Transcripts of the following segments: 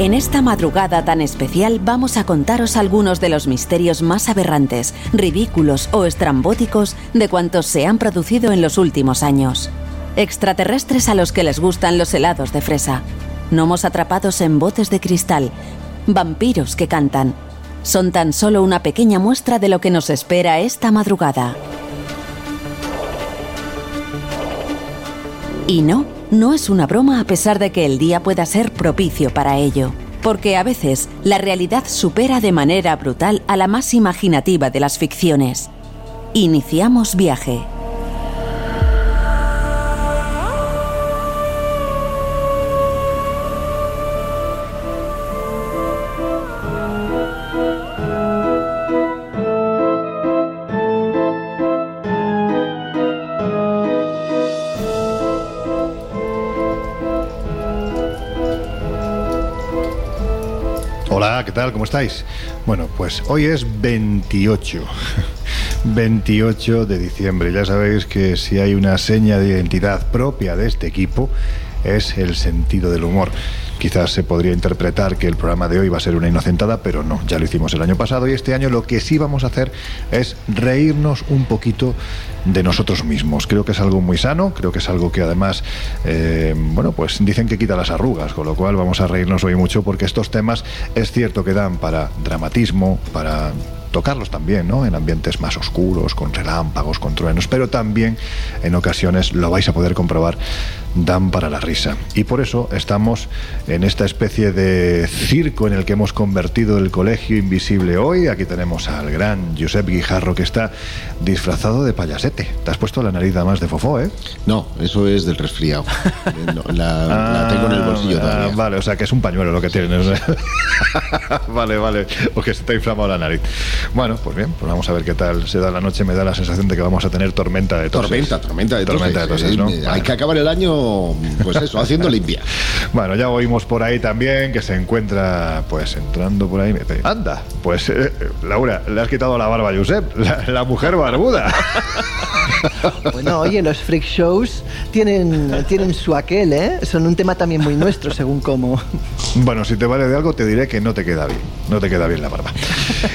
En esta madrugada tan especial vamos a contaros algunos de los misterios más aberrantes, ridículos o estrambóticos de cuantos se han producido en los últimos años. Extraterrestres a los que les gustan los helados de fresa, gnomos atrapados en botes de cristal, vampiros que cantan. Son tan solo una pequeña muestra de lo que nos espera esta madrugada. Y no, no es una broma a pesar de que el día pueda ser propicio para ello. Porque a veces la realidad supera de manera brutal a la más imaginativa de las ficciones. Iniciamos viaje. ¿Qué tal? ¿Cómo estáis? Bueno, pues hoy es 28. 28 de diciembre. Ya sabéis que si hay una seña de identidad propia de este equipo es el sentido del humor. Quizás se podría interpretar que el programa de hoy va a ser una inocentada, pero no, ya lo hicimos el año pasado y este año lo que sí vamos a hacer es reírnos un poquito de nosotros mismos. Creo que es algo muy sano, creo que es algo que además, eh, bueno, pues dicen que quita las arrugas, con lo cual vamos a reírnos hoy mucho porque estos temas es cierto que dan para dramatismo, para tocarlos también, ¿no? En ambientes más oscuros, con relámpagos, con truenos, pero también en ocasiones lo vais a poder comprobar dan para la risa. Y por eso estamos en esta especie de circo en el que hemos convertido el colegio invisible hoy. Aquí tenemos al gran Josep Guijarro que está disfrazado de payasete. Te has puesto la nariz más de fofó, ¿eh? No, eso es del resfriado. No, la, la, tengo en el bolsillo Ah, todavía. Vale, o sea que es un pañuelo lo que tienes. vale, vale. O que se te ha inflamado la nariz. Bueno, pues bien, pues vamos a ver qué tal se da la noche. Me da la sensación de que vamos a tener tormenta de toses. Tormenta, tormenta de toses. Tormenta de toses, ¿no? Hay que acabar el año, pues eso, haciendo limpia. Bueno, ya oímos por ahí también que se encuentra, pues entrando por ahí. Anda, pues eh, Laura, le has quitado la barba a Josep, la, la mujer barbuda. Bueno, oye, los freak shows tienen, tienen su aquel, ¿eh? Son un tema también muy nuestro, según cómo. Bueno, si te vale de algo, te diré que no te queda bien. No te queda bien la barba.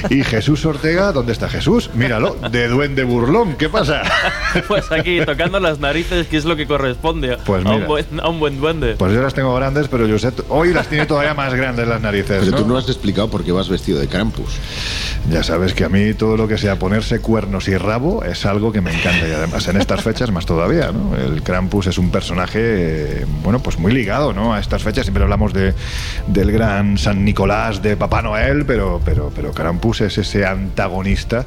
Y Jesús Ortega, ¿dónde está Jesús? Míralo, de duende burlón. ¿Qué pasa? Pues aquí, tocando las narices, que es lo que corresponde Pues a, mira. un buen, a un buen duende. Pues yo las tengo grandes, pero Josep hoy las tiene todavía más grandes las narices. Pero ¿no? tú no has explicado por qué vas vestido de Krampus. Ya sabes que a mí todo lo que sea ponerse cuernos y rabo es algo que me encanta y además en estas fechas más todavía, ¿no? El Krampus es un personaje, eh, bueno, pues muy ligado, ¿no? A estas fechas siempre hablamos de, del gran San Nicolás, de Papá Noel, pero, pero, pero Krampus es ese antagonista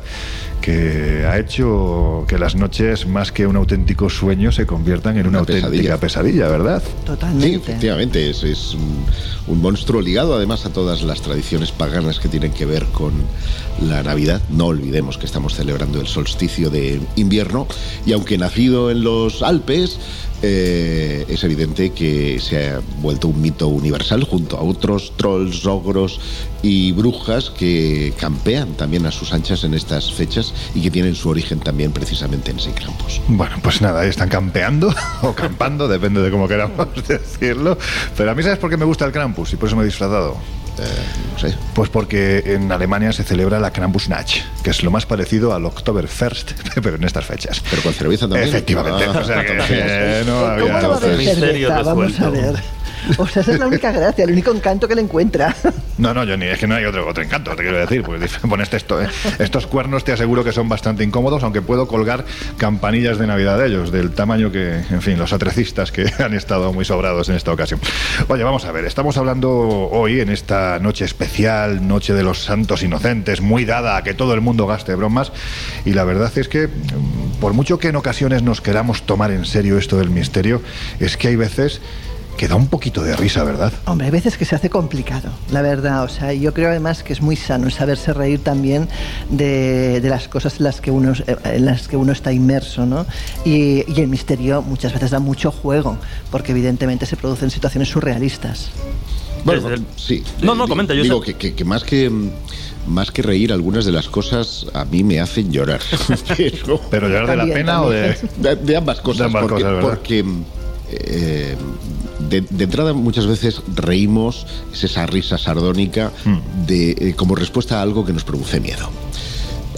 que ha hecho que las noches, más que un auténtico sueño, se conviertan en una, Una auténtica pesadilla. pesadilla, ¿verdad? Sí, Totalmente. efectivamente, es, es un, un monstruo ligado además a todas las tradiciones paganas que tienen que ver con la Navidad. No olvidemos que estamos celebrando el solsticio de invierno y aunque nacido en los Alpes, eh, es evidente que se ha vuelto un mito universal junto a otros trolls, ogros y brujas que campean también a sus anchas en estas fechas y que tienen su origen también precisamente en ese Krampus. Bueno, pues nada, están campeando o campando, depende de cómo queramos decirlo. Pero a mí, ¿sabes por qué me gusta el Krampus? Y por eso me he disfrazado. Eh, no sé. Pues porque en Alemania se celebra la Krampusnacht, que es lo más parecido al Oktoberfest, pero en estas fechas. Pero con cerveza también. Efectivamente. Ah, o sea que, eh, no ¿Cómo había- cerveza? Vamos a resuelto. ver. O sea, esa es la única gracia, el único encanto que le encuentra. No, no, Johnny, es que no hay otro, otro encanto, te quiero decir. Pues pones esto, eh. estos cuernos te aseguro que son bastante incómodos, aunque puedo colgar campanillas de Navidad de ellos, del tamaño que, en fin, los atrecistas que han estado muy sobrados en esta ocasión. Oye, vamos a ver, estamos hablando hoy, en esta noche especial, Noche de los Santos Inocentes, muy dada a que todo el mundo gaste bromas, y la verdad es que, mm, por mucho que en ocasiones nos queramos tomar en serio esto del misterio, es que hay veces que da un poquito de risa, ¿verdad? Hombre, hay veces que se hace complicado, la verdad. O sea, yo creo además que es muy sano saberse reír también de, de las cosas en las que uno, eh, en las que uno está inmerso, ¿no? Y, y el misterio muchas veces da mucho juego, porque evidentemente se producen situaciones surrealistas. Bueno, el- sí. No, no, comenta, yo Digo sé. que, que- que más que más que reír, algunas de las cosas a mí me hacen llorar. Pero- llorar de la pena o de... de, de ambas cosas. De ambas porque, cosas, ¿verdad? porque, eh, de, de entrada muchas veces reímos, es esa risa sardónica Hmm. de, eh, como respuesta a algo que nos produce miedo.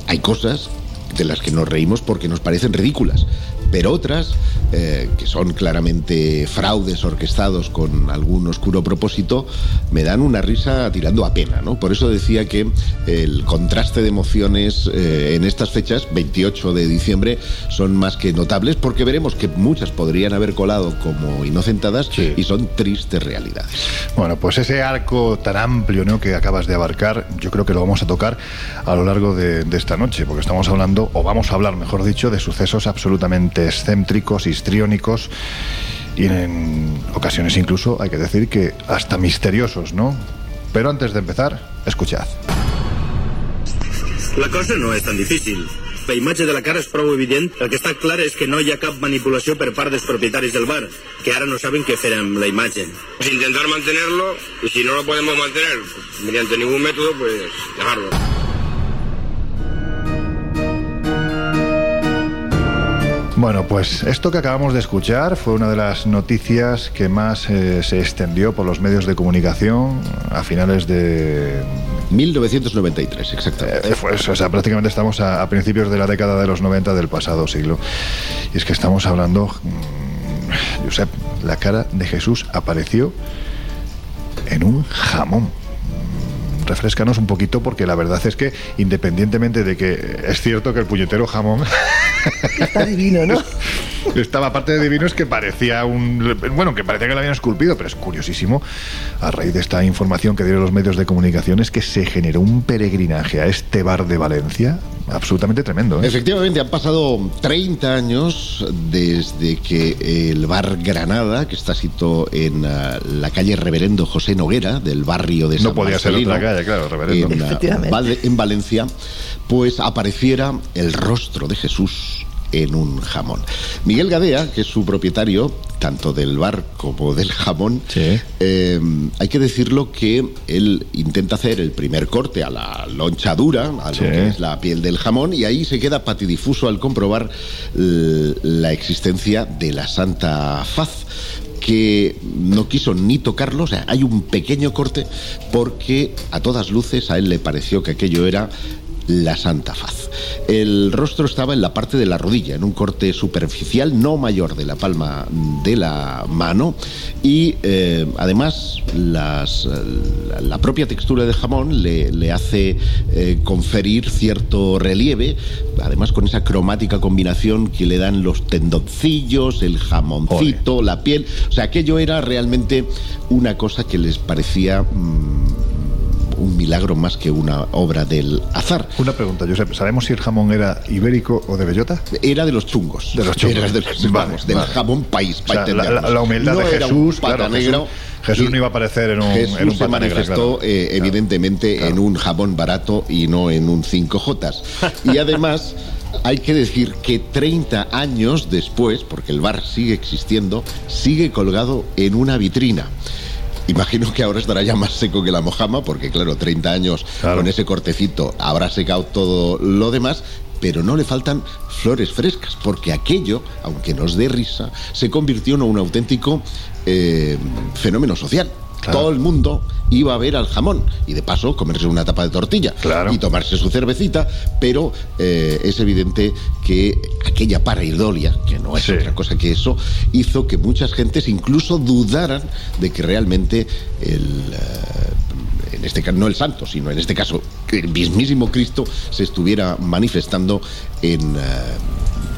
Hay cosas de las que nos reímos porque nos parecen ridículas, pero otras, eh, que son claramente fraudes orquestados con algún oscuro propósito, me dan una risa tirando a pena, ¿no? Por eso decía que el contraste de emociones eh, en estas fechas, 28 de diciembre, son más que notables, porque veremos que muchas podrían haber colado como inocentadas Sí. y son tristes realidades. Bueno, pues ese arco tan amplio ¿no? que acabas de abarcar, yo creo que lo vamos a tocar a lo largo de, de esta noche, porque estamos hablando, o vamos a hablar, mejor dicho, de sucesos absolutamente excéntricos, histriónicos y en ocasiones incluso, hay que decir que hasta misteriosos, ¿no? Pero antes de empezar, escuchad. La cosa no és tan difícil. La imatge de la cara és prou evident. El que està clar és que no hi ha cap manipulació per part dels propietaris del bar, que ara no saben què fer amb la imatge. Pues intentar mantenerlo y si no lo podemos mantener pues, mediante ningún método, pues dejarlo. Bueno, pues esto que acabamos de escuchar fue una de las noticias que más eh, se extendió por los medios de comunicación a finales de 1993, exactamente. Eh, pues, o sea, prácticamente estamos a, a principios de la década de los 90 del pasado siglo. Y es que estamos hablando, mm, Josep, la cara de Jesús apareció en un jamón. Refrescanos un poquito porque la verdad es que independientemente de que es cierto que el puñetero jamón Está divino, ¿no? Estaba aparte de divino es que parecía un bueno que parecía que lo habían esculpido pero es curiosísimo a raíz de esta información que dieron los medios de comunicación es que se generó un peregrinaje a este bar de Valencia absolutamente tremendo ¿eh? Efectivamente, han pasado 30 años desde que el bar Granada, que está situado en ah, la calle Reverendo José Noguera, del barrio de San No podía ser Marcelino, otra calle, claro, Reverendo. En, ah, en Valencia, pues apareciera el rostro de Jesús en un jamón. Miguel Gadea, que es su propietario, tanto del bar como del jamón, Sí. eh, hay que decirlo que él intenta hacer el primer corte a la loncha dura, a Sí. lo que es la piel del jamón, y ahí se queda patidifuso al comprobar la existencia de la Santa Faz que no quiso ni tocarlo, o sea, hay un pequeño corte porque a todas luces a él le pareció que aquello era la Santa Faz. El rostro estaba en la parte de la rodilla, en un corte superficial no mayor de la palma de la mano y eh, además las, la, propia textura del jamón le, le hace eh, conferir cierto relieve, además con esa cromática combinación que le dan los tendoncillos, el jamoncito, la piel, o sea, aquello era realmente una cosa que les parecía... mm, un milagro más que una obra del azar. Una pregunta, Josep, ¿sabemos si el jamón era ibérico o de bellota? Era de los chungos. De los chungos. Era de los- Vale, vamos, del jamón país. O para sea, la, entendernos. la- la humildad No de era Jesús, pata claro, negro. Jesús, no iba a aparecer en un, Jesús en un se negra, manifestó claro. eh, evidentemente Claro. en un jabón barato y no en un 5J. Y además hay que decir que 30 años después, porque el bar sigue existiendo, sigue colgado en una vitrina. Imagino que ahora estará ya más seco que la mojama, porque claro, 30 años Claro. con ese cortecito habrá secado todo lo demás. pero no le faltan flores frescas, porque aquello, aunque nos dé risa, se convirtió en un auténtico eh, fenómeno social. Todo el mundo iba a ver al jamón y de paso comerse una tapa de tortilla y tomarse su cervecita, pero eh, es evidente que aquella pareidolia, que no es otra cosa que eso, hizo que muchas gentes incluso dudaran de que realmente el... Eh, en este caso no el santo, sino en este caso el mismísimo Cristo se estuviera manifestando en, eh,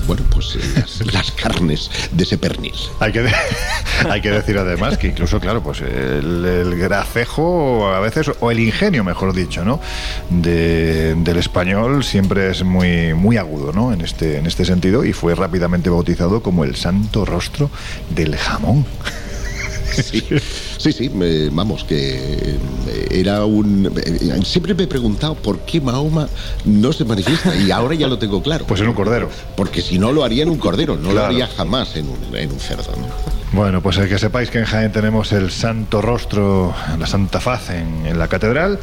bueno, pues las, carnes de ese pernil. Hay que, hay que decir además que incluso, claro, pues el, gracejo a veces, o el ingenio, mejor dicho, ¿no? del español siempre es muy, muy agudo, ¿no? En este, en este sentido, y fue rápidamente bautizado como el santo rostro del jamón. Sí, sí, vamos, que eh, era un... Eh, siempre me he preguntado por qué Mahoma no se manifiesta y ahora ya lo tengo claro. Pues en un cordero. Porque si no lo haría en un cordero, no lo haría jamás en un, en un cerdo. Bueno, pues el que sepáis que en Jaén tenemos el santo rostro, la santa faz en, en la catedral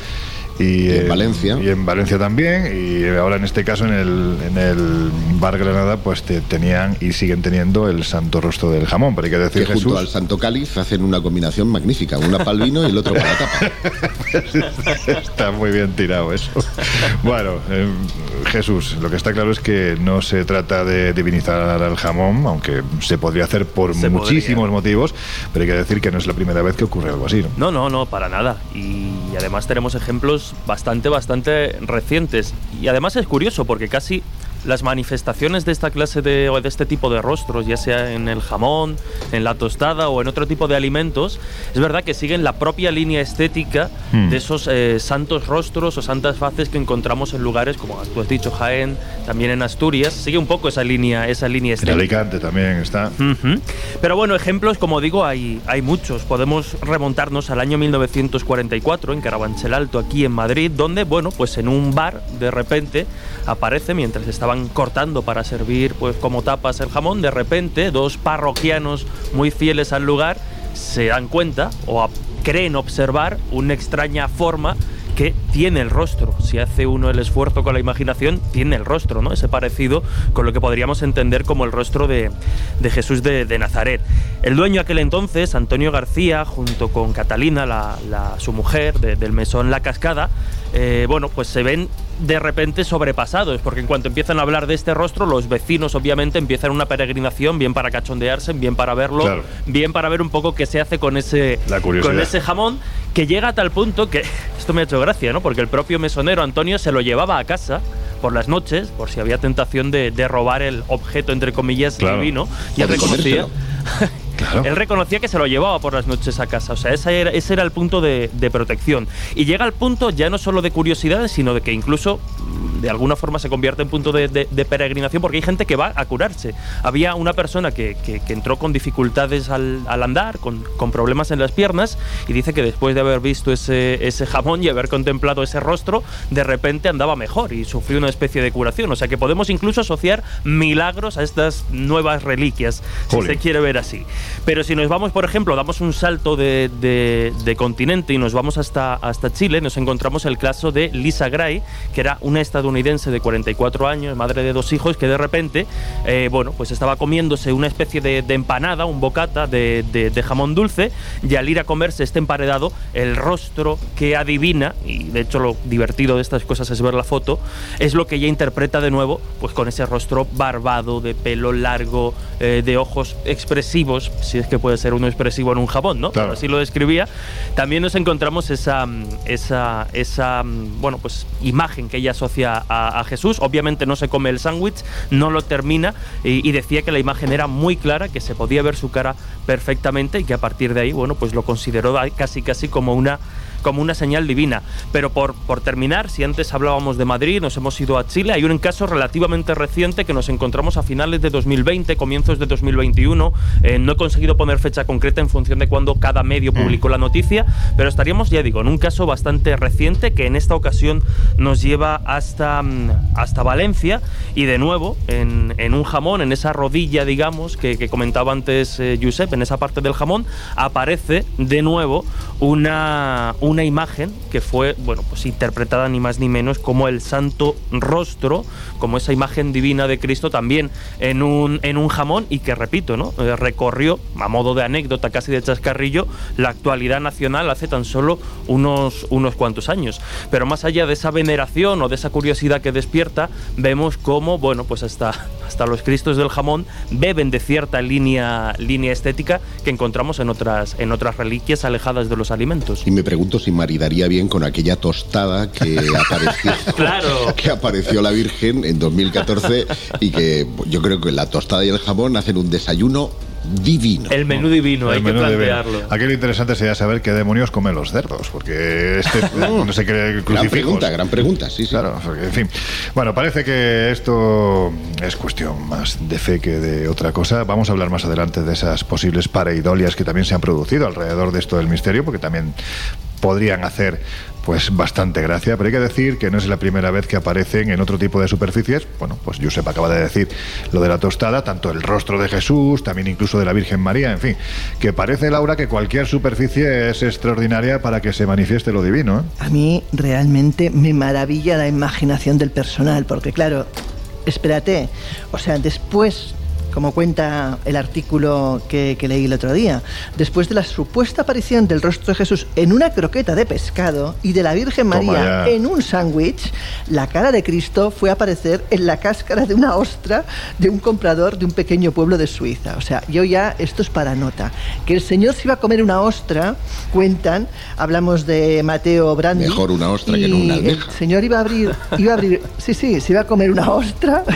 y, en Valencia. Y en Valencia también. Y ahora en este caso en el, en el Bar Granada pues tenían y siguen teniendo el Santo Rostro del Jamón. Pero hay que decir que junto al Santo Cáliz hacen una combinación magnífica. Una para el vino y el otro para la tapa. está muy bien tirado eso. Bueno, eh, Jesús, lo que está claro es que no se trata de divinizar al jamón, aunque se podría hacer por muchísimos motivos, pero hay que decir que no es la primera vez que ocurre algo así. ¿no? no, no, no, para nada. Y además tenemos ejemplos bastante, bastante recientes. Y además es curioso porque casi las manifestaciones de esta clase de, o de este tipo de rostros, ya sea en el jamón, en la tostada o en otro tipo de alimentos, es verdad que siguen la propia línea estética hmm. de esos eh, santos rostros o santas faces que encontramos en lugares como tú has dicho Jaén, también en Asturias, sigue un poco esa línea, esa línea estética. En Alicante también está. Pero bueno, ejemplos, como digo, hay, hay muchos. Podemos remontarnos al año 1944 en Carabanchel Alto, aquí en Madrid, donde, bueno, pues en un bar de repente aparece mientras estaba estaban cortando para servir pues como tapas el jamón, de repente dos parroquianos muy fieles al lugar se dan cuenta o creen observar una extraña forma que tiene el rostro. Si hace uno el esfuerzo con la imaginación, tiene el rostro, ¿no? Ese parecido con lo que podríamos entender como el rostro de, Jesús de, Nazaret. El dueño aquel entonces, Antonio García, junto con Catalina, la, su mujer, del mesón La Cascada, eh, bueno, pues se ven de repente sobrepasados, porque en cuanto empiezan a hablar de este rostro, los vecinos obviamente empiezan una peregrinación, bien para cachondearse, bien para verlo, bien para ver un poco qué se hace con ese, con ese jamón, que llega a tal punto que, esto me ha hecho gracia, ¿no? Porque el propio mesonero Antonio se lo llevaba a casa por las noches, por si había tentación de, robar el objeto, entre comillas, divino, y reconocía... Él reconocía que se lo llevaba por las noches a casa. O sea, ese era, ese era el punto de, protección. Y llega al punto ya no solo de curiosidad, sino de que incluso mm, de alguna forma se convierte en punto de, peregrinación porque hay gente que va a curarse. Había una persona que, entró con dificultades al, andar, con, problemas en las piernas, y dice que después de haber visto ese, ese jamón y haber contemplado ese rostro, de repente andaba mejor y sufrió una especie de curación. O sea que podemos incluso asociar milagros a estas nuevas reliquias, si se quiere ver así. Pero si nos vamos, por ejemplo, damos un salto de, continente y nos vamos hasta, hasta Chile, nos encontramos el caso de Lisa Gray, que era una estadounidense de 44 años, madre de dos hijos, que de repente, eh, bueno, pues estaba comiéndose una especie de, empanada, un bocata de, de, jamón dulce, y al ir a comerse este emparedado, el rostro que adivina, y de hecho lo divertido de estas cosas es ver la foto, es lo que ella interpreta de nuevo, pues con ese rostro barbado, de pelo largo, eh, de ojos expresivos, si es que puede ser uno expresivo en un jabón, ¿no? Claro. Así lo describía. También nos encontramos esa, esa, esa bueno, pues, imagen que ella asocia a, Jesús. Obviamente no se come el sándwich, no lo termina y, y, decía que la imagen era muy clara, que se podía ver su cara perfectamente y que a partir de ahí, bueno, pues lo consideró casi casi como una como una señal divina. Pero por, por terminar, si antes hablábamos de Madrid, nos hemos ido a Chile, hay un caso relativamente reciente que nos encontramos a finales de 2020, comienzos de 2021. Eh, no he conseguido poner fecha concreta en función de cuándo cada medio publicó mm. la noticia, pero estaríamos, ya digo, en un caso bastante reciente que en esta ocasión nos lleva hasta, mm, hasta Valencia y de nuevo en, en un jamón, en esa rodilla, digamos, que, comentaba antes eh, Josep, en esa parte del jamón, aparece de nuevo una una imagen que fue, bueno, pues interpretada ni más ni menos como el santo rostro, como esa imagen divina de Cristo también en un, en un jamón y que, repito, ¿no? Eh, recorrió, a modo de anécdota casi de chascarrillo, la actualidad nacional hace tan solo unos, unos cuantos años. Pero más allá de esa veneración o de esa curiosidad que despierta, vemos cómo, bueno, pues hasta, hasta los cristos del jamón beben de cierta línea, línea estética que encontramos en otras, en otras reliquias alejadas de los alimentos. Y me pregunto si maridaría bien con aquella tostada que apareció, Claro. que apareció la Virgen en 2014 y que yo creo que la tostada y el jamón hacen un desayuno divino. El menú divino, El hay que menú de vino. plantearlo. Aquí lo interesante sería saber qué demonios comen los cerdos, porque este no sé qué Gran crucifijos. pregunta, gran pregunta, sí, sí. Claro, porque, en fin. Bueno, parece que esto es cuestión más de fe que de otra cosa. Vamos a hablar más adelante de esas posibles pareidolias que también se han producido alrededor de esto del misterio, porque también podrían hacer pues bastante gracia, pero hay que decir que no es la primera vez que aparecen en otro tipo de superficies. Bueno, pues Josep acaba de decir lo de la tostada, tanto el rostro de Jesús, también incluso de la Virgen María, en fin, que parece, Laura, que cualquier superficie es extraordinaria para que se manifieste lo divino. ¿eh? A mí realmente me maravilla la imaginación del personal, porque claro, espérate, o sea, después, como cuenta el artículo que, que leí el otro día, después de la supuesta aparición del rostro de Jesús en una croqueta de pescado y de la Virgen María en un sándwich, la cara de Cristo fue a aparecer en la cáscara de una ostra de un comprador de un pequeño pueblo de Suiza. O sea, yo ya, esto es para nota. Que el Señor se iba a comer una ostra, cuentan, hablamos de Mateo Brandi. Mejor una ostra que no una El almeja. Señor iba a abrir, iba a abrir, sí, sí, se iba a comer una ostra.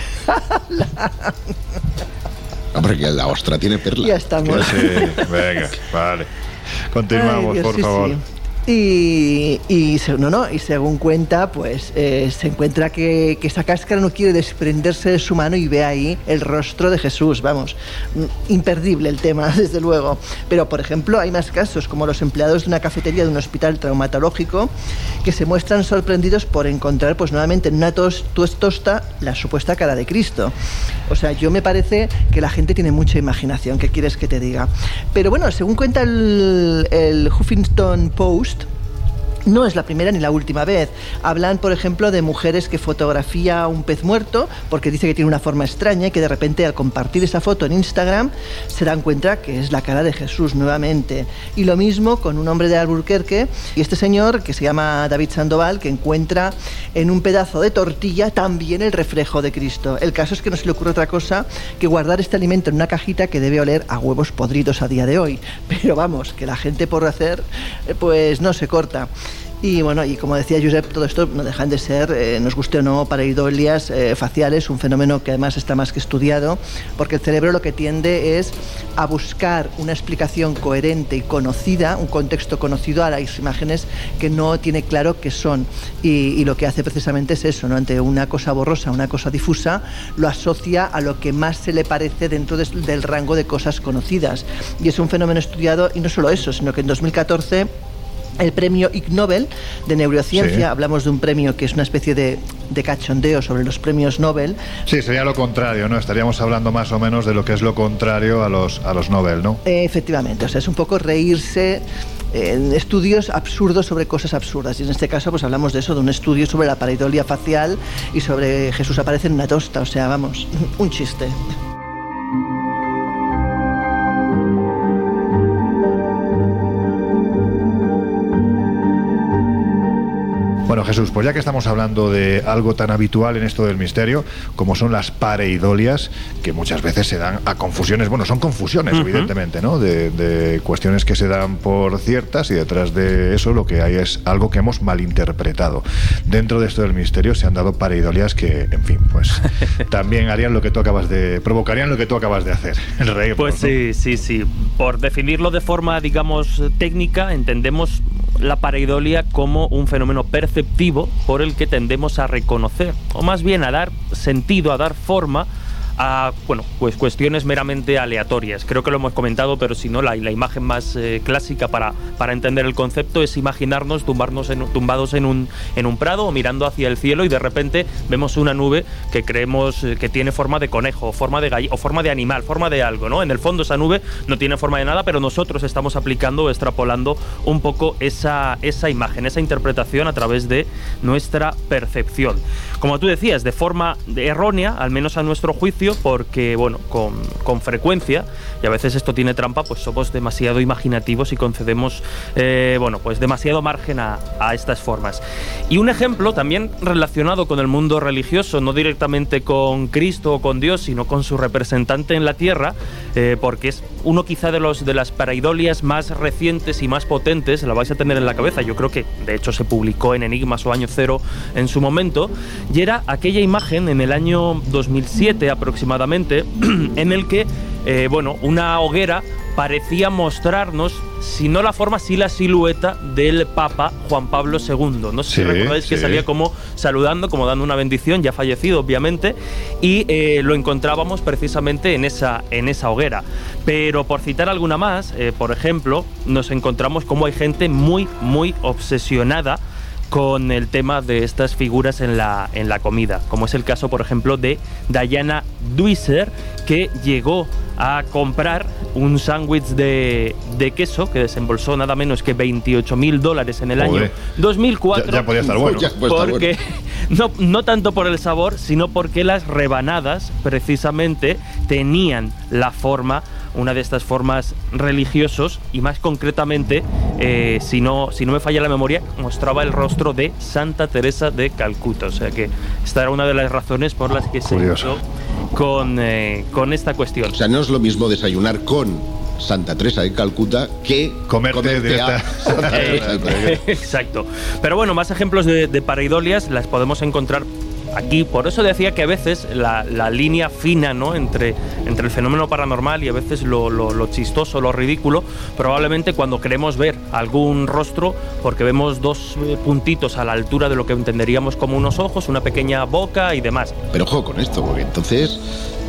Hombre, que la ostra tiene perla. ya estamos. Sí, venga, vale. Continuamos, Ay, Dios, por sí, favor. sí. Y, según cuenta, pues eh, se encuentra que, esa cáscara no quiere desprenderse de su mano y ve ahí el rostro de Jesús. Vamos, mm, imperdible el tema, desde luego. Pero, por ejemplo, hay más casos, como los empleados de una cafetería de un hospital traumatológico, que se muestran sorprendidos por encontrar, pues nuevamente en una tos, tos- tosta, la supuesta cara de Cristo. O sea, yo me parece que la gente tiene mucha imaginación, ¿qué quieres que te diga? Pero bueno, según cuenta el Huffington Post, no es la primera ni la última vez. Hablan, por ejemplo, de mujeres que fotografía a un pez muerto porque dice que tiene una forma extraña y que de repente al compartir esa foto en Instagram se dan cuenta que es la cara de Jesús nuevamente. Y lo mismo con un hombre de Albuquerque y este señor que se llama David Sandoval que encuentra en un pedazo de tortilla también el reflejo de Cristo. El caso es que no se le ocurre otra cosa que guardar este alimento en una cajita que debe oler a huevos podridos a día de hoy. Pero vamos, que la gente por hacer eh, pues no se corta. Y bueno, y como decía Josep, todo esto no dejan de ser, eh, nos guste o no, pareidolias eh, faciales, un fenómeno que además está más que estudiado, porque el cerebro lo que tiende es a buscar una explicación coherente y conocida, un contexto conocido a las imágenes que no tiene claro qué son. Y, lo que hace precisamente es eso, ¿no? ante una cosa borrosa, una cosa difusa, lo asocia a lo que más se le parece dentro del rango de cosas conocidas. Y es un fenómeno estudiado, y no solo eso, sino que en 2014 el premio Ig Nobel de neurociencia, Sí. hablamos de un premio que es una especie de, de cachondeo sobre los premios Nobel, Sí, sería lo contrario, ¿no? Estaríamos hablando más o menos de lo que es lo contrario a los, a los Nobel, ¿no? Eh, efectivamente, o sea, es un poco reírse en estudios absurdos sobre cosas absurdas. Y en este caso, pues hablamos de eso, de un estudio sobre la pareidolia facial y sobre Jesús aparece en una tosta, o sea, vamos, un chiste. Bueno, Jesús, pues ya que estamos hablando de algo tan habitual en esto del misterio, como son las pareidolias, que muchas veces se dan a confusiones, bueno, son confusiones, evidentemente, ¿no? De, de cuestiones que se dan por ciertas y detrás de eso lo que hay es algo que hemos malinterpretado. Dentro de esto del misterio se han dado pareidolias que, en fin, pues también harían lo que tú acabas de... provocarían lo que tú acabas de hacer, el reírnos, Pues ¿no? sí, sí, sí. Por definirlo de forma, digamos, técnica, entendemos la pareidolia como un fenómeno perceptivo por el que tendemos a reconocer, o más bien a dar sentido, a dar forma a bueno, pues cuestiones meramente aleatorias. Creo que lo hemos comentado, pero si no, la, imagen más eh, clásica para, para entender el concepto es imaginarnos tumbarnos en, tumbados en un, en un prado o mirando hacia el cielo y de repente vemos una nube que creemos eh, que tiene forma de conejo, forma de o forma de animal, forma de algo, ¿no? En el fondo esa nube no tiene forma de nada, pero nosotros estamos aplicando o extrapolando un poco esa, esa imagen, esa interpretación a través de nuestra percepción. Como tú decías, de forma errónea, al menos a nuestro juicio, porque, bueno, con, con frecuencia, y a veces esto tiene trampa, pues somos demasiado imaginativos y concedemos, eh, bueno, pues demasiado margen a, a estas formas. Y un ejemplo también relacionado con el mundo religioso, no directamente con Cristo o con Dios, sino con su representante en la tierra, eh, porque es uno quizá de, los, de las paraidolias más recientes y más potentes, la vais a tener en la cabeza, yo creo que de hecho se publicó en Enigmas o Año Cero en su momento, y era aquella imagen en el año 2007 aproximadamente, en el que, eh, bueno, una hoguera parecía mostrarnos, si no la forma, sí la silueta del Papa Juan Pablo II. No sé Sí, si recordáis que salía como saludando, como dando una bendición, ya fallecido obviamente, y eh, lo encontrábamos precisamente en esa, en esa hoguera. Pero por citar alguna más, eh, por ejemplo, nos encontramos como hay gente muy, muy obsesionada con el tema de estas figuras en la, en la comida, como es el caso, por ejemplo, de Diana Duiser, que llegó a comprar un sándwich de, de queso que desembolsó nada menos que 28 mil dólares en el Joder. año 2004. Ya- ya podía estar bueno. Ya puede estar porque no, no tanto por el sabor, sino porque las rebanadas precisamente tenían la forma, una de estas formas religiosos, y más concretamente, eh, si, no, si no me falla la memoria, mostraba el rostro de Santa Teresa de Calcuta. O sea que esta era una de las razones por las que se Curioso. hizo con, eh, con esta cuestión. O sea, no es lo mismo desayunar con Santa Teresa de Calcuta que Comerte de a esta- Santa Teresa de Calcuta. Exacto. Pero bueno, más ejemplos de, de paraidolias las podemos encontrar aquí. Por eso decía que a veces la, línea fina ¿no? entre, entre el fenómeno paranormal y a veces lo, lo- lo chistoso, lo ridículo, probablemente cuando queremos ver algún rostro, porque vemos dos eh, puntitos a la altura de lo que entenderíamos como unos ojos, una pequeña boca y demás. Pero ojo con esto, porque entonces,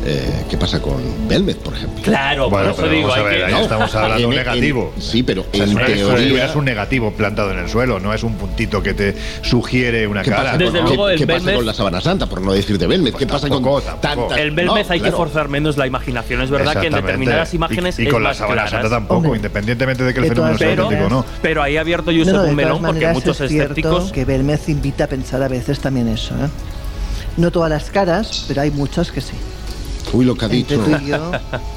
eh, ¿qué pasa con Belmez, por ejemplo? Claro, Bueno, por eso digo, vamos a hay ver, que- ahí estamos hablando de un En- en- negativo. sí, pero O sea, en es teoría. es un negativo plantado en el suelo, no es un puntito que te sugiere una ¿Qué cara. pasa, Desde con, luego, qué- el qué pasa Belmez- con la sábana santa, por no decir de Belmez? ¿Qué Pues pasa tampoco, con tampoco. tantas- El Belmez No, hay que claro. forzar menos la imaginación. Es verdad que en determinadas imágenes Y, y es con la más sábana claras. santa tampoco, Hombre. independientemente de que el fenómeno sea Pero, auténtico o no. pero ahí ha abierto Josep un melón porque muchos es escépticos. que Belmez invita a pensar a veces también eso. ¿eh? No todas las caras, pero hay muchas que sí. Uy, lo que ha Entre dicho. tú y yo.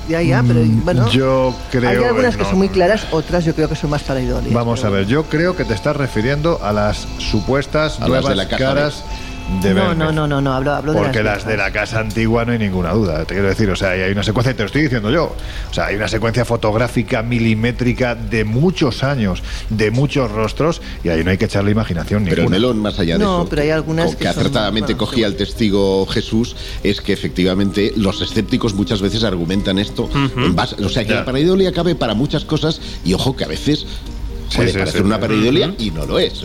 Ya, ya, pero bueno. Mm, Yo creo hay algunas que no. son muy claras, otras yo creo que son más paraidolias. Vamos a ver, yo creo que te estás refiriendo a las supuestas A las nuevas de la caras de No, Belmez. no, no, no, no, hablo, hablo de Porque las de la casa antigua no hay ninguna duda, te quiero decir, o sea, hay una secuencia, te lo estoy diciendo yo, o sea, hay una secuencia fotográfica milimétrica de muchos años, de muchos rostros, y ahí no hay que echarle imaginación Pero el ninguna. melón, más allá de No, eso, pero hay algunas que que son- acertadamente bueno, cogía sí. el testigo Jesús, es que efectivamente los escépticos muchas veces argumentan esto. en base- o sea, que Ya. la pareidolia cabe para muchas cosas y ojo que a veces puede sí, parecer sí. una pareidolia y no lo es.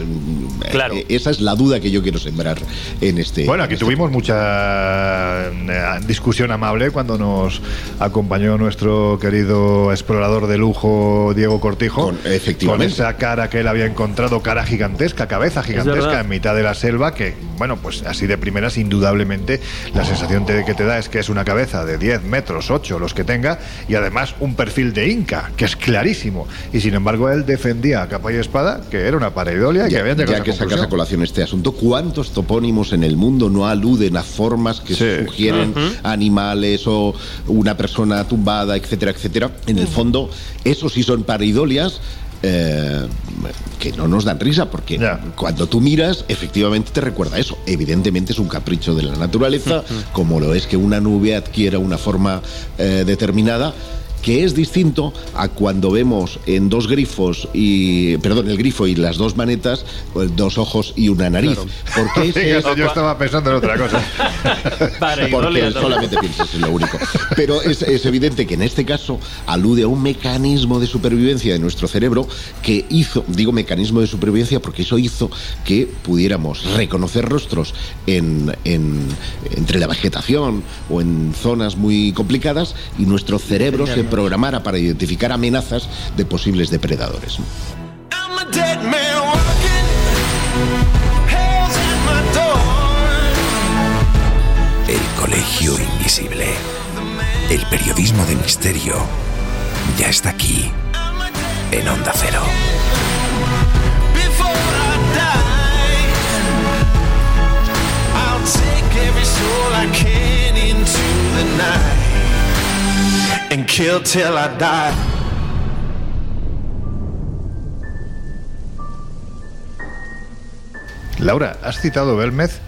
Claro. eh, Esa es la duda que yo quiero sembrar en este. Bueno, en aquí este tuvimos mucha eh, discusión amable cuando nos acompañó nuestro querido explorador de lujo Diego Cortijo. Con- efectivamente. Con esa cara que él había encontrado, cara gigantesca, cabeza gigantesca en mitad de la selva, que, bueno, pues así de primeras, indudablemente, la sensación te- que te da es que es una cabeza de 10 metros, 8, los que tenga, y además un perfil de Inca, que es clarísimo. Y sin embargo, él defendía a capa y espada que era una pareidolia y que Ya, habían llegado ya que esa sacas a colación este asunto, ¿cuántos topónimos en el mundo no aluden a formas que Sí. sugieren animales o una persona tumbada, etcétera, etcétera? En el fondo, eso sí son paridolias. eh, que no nos dan risa porque cuando tú miras efectivamente te recuerda eso evidentemente es un capricho de la naturaleza como lo es que una nube adquiera una forma eh, determinada que es distinto a cuando vemos en dos grifos y, perdón, el grifo y las dos manetas, pues, dos ojos y una nariz. Porque ese es- yo estaba pensando en otra cosa. porque solamente piensas en lo único. Pero es, es evidente que en este caso alude a un mecanismo de supervivencia de nuestro cerebro que hizo, digo mecanismo de supervivencia porque eso hizo que pudiéramos reconocer rostros en, en- entre la vegetación o en zonas muy complicadas y nuestro cerebro se programara para identificar amenazas de posibles depredadores. El Colegio Invisible. El periodismo de misterio ya está aquí en Onda Cero. Before I die, I'll take every soul I can into the night and kill till I die. Laura, has citado Belmez.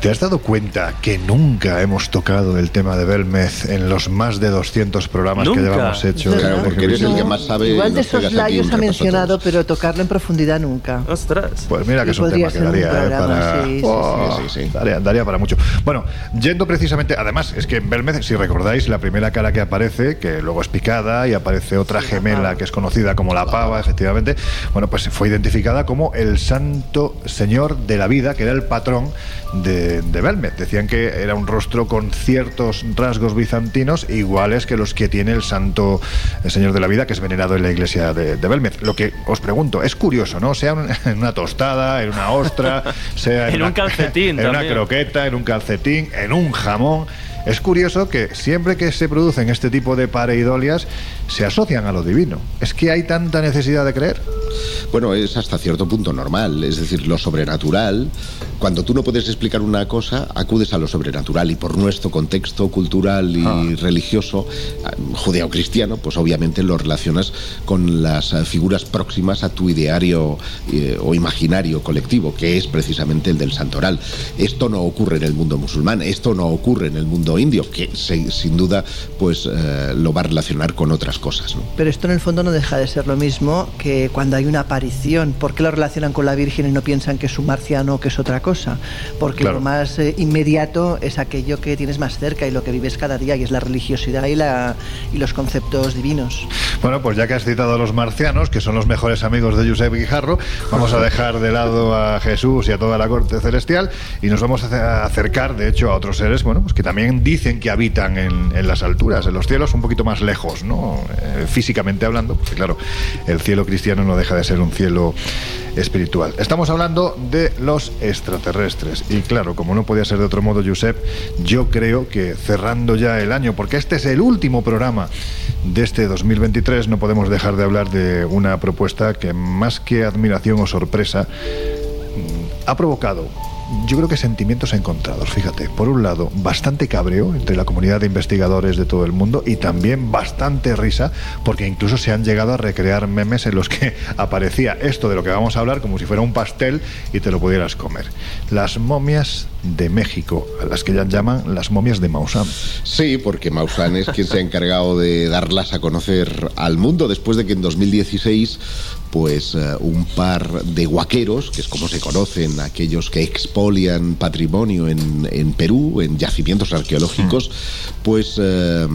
¿Te has dado cuenta que nunca hemos tocado el tema de Belmez en los más de 200 programas que Nunca. llevamos hecho? Claro, porque eres el que más sabe. Igual de esos layos ha mencionado, pero tocarlo en profundidad nunca. Ostras. Pues mira que Y es un podría tema que daría, eh, programa, para... sí, sí, Oh, sí, sí, sí. Daría, daría para mucho. Bueno, yendo precisamente, además, es que en Belmez, si recordáis, la primera cara que aparece, que luego es picada y aparece otra gemela que es conocida como la pava, efectivamente, bueno, pues fue identificada como el santo señor de la vida, que era el patrón de, de. Decían que era un rostro con ciertos rasgos bizantinos iguales que los que tiene el santo el señor de la vida, que es venerado en la iglesia de, de Belmez. Lo que os pregunto, es curioso, ¿no? Sea un- en una tostada, en una ostra, sea En una- un calcetín en una croqueta, en un calcetín, en un jamón. Es curioso que siempre que se producen este tipo de pareidolias se asocian a lo divino. Es que hay tanta necesidad de creer. Bueno, es hasta cierto punto normal, es decir, lo sobrenatural. Cuando tú no puedes explicar una cosa, acudes a lo sobrenatural y por nuestro contexto cultural y Ah. religioso ah, judeocristiano, pues obviamente lo relacionas con las ah, figuras próximas a tu ideario eh, o imaginario colectivo, que es precisamente el del santoral. Esto no ocurre en el mundo musulmán, esto no ocurre en el mundo indio, que se- sin duda pues eh, lo va a relacionar con otras cosas. ¿no? Pero esto en el fondo no deja de ser lo mismo que cuando hay una aparición. ¿Por qué lo relacionan con la Virgen y no piensan que es un marciano o que es otra cosa? Porque Claro. lo más eh, inmediato es aquello que tienes más cerca y lo que vives cada día, y es la religiosidad y, la, y los conceptos divinos. Bueno, pues ya que has citado a los marcianos, que son los mejores amigos de Josep Guijarro, vamos a dejar de lado a Jesús y a toda la corte celestial y nos vamos a acercar, de hecho, a otros seres, bueno, pues que también dicen que habitan en, en las alturas, en los cielos un poquito más lejos, ¿no? Eh, físicamente hablando, porque claro, el cielo cristiano no deja de ser un cielo espiritual. Estamos hablando de los extraterrestres y claro, como no podía ser de otro modo, Josep, yo creo que cerrando ya el año, porque este es el último programa de este 2023, no podemos dejar de hablar de una propuesta que más que admiración o sorpresa mm, ha provocado yo creo que sentimientos encontrados, fíjate. Por un lado, bastante cabreo entre la comunidad de investigadores de todo el mundo y también bastante risa, porque incluso se han llegado a recrear memes en los que aparecía esto de lo que vamos a hablar como si fuera un pastel y te lo pudieras comer. Las momias de México, a las que ya llaman las momias de Maussan. Sí, porque Maussan es quien se ha encargado de darlas a conocer al mundo después de que en 2016 pues eh, un par de guaqueros, que es como se conocen aquellos que expolian patrimonio en, en Perú, en yacimientos arqueológicos, pues eh,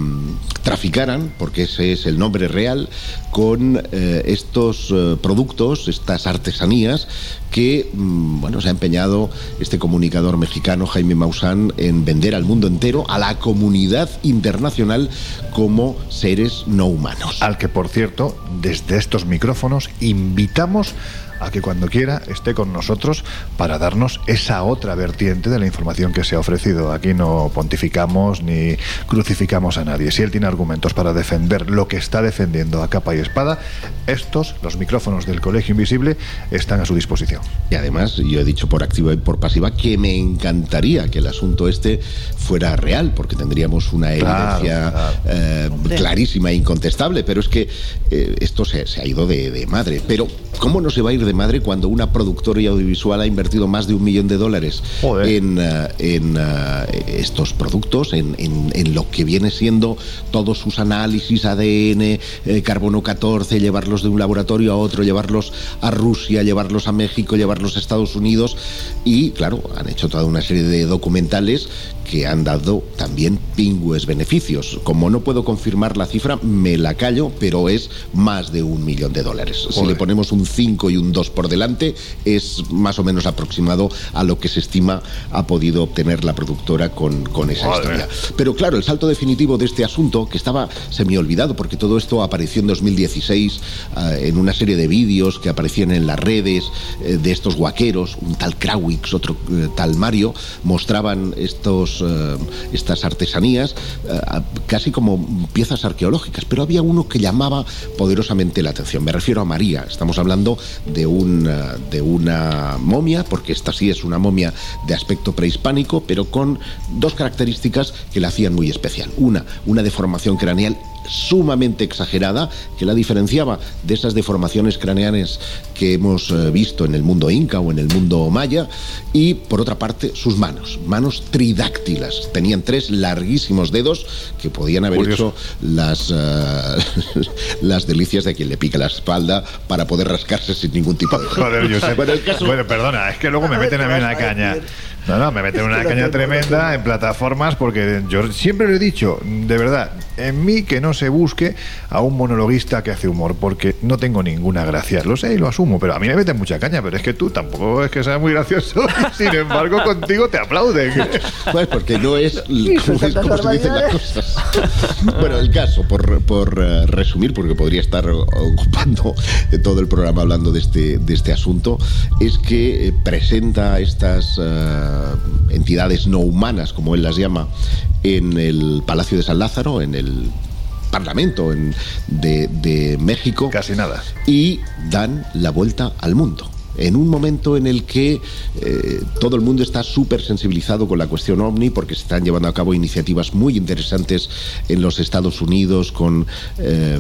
traficaran, porque ese es el nombre real, con eh, estos productos, estas artesanías que mm, bueno, se ha empeñado este comunicador mexicano Jaime Maussan en vender al mundo entero, a la comunidad internacional como seres no humanos. Al que, por cierto, desde estos micrófonos invitamos a que cuando quiera esté con nosotros para darnos esa otra vertiente de la información que se ha ofrecido. Aquí no pontificamos ni crucificamos a nadie. Si él tiene argumentos para defender lo que está defendiendo a capa y espada, estos, los micrófonos del Colegio Invisible, están a su disposición. Y además, yo he dicho por activa y por pasiva que me encantaría que el asunto este fuera real, porque tendríamos una evidencia claro. eh, clarísima e incontestable, pero es que eh, esto se, se ha ido de, de madre. Pero, ¿cómo no se va a ir de de madre cuando una productora audiovisual ha invertido más de un millón de dólares Joder. en, eh, en, eh, estos productos, en, en- en lo que viene siendo todos sus análisis, ADN, eh, carbono 14, llevarlos de un laboratorio a otro, llevarlos a Rusia, llevarlos a México, llevarlos a Estados Unidos y, claro, han hecho toda una serie de documentales que han dado también pingües beneficios. Como no puedo confirmar la cifra, me la callo, pero es más de un millón de dólares. Si le ponemos un 5 y un 2 por delante, es más o menos aproximado a lo que se estima ha podido obtener la productora con, con esa Madre historia. Pero claro, el salto definitivo de este asunto, que estaba semi-olvidado, porque todo esto apareció en 2016 ah, en una serie de vídeos que aparecían en las redes eh, de estos guaqueros, un tal Krawix, otro eh, tal Mario, mostraban estos, eh, estas artesanías eh, casi como piezas arqueológicas, pero había uno que llamaba poderosamente la atención. Me refiero a María, estamos hablando de, un, eh, de una momia, porque esta sí es una momia de aspecto prehispánico, pero con dos características que la hacían muy especial. Una, una deformación craneal sumamente exagerada que la diferenciaba de esas deformaciones craneales que hemos eh, visto en el mundo inca o en el mundo maya y por otra parte sus manos, manos tridáctilas, tenían tres larguísimos dedos que podían haber Curioso. hecho las, eh, las delicias de quien le pica la espalda para poder rascarse sin ningún tipo de Joder, Josep. Bueno, el caso- Bueno, perdona, es que luego me meten a mí una caña. No, no, me meten una caña tremenda en plataformas porque yo siempre lo he dicho, de verdad, en mí que no se busque a un monologuista que hace humor, porque no tengo ninguna gracia. Lo sé y lo asumo, pero a mí me meten mucha caña, pero es que tú tampoco es que seas muy gracioso sin embargo contigo te aplauden. Pues porque no es como, es tantas como se dicen las cosas. Bueno, el caso, por, por eh, resumir, porque podría estar ocupando todo el programa hablando de este, de este asunto, es que eh, presenta estas eh, entidades no humanas, como él las llama, en el Palacio de San Lázaro, en el Parlamento en- de, de México Casi nada. y dan la vuelta al mundo. En un momento en el que eh, todo el mundo está súper sensibilizado con la cuestión ovni, porque se están llevando a cabo iniciativas muy interesantes en los Estados Unidos, con eh,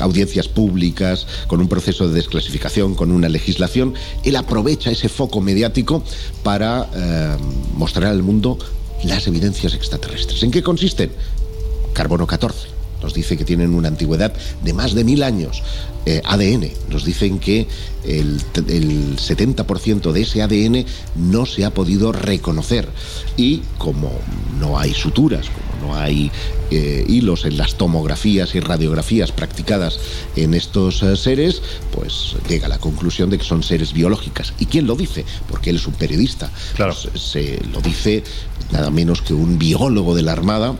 audiencias públicas, con un proceso de desclasificación, con una legislación, él aprovecha ese foco mediático para eh, mostrar al mundo las evidencias extraterrestres. ¿En qué consisten? Carbono 14. Nos dice que tienen una antigüedad de más de mil años. Eh, ADN. Nos dicen que el, el 70% de ese ADN no se ha podido reconocer. Y como no hay suturas, como no hay eh, hilos en las tomografías y radiografías practicadas en estos eh, seres, pues llega a la conclusión de que son seres biológicas. ¿Y quién lo dice? Porque él es un periodista. Claro. Pues, se lo dice nada menos que un biólogo de la Armada,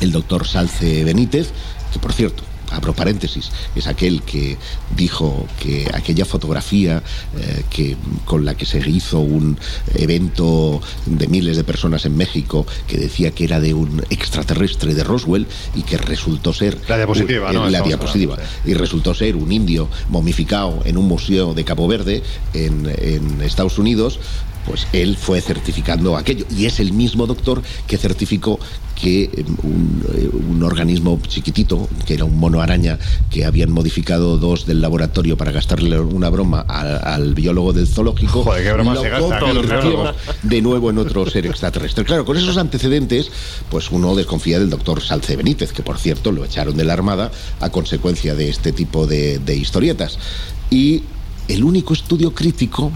el doctor Salce Benítez, que por cierto, abro paréntesis, es aquel que dijo que aquella fotografía eh, que, con la que se hizo un evento de miles de personas en México que decía que era de un extraterrestre de Roswell y que resultó ser La diapositiva, un- ¿no? la Estamos diapositiva hablando, y resultó ser un indio momificado en un museo de Cabo Verde en, en Estados Unidos, pues él fue certificando aquello. Y es el mismo doctor que certificó que un, eh, un organismo chiquitito, que era un mono araña, que habían modificado dos del laboratorio para gastarle una broma al, al biólogo del zoológico, Joder, qué broma lo se gasta, que los convirtió biólogos. de nuevo en otro ser extraterrestre. Claro, con esos antecedentes, pues uno desconfía del doctor Salce Benítez, que por cierto lo echaron de la Armada a consecuencia de este tipo de, de historietas. Y el único estudio crítico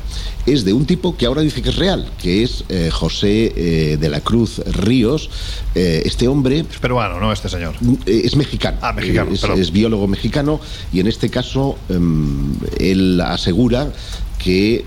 es de un tipo que ahora dice que es real, que es eh, José eh, de la Cruz Ríos. Eh, este hombre Es peruano, ¿no? Este señor. eh, es mexicano. Ah, mexicano, es biólogo mexicano y en este caso em, él asegura que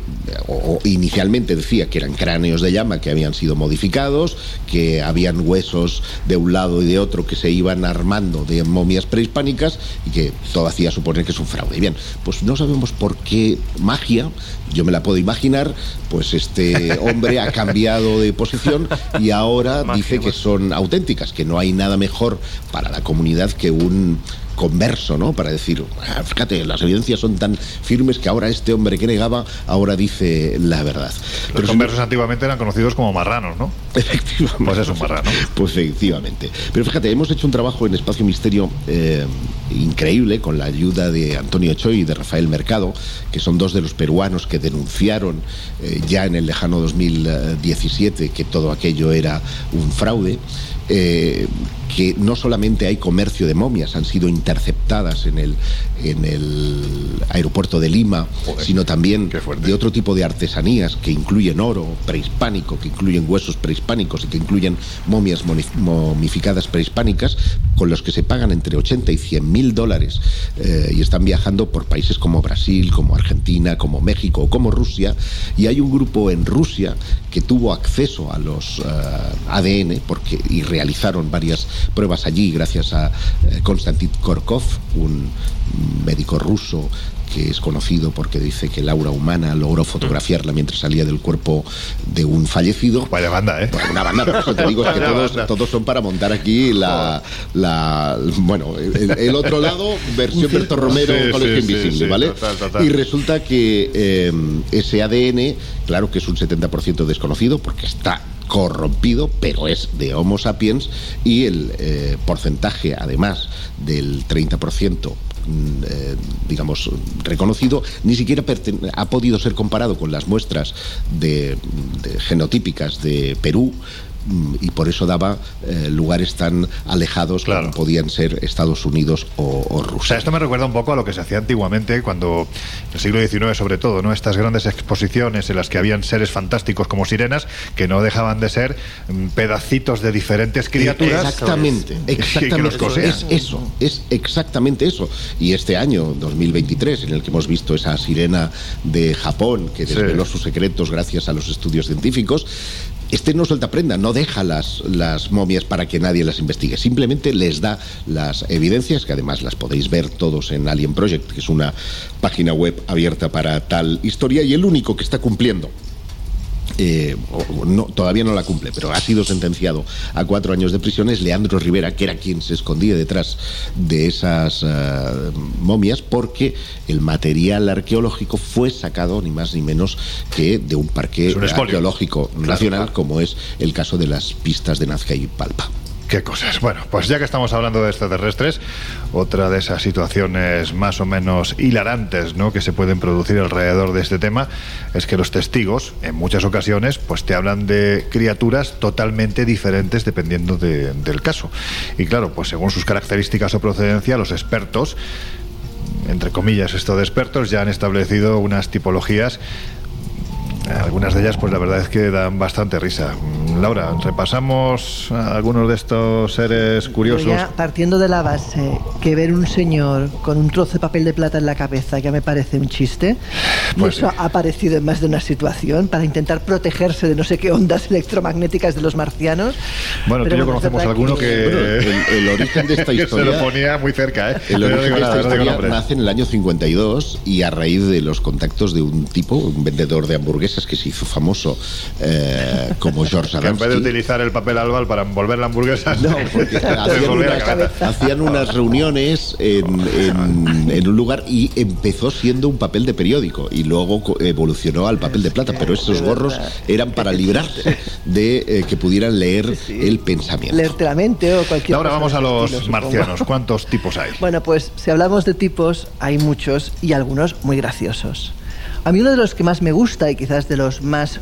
o, inicialmente decía que eran cráneos de llama que habían sido modificados, que habían huesos de un lado y de otro que se iban armando de momias prehispánicas y que todo hacía suponer que es un fraude. Y bien, pues no sabemos por qué magia, yo me la puedo imaginar, pues este hombre ha cambiado de posición y ahora dice que son auténticas, que no hay nada mejor para la comunidad que un converso, ¿no? Para decir, "Ah, fíjate, las evidencias son tan firmes que ahora este hombre que negaba ahora dice la verdad. Los conversos antiguamente eran conocidos como marranos, ¿no? Efectivamente. Pues es un marrano. Pues efectivamente. Pero fíjate, hemos hecho un trabajo en Espacio Misterio eh, increíble con la ayuda de Antonio Choi y de Rafael Mercado, que son dos de los peruanos que denunciaron eh, ya en el lejano 2017 que todo aquello era un fraude. eh, que no solamente hay comercio de momias, han sido interceptadas en el, en el aeropuerto de Lima, Joder, sino también de otro tipo de artesanías que incluyen oro prehispánico, que incluyen huesos prehispánicos y que incluyen momias momificadas prehispánicas, con los que se pagan entre 80 y 100 mil dólares eh, y están viajando por países como Brasil, como Argentina, como México o como Rusia. Y hay un grupo en Rusia que tuvo acceso a los eh, ADN porque, y realizaron varias pruebas allí gracias a eh, Konstantin Korkov, un médico ruso que es conocido porque dice que el aura humana logró fotografiarla mientras salía del cuerpo de un fallecido. Vaya banda, ¿eh? Bueno, una banda, por eso te digo, es que todos, son para montar aquí la, la bueno, el, el otro lado, versión Berto Romero, Sí, Colegio sí, sí, Invisible, sí, ¿vale? total, total. Y resulta que eh, ese ADN, claro que es un 70% desconocido porque está corrompido, pero es de Homo sapiens y el eh, porcentaje, además del 30%, mm, eh, digamos, reconocido, ni siquiera ha podido ser comparado con las muestras de, genotípicas de Perú y por eso daba eh, lugares tan alejados Claro. como podían ser Estados Unidos o, o O sea, Rusia. esto me recuerda un poco a lo que se hacía antiguamente, cuando, en el siglo XIX sobre todo, ¿no? Estas grandes exposiciones en las que habían seres fantásticos como sirenas, que no dejaban de ser mm, pedacitos de diferentes criaturas. Exactamente, que- que exactamente. los. Es eso, es exactamente eso. Y este año, 2023, en el que hemos visto esa sirena de Japón que Sí. desveló sus secretos gracias a los estudios científicos, este no suelta prenda, no deja las, las momias para que nadie las investigue, simplemente les da las evidencias, que además las podéis ver todos en Alien Project, que es una página web abierta para tal historia, y el único que está cumpliendo eh, no, todavía no la cumple, pero ha sido sentenciado a cuatro años de prisión, es Leandro Rivera, que era quien se escondía detrás de esas eh, momias, porque el material arqueológico fue sacado ni más ni menos que de un parque un arqueológico nacional, como es el caso de las pistas de Nazca y Palpa. Qué cosas. Bueno, pues ya que estamos hablando de extraterrestres, otra de esas situaciones más o menos hilarantes ¿no? que se pueden producir alrededor de este tema es que los testigos, en muchas ocasiones, pues te hablan de criaturas totalmente diferentes dependiendo de- del caso. Y claro, pues según sus características o procedencia, los expertos, entre comillas, esto de expertos, ya han establecido unas tipologías algunas de ellas, pues la verdad es que dan bastante risa. Mm, Laura, repasamos algunos de estos seres curiosos. Ya, partiendo de la base que ver un señor con un trozo de papel de plata en la cabeza ya me parece un chiste, y Pues eso sí. ha aparecido en más de una situación para intentar protegerse de no sé qué ondas electromagnéticas de los marcianos. Bueno, tú y Pero yo conocemos alguno que, Bueno, el- el origen de esta que se historia- lo ponía muy cerca, ¿eh? El origen de esta historia nace en el año 52 y a raíz de los contactos de un tipo, un vendedor de hamburguesas que se hizo famoso eh, como George Que en vez de Adamski. utilizar el papel albal para envolver la hamburguesa, No, porque hacían unas, hacían unas reuniones en, en- en un lugar y empezó siendo un papel de periódico y luego evolucionó al papel de plata, pero esos gorros eran para librarse de eh, que pudieran leer el pensamiento. Leerte la mente o cualquier Ahora cosa vamos a los estilo, supongo. marcianos. ¿Cuántos tipos hay? Bueno, pues si hablamos de tipos, hay muchos y algunos muy graciosos. A mí uno de los que más me gusta y quizás de los más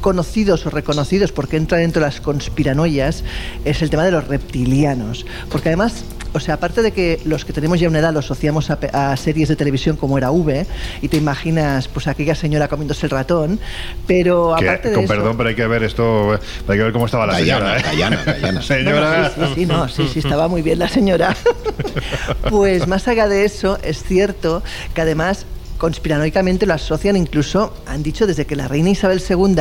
conocidos o reconocidos porque entra dentro de las conspiranoias es el tema de los reptilianos. Porque además, o sea, aparte de que los que tenemos ya una edad lo asociamos a, series de televisión como era V y te imaginas pues aquella señora comiéndose el ratón, pero Que, aparte de con eso... perdón, pero hay que ver esto, hay que ver cómo estaba la Dayana, señora. ¿eh? Dayana, Dayana. Señora. Bueno, sí, sí, sí, no, sí, sí, estaba muy bien la señora. pues más allá de eso, es cierto que además conspiranoicamente lo asocian incluso, han dicho desde que la reina Isabel II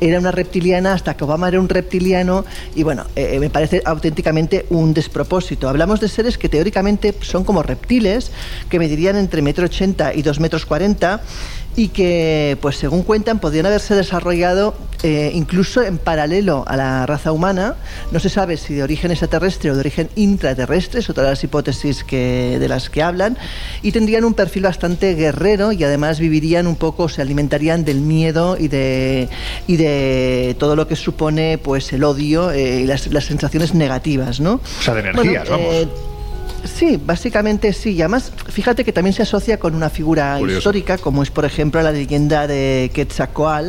era una reptiliana hasta que Obama era un reptiliano y bueno, eh, me parece auténticamente un despropósito. Hablamos de seres que teóricamente son como reptiles, que medirían entre metro ochenta y dos metros cuarenta y que, pues según cuentan, podrían haberse desarrollado eh, incluso en paralelo a la raza humana. No se sabe si de origen extraterrestre o de origen intraterrestre, es otra de las hipótesis que, de las que hablan, y tendrían un perfil bastante guerrero y además vivirían un poco, se alimentarían del miedo y de, y de todo lo que supone pues el odio eh, y las, las sensaciones negativas, ¿no? O sea, de energías, Bueno, vamos. eh, Sí, básicamente sí. Y además, fíjate que también se asocia con una figura Curioso. histórica, como es, por ejemplo, la leyenda de Quetzalcoatl,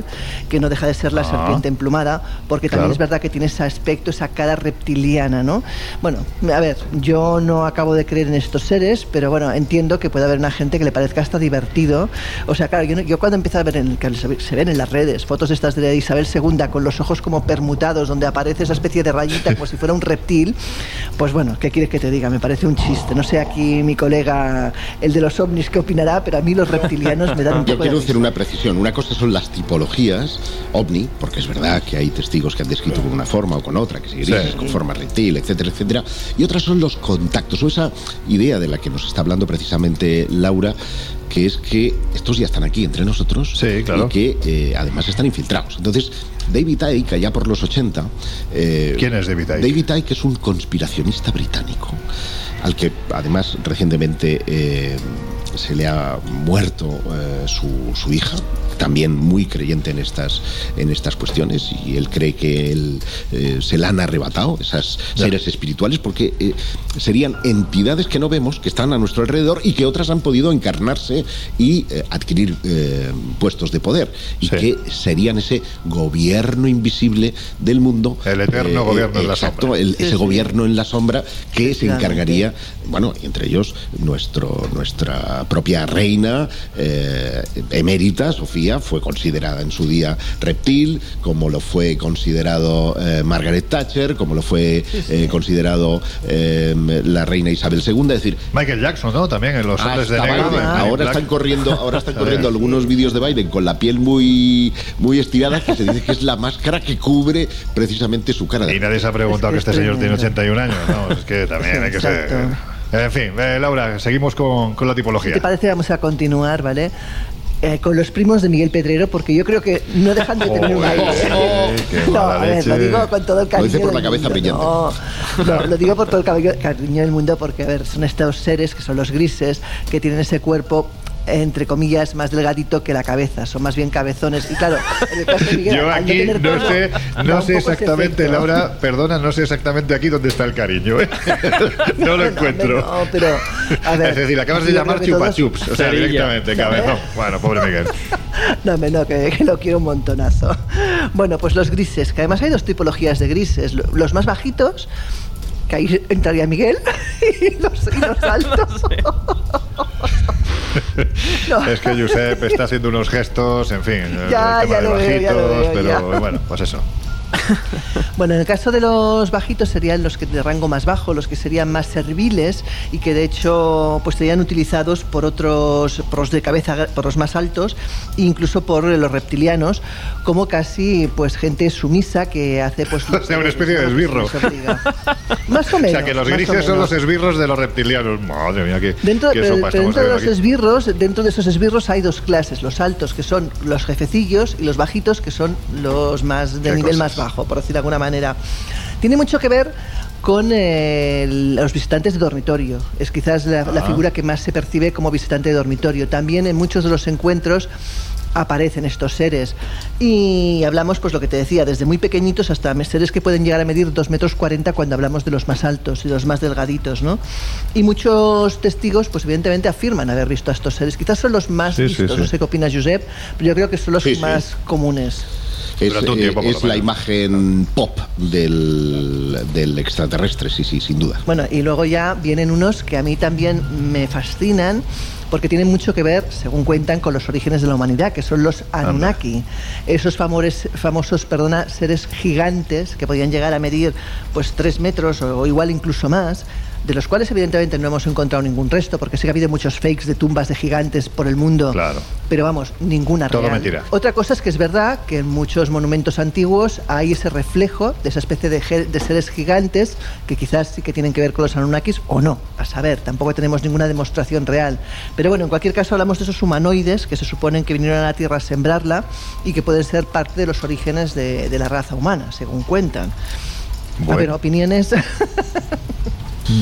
que no deja de ser la Ah. serpiente emplumada, porque también Claro. es verdad que tiene ese aspecto, esa cara reptiliana, ¿no? Bueno, a ver, yo no acabo de creer en estos seres, pero bueno, entiendo que puede haber una gente que le parezca hasta divertido. O sea, claro, yo, yo cuando empiezo a ver, en, que se ven en las redes fotos estas de Isabel II con los ojos como permutados, donde aparece esa especie de rayita como si fuera un reptil, pues bueno, ¿qué quieres que te diga? Me parece un chiste. No sé aquí mi colega, el de los ovnis, qué opinará, pero a mí los reptilianos me dan un Yo poco de quiero hacer risa. una precisión. Una cosa son las tipologías ovni, porque es verdad que hay testigos que han descrito con una forma o con otra, que si grises, Sí. con forma reptil, etcétera, etcétera. Y otras son los contactos, o esa idea de la que nos está hablando precisamente Laura, que es que estos ya están aquí entre nosotros Sí, claro. y que eh, además están infiltrados. Entonces, David Icke, allá por los 80... eh, ¿Quién es David Icke? David Icke es un conspiracionista británico, al que además recientemente eh, se le ha muerto eh, su, su hija, también muy creyente en estas, en estas cuestiones, y él cree que él, eh, se le han arrebatado esas seres espirituales porque eh, serían entidades que no vemos, que están a nuestro alrededor y que otras han podido encarnarse y eh, adquirir eh, puestos de poder, y Sí. que serían ese gobierno invisible del mundo. El eterno gobierno en la exacto, sombra. el- ese sí. gobierno en la sombra que se encargaría, bueno, entre ellos nuestro, nuestra propia reina eh, emérita, Sofía, fue considerada en su día reptil, como lo fue considerado eh, Margaret Thatcher, como lo fue eh, considerado eh, la reina Isabel II, es decir, Michael Jackson, ¿no? También en los Ah, hombres de negro. Biden. de ahora están corriendo, ahora están corriendo algunos vídeos de Biden con la piel muy, muy estirada que se dice que es la máscara que cubre precisamente su cara. Y nadie se ha preguntado que Es que este es señor tiene tremendo. 81 años, ¿no? Es que también hay que ser... En fin, eh, Laura, seguimos con, con la Si tipología. te parece, vamos a continuar, ¿vale? Eh, con los primos de Miguel Pedrero, porque yo creo que no dejan de tener un sí, qué no, a ver, lo digo con todo el Lo cariño. dice por la cabeza mundo. No, no, lo digo por todo el cabello- cariño del mundo, porque, a ver, son estos seres que son los grises, que tienen ese cuerpo entre comillas, más delgadito que la cabeza, son más bien cabezones. Y claro, en el caso de Miguel, Yo aquí no sé, no sé exactamente. Laura, perdona, no sé exactamente aquí dónde está el cariño, ¿eh? No lo encuentro. No, pero, a ver, es decir, acabas de llamar creo que chupa chups, o sea, Cerilla. directamente, cabezón. Bueno, pobre Miguel. No, no, que, que lo quiero un montonazo. Bueno, pues los grises, que además hay dos tipologías de grises. Lo- Los más bajitos, que ahí entraría Miguel, y los, y los. No. Es que Josep está haciendo unos gestos, en fin, el Ya, tema ya de lo veo, ya lo bajitos, veo, pero ya. bueno, pues eso. Bueno, en el caso de los bajitos serían los que de rango más bajo, los que serían más serviles y que de hecho pues serían utilizados por otros, por los de cabeza, por los más altos, incluso por los reptilianos, como casi pues gente sumisa que hace pues... O sea, una especie de esbirro. Más o O menos. sea, que los o grises son los esbirros de los reptilianos. Madre mía, qué, Dentro, qué sopa pero dentro de los aquí. esbirros, dentro de esos esbirros hay dos clases, los altos que son los jefecillos y los bajitos que son los más de nivel cosas. más bajo, por decir de alguna manera. Tiene mucho que ver con eh, los visitantes de dormitorio. Es quizás la, la Ah. figura que más se percibe como visitante de dormitorio. También en muchos de los encuentros aparecen estos seres y hablamos pues lo que te decía desde muy pequeñitos hasta seres que pueden llegar a medir 2 metros 40 cuando hablamos de los más altos y los más delgaditos ¿no? y muchos testigos pues evidentemente afirman haber visto a estos seres quizás son los más Sí, sí, vistos sí. no sé qué opina Josep pero yo creo que son los Sí, sí. más comunes Es, eh, tiempo, es la imagen pop del, del extraterrestre, sí, sí, sin duda. Bueno, y luego ya vienen unos que a mí también me fascinan porque tienen mucho que ver, según cuentan, con los orígenes de la humanidad, que son los Anunnaki. Esos famores- famosos perdona, seres gigantes que podían llegar a medir pues tres metros o, o igual incluso más. De los cuales evidentemente no hemos encontrado ningún resto, porque sí que ha habido muchos fakes de tumbas de gigantes por el mundo, Claro. pero vamos, ninguna Todo real. mentira. Otra cosa es que es verdad que en muchos monumentos antiguos hay ese reflejo de esa especie de, de seres gigantes que quizás sí que tienen que ver con los Anunnakis o no, a saber, tampoco tenemos ninguna demostración real. Pero bueno, en cualquier caso hablamos de esos humanoides que se suponen que vinieron a la Tierra a sembrarla y que pueden ser parte de los orígenes de, de la raza humana, según cuentan. A Bueno. ver, opiniones.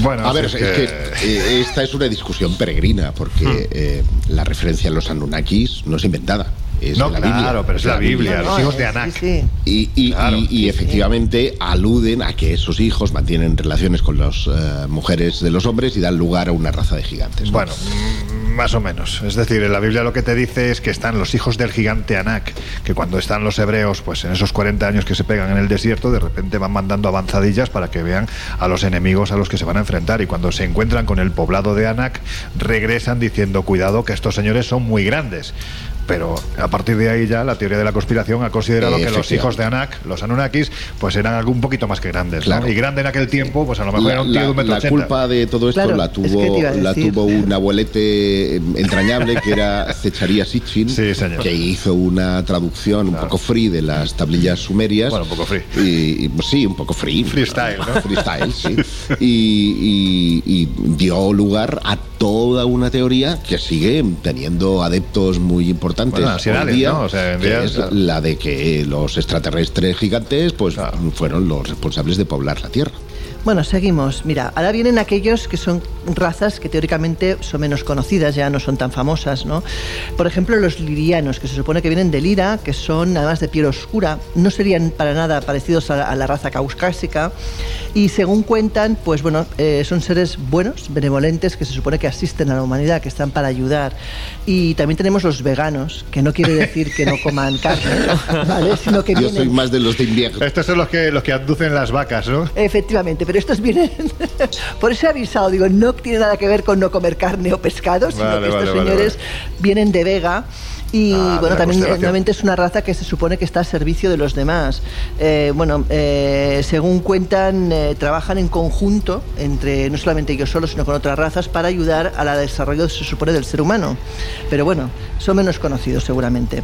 Bueno, A ver, si es que eh, esta es una discusión peregrina, porque eh, la referencia a los Anunnakis no es inventada. Es No, la claro, Biblia. pero es la Biblia, los hijos de Anak. Sí, sí. Y, y- Claro. y- y efectivamente aluden a que esos hijos mantienen relaciones con las eh, mujeres de los hombres y dan lugar a una raza de gigantes. ¿no? Bueno, mm, más o menos. Es decir, en la Biblia lo que te dice es que están los hijos del gigante Anak, que cuando están los hebreos, pues en esos 40 años que se pegan en el desierto, de repente van mandando avanzadillas para que vean a los enemigos a los que se van a enfrentar. Y cuando se encuentran con el poblado de Anak, regresan diciendo, cuidado, que estos señores son muy grandes. Pero a partir de ahí ya la teoría de la conspiración ha considerado que los hijos de Anak, los Anunnakis, pues eran algo un poquito más que grandes. ¿no? Y grande en aquel tiempo, pues a lo mejor era La, un tío de la- un metro la ochenta. culpa de todo esto Claro, la es que tuvo la tuvo un abuelete entrañable que era Zecharia Sitchin Sí, que hizo una traducción un poco free de las tablillas sumerias Bueno, un poco free. y, y, pues, sí un poco free Freestyle, ¿no? freestyle sí y, y- y dio lugar a toda una teoría que sigue teniendo adeptos muy importantes Bueno, hoy día, ¿no? O sea, en que día- es la de que los extraterrestres gigantes pues Claro. fueron los responsables de poblar la Tierra Bueno, seguimos. Mira, ahora vienen aquellos que son razas que teóricamente son menos conocidas, ya no son tan famosas, ¿no? Por ejemplo, los lirianos, que se supone que vienen de Lira, que son además de piel oscura, no serían para nada parecidos a la, a la raza caucásica, y según cuentan, pues bueno, eh, son seres buenos, benevolentes, que se supone que asisten a la humanidad, que están para ayudar. Y también tenemos los veganos, que no quiere decir que no coman carne, ¿no? ¿vale? Sino que yo vienen... soy más de los de invierno Estos son los que, los que abducen las vacas, ¿no? Efectivamente, pero estos vienen. Por eso he avisado, digo, no tiene nada que ver con no comer carne o pescado, sino que vale, estos señores vienen de Vega. Y Ah, bueno, también nuevamente es una raza que se supone que está a servicio de los demás. Eh, bueno, eh, según cuentan, eh, trabajan en conjunto entre no solamente ellos solos, sino con otras razas para ayudar al desarrollo, se supone, del ser humano. Pero bueno, son menos conocidos seguramente.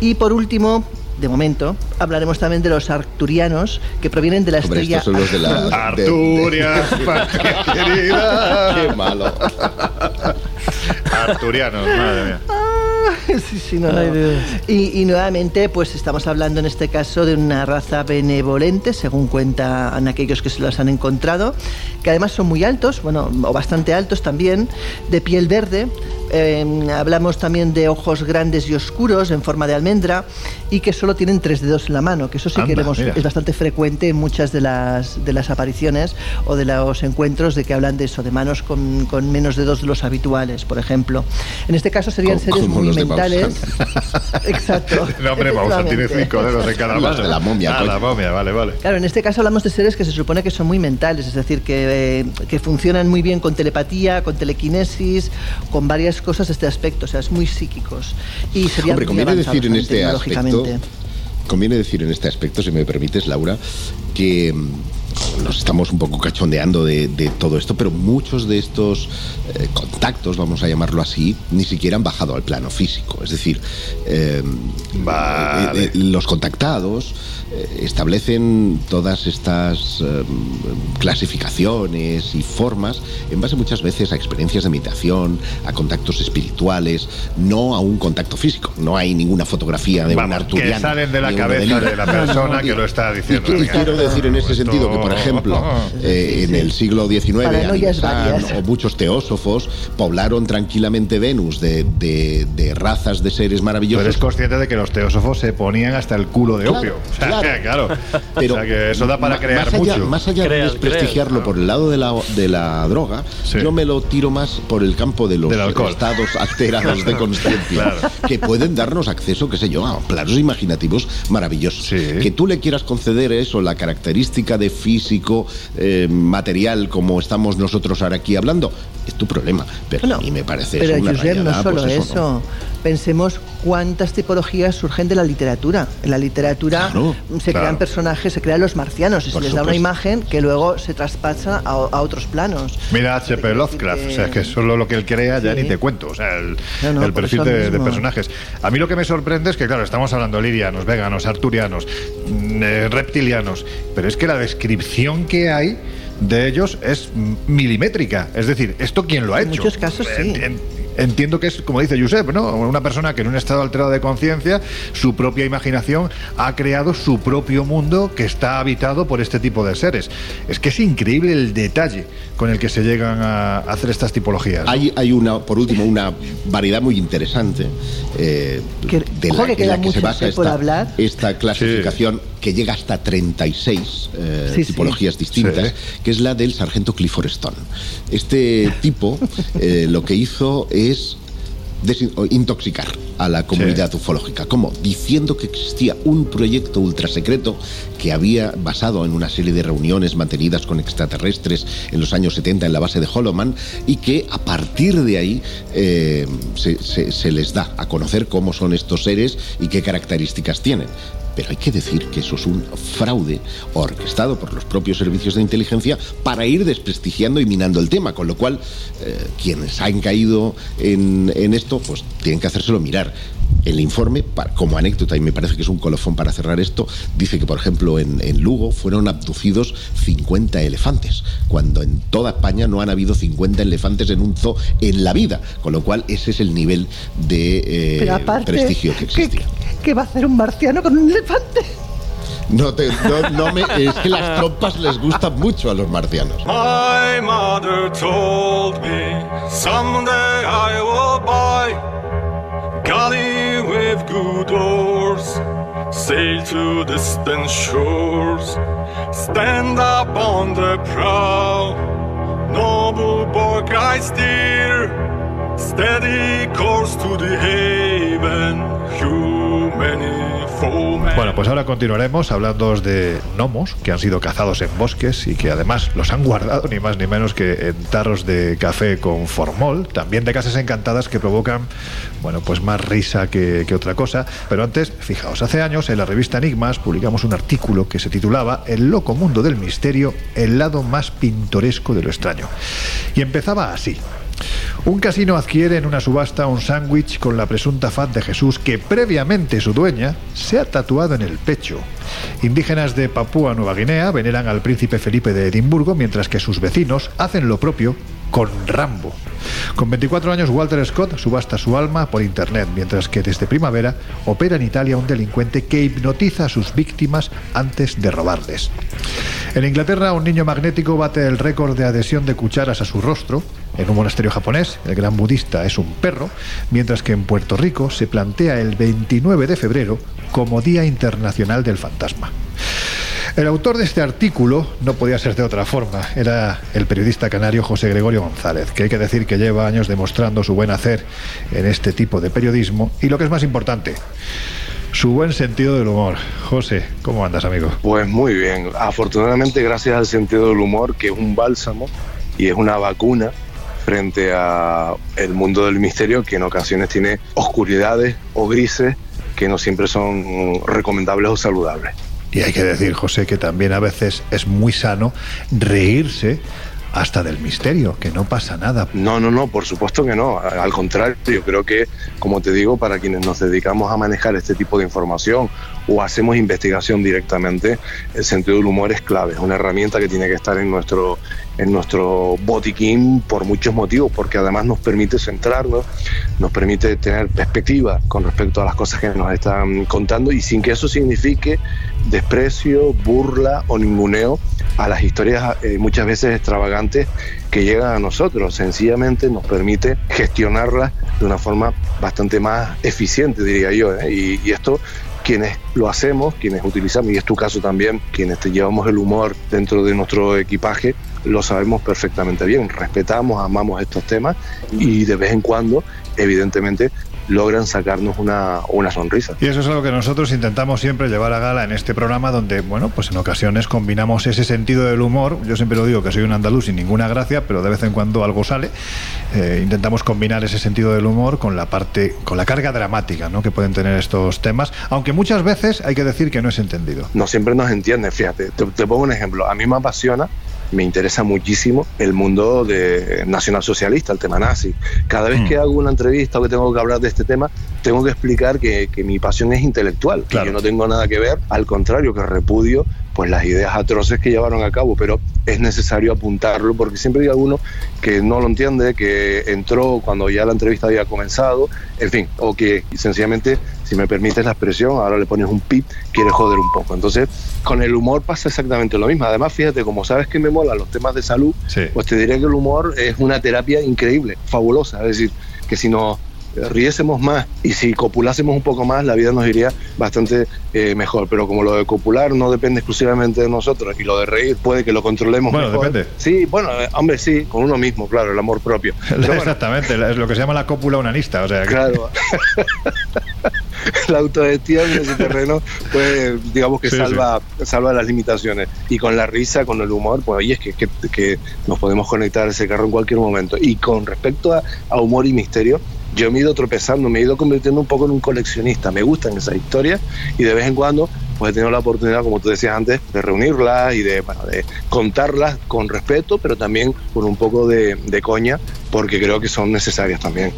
Y por último, de momento, hablaremos también de los arcturianos, que provienen de la Hombre, estrella. estos son los de la Arturias, patria querida. qué malo Arturianos, madre mía. Sí, sí, no, no. Y, y nuevamente, pues estamos hablando en este caso de una raza benevolente, según cuentan aquellos que se las han encontrado, que además son muy altos, bueno, o bastante altos también, de piel verde. Eh, hablamos también de ojos grandes y oscuros en forma de almendra y que solo tienen tres dedos en la mano, que eso sí que Anda, hemos- mira. es bastante frecuente en muchas de las, de las apariciones o de los encuentros de que hablan de eso, de manos con, con menos dedos de los habituales, por ejemplo. En este caso serían seres muy los de mentales. Exacto. No, hombre, Bausa tiene cinco dedos en cada mano. de la momia, Ah, coño. la momia, vale, vale. Claro, en este caso hablamos de seres que se supone que son muy mentales, es decir, que, eh, que funcionan muy bien con telepatía, con telequinesis, con varias cosas de este aspecto, o sea, es muy psíquicos. Y serían Hombre, muy conviene decir en este aspecto, conviene decir en este aspecto, si me permites, Laura, que mm, nos estamos un poco cachondeando de, de todo esto, pero muchos de estos eh, contactos, vamos a llamarlo así, ni siquiera han bajado al plano físico. Es decir, eh, Vale. eh, los contactados establecen todas estas eh, clasificaciones y formas en base muchas veces a experiencias de meditación, a contactos espirituales, no a un contacto físico. No hay ninguna fotografía de un Vamos, arturiano. que salen de la cabeza de la persona que lo está diciendo. Y, quiero decir en ese sentido que, por ejemplo, eh, en el siglo XIX, o muchos teósofos poblaron tranquilamente Venus de, de- de razas de seres maravillosos. eres consciente de que los teósofos se ponían hasta el culo de Claro, opio. O sea, claro. claro. Pero o sea, que eso da para crear más allá, mucho. Más allá de desprestigiarlo por el lado de la, de la droga, Sí. yo me lo tiro más por el campo de los estados alterados de conciencia Claro. que pueden darnos acceso, qué sé yo, a planos imaginativos maravillosos. Sí. Que tú le quieras conceder eso, la característica de físico, eh, material, como estamos nosotros ahora aquí hablando, es tu problema. Pero Bueno, a mí me parece pero eso una Josep, no solo pues eso. ¿no? pensemos cuántas tipologías surgen de la literatura. En la literatura Claro, se crean personajes, se crean los marcianos y Por se les da una imagen que luego se traspasa a, a otros planos. Mira H.P. Lovecraft, o sea, es que solo lo que él crea ya ni te cuento, o sea, el, No, no, el por perfil de, personajes. A mí lo que me sorprende es que, claro, estamos hablando lirianos, veganos, arturianos, mm, eh, reptilianos, pero es que la descripción que hay de ellos es milimétrica. Es decir, ¿esto quién lo ha En hecho? muchos casos, sí. En- en- Entiendo que es, como dice Josep, ¿no? Una persona que en un estado alterado de conciencia, su propia imaginación ha creado su propio mundo que está habitado por este tipo de seres. Es que es increíble el detalle con el que se llegan a hacer estas tipologías. ¿no? Hay, hay una, por último, una variedad muy interesante eh, de la, que en queda la que se basa esta clasificación que llega hasta 36 eh, Sí, sí. tipologías distintas, Sí. que es la del sargento Clifford Stone. Este tipo eh, lo que hizo es intoxicar a la comunidad ufológica. ¿Cómo? Diciendo que existía un proyecto ultrasecreto que había basado en una serie de reuniones mantenidas con extraterrestres en los años 70 en la base de Holloman y que a partir de ahí eh, se, se- se les da a conocer cómo son estos seres y qué características tienen. Pero hay que decir que eso es un fraude orquestado por los propios servicios de inteligencia para ir desprestigiando y minando el tema, con lo cual eh, quienes han caído en, en esto, pues tienen que hacérselo mirar. El informe, como anécdota, y me parece que es un colofón para cerrar esto, dice que, por ejemplo, en, en Lugo fueron abducidos 50 elefantes, cuando en toda España no han habido 50 elefantes en un zoo en la vida, con lo cual ese es el nivel de eh, aparte, prestigio que ¿qué, existía. qué va a hacer un marciano con un elefante? No, te- no- no me- es que las trompas les gustan mucho a los marcianos. My mother told me someday I will buy galley with good oars, sail to distant shores, stand up on the prow, noble bark I steer, steady course to the haven, human foemen. Bueno, pues ahora continuaremos hablando de gnomos que han sido cazados en bosques y que además los han guardado ni más ni menos que en tarros de café con formol, también de casas encantadas que provocan, bueno, pues más risa que, otra cosa. Pero antes, fijaos, hace años en la revista Enigmas publicamos un artículo que se titulaba El loco mundo del misterio, el lado más pintoresco de lo extraño. Y empezaba así. Un casino adquiere en una subasta un sándwich con la presunta faz de Jesús que previamente su dueña se ha tatuado en el pecho. Indígenas de Papúa Nueva Guinea veneran al príncipe Felipe de Edimburgo mientras que sus vecinos hacen lo propio con Rambo. Con 24 años Walter Scott subasta su alma por internet, mientras que desde primavera opera en Italia un delincuente que hipnotiza a sus víctimas antes de robarles. En Inglaterra, un niño magnético bate el récord de adhesión de cucharas a su rostro. En un monasterio japonés, el gran budista es un perro, mientras que en Puerto Rico se plantea el 29 de febrero como Día Internacional del Fantasma. El autor de este artículo no podía ser de otra forma. Era el periodista canario José Gregorio González, que hay que decir que lleva años demostrando su buen hacer en este tipo de periodismo y lo que es más importante, su buen sentido del humor. José, ¿cómo andas, amigo? Pues muy bien. Afortunadamente, gracias al sentido del humor, que es un bálsamo y es una vacuna frente a el mundo del misterio, que en ocasiones tiene oscuridades o grises que no siempre son recomendables o saludables. Y hay que decir, José, que también a veces es muy sano reírse hasta del misterio, que no pasa nada. No, no, no, por supuesto que no. Al contrario, yo creo que, como te digo, para quienes nos dedicamos a manejar este tipo de información o hacemos investigación directamente, el sentido del humor es clave, es una herramienta que tiene que estar en nuestro, en nuestro botiquín por muchos motivos, porque además nos permite centrarnos, nos permite tener perspectiva con respecto a las cosas que nos están contando y sin que eso signifique desprecio, burla o ninguneo a las historias eh, muchas veces extravagantes que llegan a nosotros. Sencillamente nos permite gestionarlas de una forma bastante más eficiente, diría yo. ¿eh? Y, y esto quienes lo hacemos, quienes utilizamos, y es tu caso también, quienes te llevamos el humor dentro de nuestro equipaje, lo sabemos perfectamente bien. Respetamos, amamos estos temas y de vez en cuando evidentemente logran sacarnos una, una sonrisa. Y eso es algo que nosotros intentamos siempre llevar a gala en este programa donde, bueno, pues en ocasiones combinamos ese sentido del humor. Yo siempre lo digo que soy un andaluz sin ninguna gracia, pero de vez en cuando algo sale. Eh, intentamos combinar ese sentido del humor con la parte, con la carga dramática ¿no? que pueden tener estos temas, aunque muchas veces hay que decir que no es entendido. No siempre nos entiende, fíjate. Te, te pongo un ejemplo. A mí me apasiona me interesa muchísimo el mundo de nacionalsocialista, el tema nazi. Cada vez que hago una entrevista o que tengo que hablar de este tema, tengo que explicar que, que mi pasión es intelectual, que yo no tengo nada que ver, al contrario, que repudio pues las ideas atroces que llevaron a cabo, pero es necesario apuntarlo porque siempre hay alguno que no lo entiende, que entró cuando ya la entrevista había comenzado, en fin, o que sencillamente, si me permites la expresión, ahora le pones un pip, quiere joder un poco. Entonces, con el humor pasa exactamente lo mismo. Además, fíjate, como sabes que me mola los temas de salud, pues te diré que el humor es una terapia increíble, fabulosa. Es decir, que si nos riésemos más y si copulásemos un poco más, la vida nos iría bastante eh, mejor. Pero como lo de copular no depende exclusivamente de nosotros y lo de reír puede que lo controlemos Bueno, mejor. depende. Sí, bueno, eh, hombre, sí, con uno mismo, claro, el amor propio. Pero bueno, Exactamente, es lo que se llama la cópula unanista. O sea, que- Claro. la autogestión en ese terreno, pues digamos que Sí, salva, salva las limitaciones. Y con la risa, con el humor, pues ahí es que, que, que nos podemos conectar a ese carro en cualquier momento. Y con respecto a, a humor y misterio, yo me he ido tropezando, me he ido convirtiendo un poco en un coleccionista. Me gustan esas historias y de vez en cuando pues he tenido la oportunidad, como tú decías antes, de reunirlas y de, bueno, de contarlas con respeto, pero también con un poco de, de coña, porque creo que son necesarias también.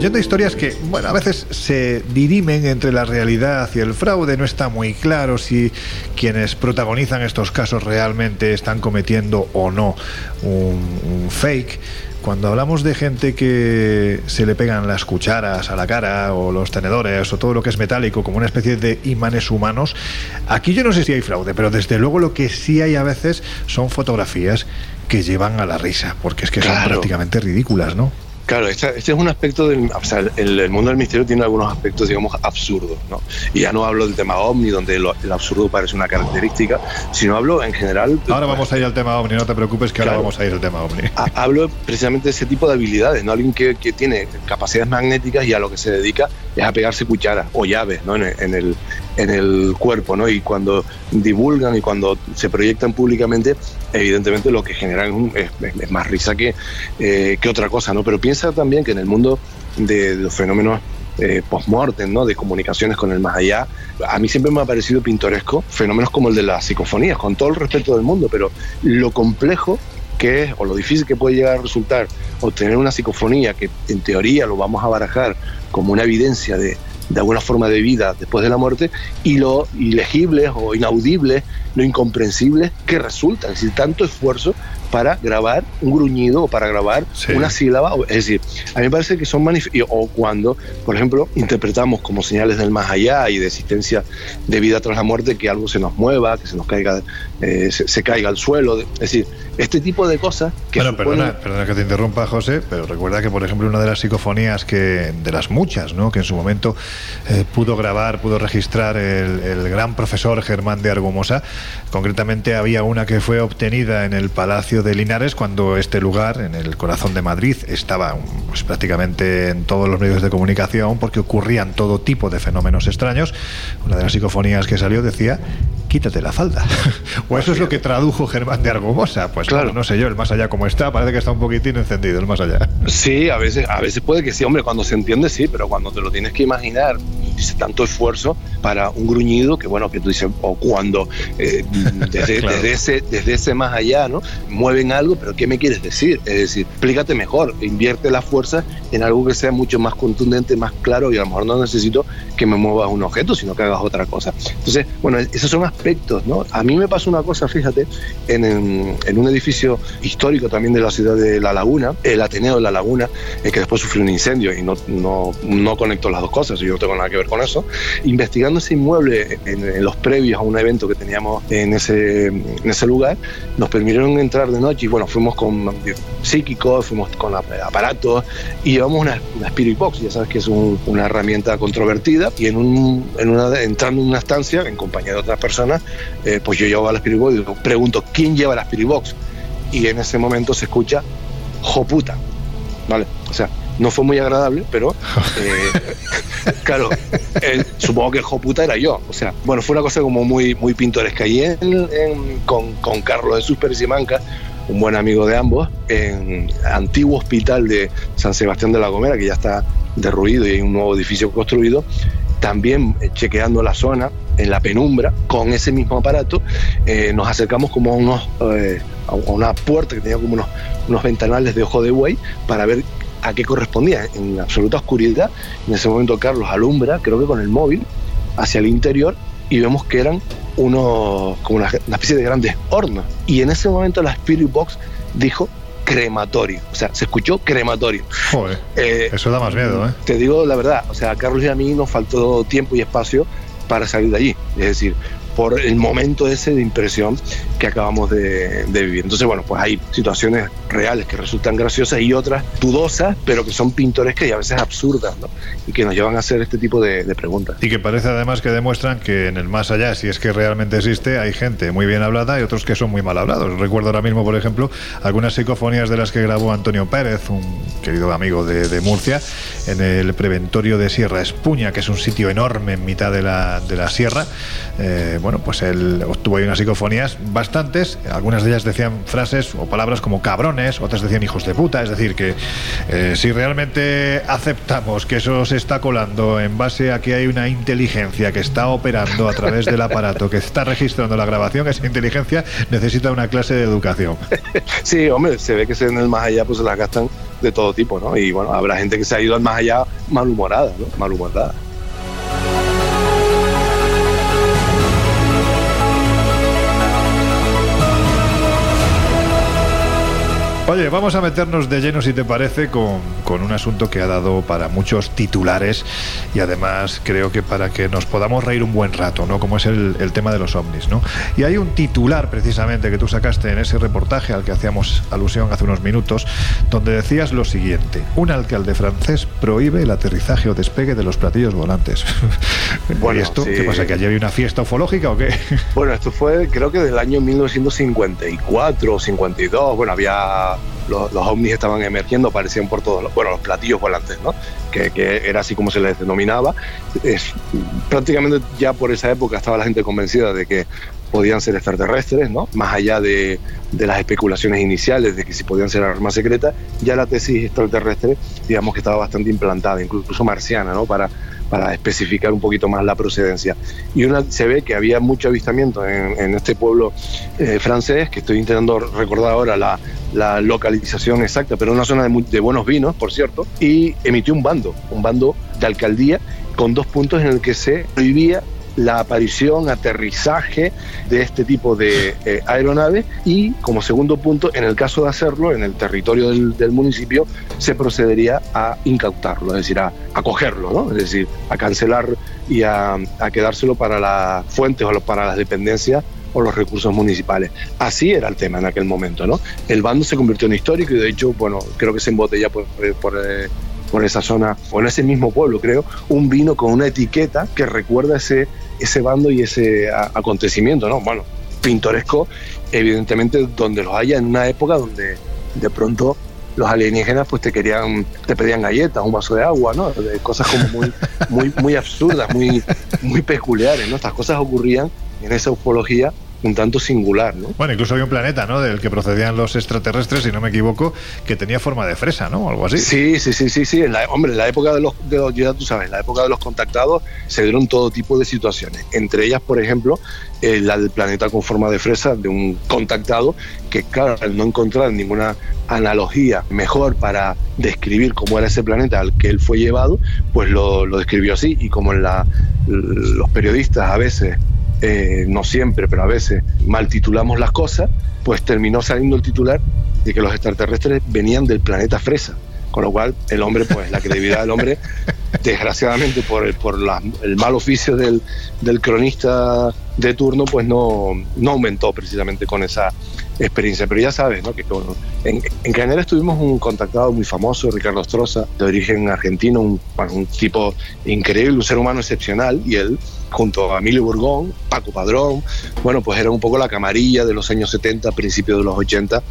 Yendo a historias que, bueno, a veces se dirimen entre la realidad y el fraude, no está muy claro si quienes protagonizan estos casos realmente están cometiendo o no un, un fake. Cuando hablamos de gente que se le pegan las cucharas a la cara o los tenedores o todo lo que es metálico como una especie de imanes humanos, aquí yo no sé si hay fraude, pero desde luego lo que sí hay a veces son fotografías que llevan a la risa, porque es que son prácticamente ridículas, ¿no? Claro, este, este es un aspecto del. O sea, el, el mundo del misterio tiene algunos aspectos, digamos, absurdos, ¿no? Y ya no hablo del tema ovni, donde lo- el absurdo parece una característica, sino hablo en general. Ahora vamos a ir al tema ovni, no te preocupes que ahora vamos a ir al tema ovni. Ha- Hablo precisamente de ese tipo de habilidades, ¿no? Alguien que, que tiene capacidades magnéticas y a lo que se dedica es a pegarse cucharas o llaves, ¿no? En el, en el cuerpo, ¿no? Y cuando divulgan y cuando se proyectan públicamente, evidentemente lo que generan es, es- es- más risa que, eh, que otra cosa, ¿no? Pero piensa también que en el mundo de, de los fenómenos eh, post-mortem, ¿no? de comunicaciones con el más allá, a mí siempre me ha parecido pintoresco fenómenos como el de las psicofonías, con todo el respeto del mundo, pero lo complejo que es, o lo difícil que puede llegar a resultar obtener una psicofonía que en teoría lo vamos a barajar como una evidencia de, de alguna forma de vida después de la muerte, y lo ilegibles o inaudibles, lo incomprensibles que resulta, es decir, tanto esfuerzo para grabar un gruñido o para grabar una sílaba, es decir, a mí me parece que son y- o cuando, por ejemplo, interpretamos como señales del más allá y de existencia de vida tras la muerte que algo se nos mueva, que se nos caiga, eh, se, se caiga al suelo, es decir, este tipo de cosas que Bueno, suponen- perdona, perdona que te interrumpa, José, pero recuerda que, por ejemplo, una de las psicofonías que, de las muchas, ¿no? que en su momento eh, pudo grabar, pudo registrar el, el gran profesor Germán de Argumosa, concretamente había una que fue obtenida en el Palacio de Linares cuando este lugar, en el corazón de Madrid, estaba pues, prácticamente en todos los medios de comunicación porque ocurrían todo tipo de fenómenos extraños. Una de las psicofonías que salió decía, quítate la falda. o eso es lo que tradujo Germán de Argumosa. Pues claro, no sé yo, el más allá como está, parece que está un poquitín encendido el más allá. Sí, a veces, a veces puede que sí, hombre, cuando se entiende sí, pero cuando te lo tienes que imaginar, dice tanto esfuerzo para un gruñido que bueno, que tú dices, o cuando eh, desde, Claro. desde ese, desde ese más allá, ¿no? Mueven algo, pero ¿qué me quieres decir? Es decir, explícate mejor, invierte la fuerza en algo que sea mucho más contundente, más claro, y a lo mejor no necesito que me muevas un objeto, sino que hagas otra cosa. Entonces, bueno, esos son aspectos, ¿no? A mí me pasó una cosa, fíjate, en, en- un edificio histórico también de la ciudad de La Laguna, el Ateneo de La Laguna, eh, que después sufrió un incendio y no, no, no conecto las dos cosas, yo no tengo nada que ver con eso. Investigando ese inmueble en, en los previos a un evento que teníamos en ese, en ese lugar, nos permitieron entrar de noche y bueno, fuimos con psíquicos, fuimos con ap- aparatos y llevamos una, una Spirit Box, ya sabes que es un- una herramienta controvertida y en un, en una, entrando en una estancia en compañía de otras personas, eh, pues yo llevaba la Spirit Digo, pregunto, ¿quién lleva la Spirit Box? Y en ese momento se escucha, joputa, ¿vale? O sea, no fue muy agradable, pero eh, claro, eh, supongo que el joputa era yo. O sea, bueno, fue una cosa como muy, muy pintoresca. Y en, en- con, con Carlos Jesús Pérez y Manca, un buen amigo de ambos, en antiguo hospital de San Sebastián de la Gomera, que ya está derruido y hay un nuevo edificio construido, también eh, chequeando la zona en la penumbra con ese mismo aparato eh, nos acercamos como a unos eh, a una puerta que tenía como unos, unos ventanales de ojo de buey para ver a qué correspondía. En absoluta oscuridad en ese momento Carlos alumbra creo que con el móvil hacia el interior y vemos que eran unos como una, una especie de grandes hornos. Y en ese momento la Spirit Box dijo crematorio o sea se escuchó crematorio Joder, Eh, eso da más miedo, ¿eh? te digo la verdad, o sea, a Carlos y a mí nos faltó tiempo y espacio para salir de allí. Es decir, por el momento ese de impresión que acabamos de, vivir. Entonces, bueno, pues hay situaciones reales que resultan graciosas y otras dudosas, pero que son pintorescas y a veces absurdas, ¿no? Y que nos llevan a hacer este tipo de, preguntas. Y que parece además que demuestran que en el más allá, si es que realmente existe, hay gente muy bien hablada y otros que son muy mal hablados. Recuerdo ahora mismo, por ejemplo, algunas psicofonías de las que grabó Antonio Pérez, un querido amigo de, Murcia, en el preventorio de Sierra Espuña, que es un sitio enorme en mitad de la, de la sierra. Eh, pues él obtuvo ahí unas psicofonías bastantes. Algunas de ellas decían frases o palabras como cabrones, otras decían hijos de puta. Es decir, que eh, si realmente aceptamos que eso se está colando en base a que hay una inteligencia que está operando a través del aparato que está registrando la grabación, esa inteligencia necesita una clase de educación. Sí, hombre, se ve que en el más allá pues se las gastan de todo tipo, ¿no? Y bueno, habrá gente que se ha ido al más allá malhumorada, ¿no? Malhumorada. Oye, vamos a meternos de lleno, si te parece, con, con un asunto que ha dado para muchos titulares y además creo que para que nos podamos reír un buen rato, ¿no? Como es el, el tema de los ovnis, ¿no? Y hay un titular precisamente que tú sacaste en ese reportaje al que hacíamos alusión hace unos minutos, donde decías lo siguiente: un alcalde francés prohíbe el aterrizaje o despegue de los platillos volantes. Bueno, ¿Y esto sí. qué pasa? ¿Que allí había una fiesta ufológica o qué? Bueno, esto fue creo que del año 1954 o 52. Bueno, había los, los ovnis estaban emergiendo, aparecían por todos los, bueno, los platillos volantes, ¿no? Que, que era así como se les denominaba. Es, prácticamente ya por esa época estaba la gente convencida de que podían ser extraterrestres, ¿no? Más allá de, de las especulaciones iniciales de que si podían ser armas secretas, ya la tesis extraterrestre, digamos que estaba bastante implantada, incluso marciana, ¿no? Para, para especificar un poquito más la procedencia. Y una, se ve que había mucho avistamiento en, en este pueblo eh, francés, que estoy intentando recordar ahora la, localización exacta, pero una zona de, de buenos vinos, por cierto, y emitió un bando, un bando de alcaldía con dos puntos en el que se prohibía la aparición, aterrizaje de este tipo de eh, aeronaves y como segundo punto, en el caso de hacerlo en el territorio del, del municipio, se procedería a incautarlo, es decir, a, cogerlo, ¿no? es decir, a cancelar y a, quedárselo para las fuentes o para las dependencias o los recursos municipales. Así era el tema en aquel momento, ¿no? El bando se convirtió en histórico y de hecho, bueno, creo que se embotella por, por, eh, por esa zona, o en ese mismo pueblo, creo, un vino con una etiqueta que recuerda ese, ese bando y ese a- acontecimiento, ¿no? Bueno, pintoresco, evidentemente, donde los haya en una época donde de pronto los alienígenas pues te querían, te pedían galletas, un vaso de agua, ¿no? De cosas como muy, muy, muy absurdas, muy, muy peculiares, ¿no? Estas cosas ocurrían en esa ufología un tanto singular, ¿no? Bueno, incluso había un planeta, ¿no? Del que procedían los extraterrestres, si no me equivoco, que tenía forma de fresa, ¿no? Algo así. Sí, sí, sí, sí, sí. En la, hombre, en la época de los, de los, ya tú sabes, en la época de los contactados se dieron todo tipo de situaciones. Entre ellas, por ejemplo, eh, la del planeta con forma de fresa de un contactado que, claro, al no encontrar ninguna analogía mejor para describir cómo era ese planeta al que él fue llevado, pues lo, lo describió así. Y como en la, los periodistas a veces eh, no siempre, pero a veces mal titulamos las cosas, pues terminó saliendo el titular de que los extraterrestres venían del planeta Fresa. Con lo cual, el hombre, pues la credibilidad del hombre desgraciadamente por el, por la- el mal oficio del, del cronista de turno, pues no, no aumentó precisamente con esa experiencia. Pero ya sabes, ¿no? Que con- en, en tuvimos un contactado muy famoso, Ricardo Stroza, de origen argentino, un, un tipo increíble, un ser humano excepcional, y él, junto a Emilio Burgón, Paco Padrón, bueno, pues era un poco la camarilla de los años 70, principios de los 80,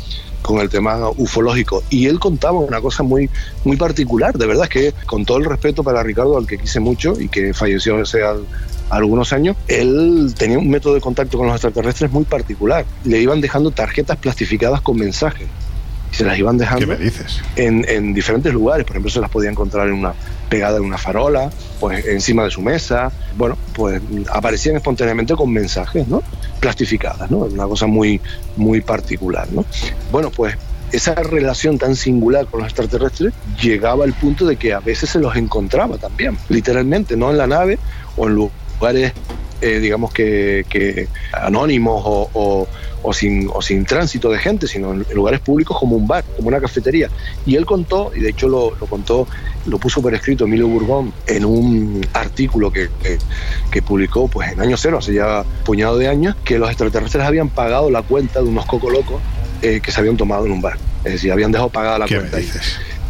con el tema ufológico. Y él contaba una cosa muy, muy particular, de verdad, es que con todo el respeto para Ricardo, al que quise mucho y que falleció hace algunos años, él tenía un método de contacto con los extraterrestres muy particular. Le iban dejando tarjetas plastificadas con mensajes. Y se las iban dejando ¿Qué me dices? en, en diferentes lugares. Por ejemplo, se las podía encontrar en una pegada en una farola, pues encima de su mesa. Bueno, pues aparecían espontáneamente con mensajes, ¿no? Plastificadas, ¿no? Una cosa muy, muy particular, ¿no? Bueno, pues esa relación tan singular con los extraterrestres llegaba al punto de que a veces se los encontraba también, literalmente, no en la nave o en lugares, eh, digamos que, que anónimos o, o- o sin, o sin tránsito de gente, sino en lugares públicos como un bar, como una cafetería. Y él contó, y de hecho lo, lo contó, lo puso por escrito Emilio Burgón en un artículo que, que, que publicó pues en año cero, hace ya puñado de años, que los extraterrestres habían pagado la cuenta de unos coco locos eh, que se habían tomado en un bar. Es decir, habían dejado pagada la ¿Qué me cuenta. ahí.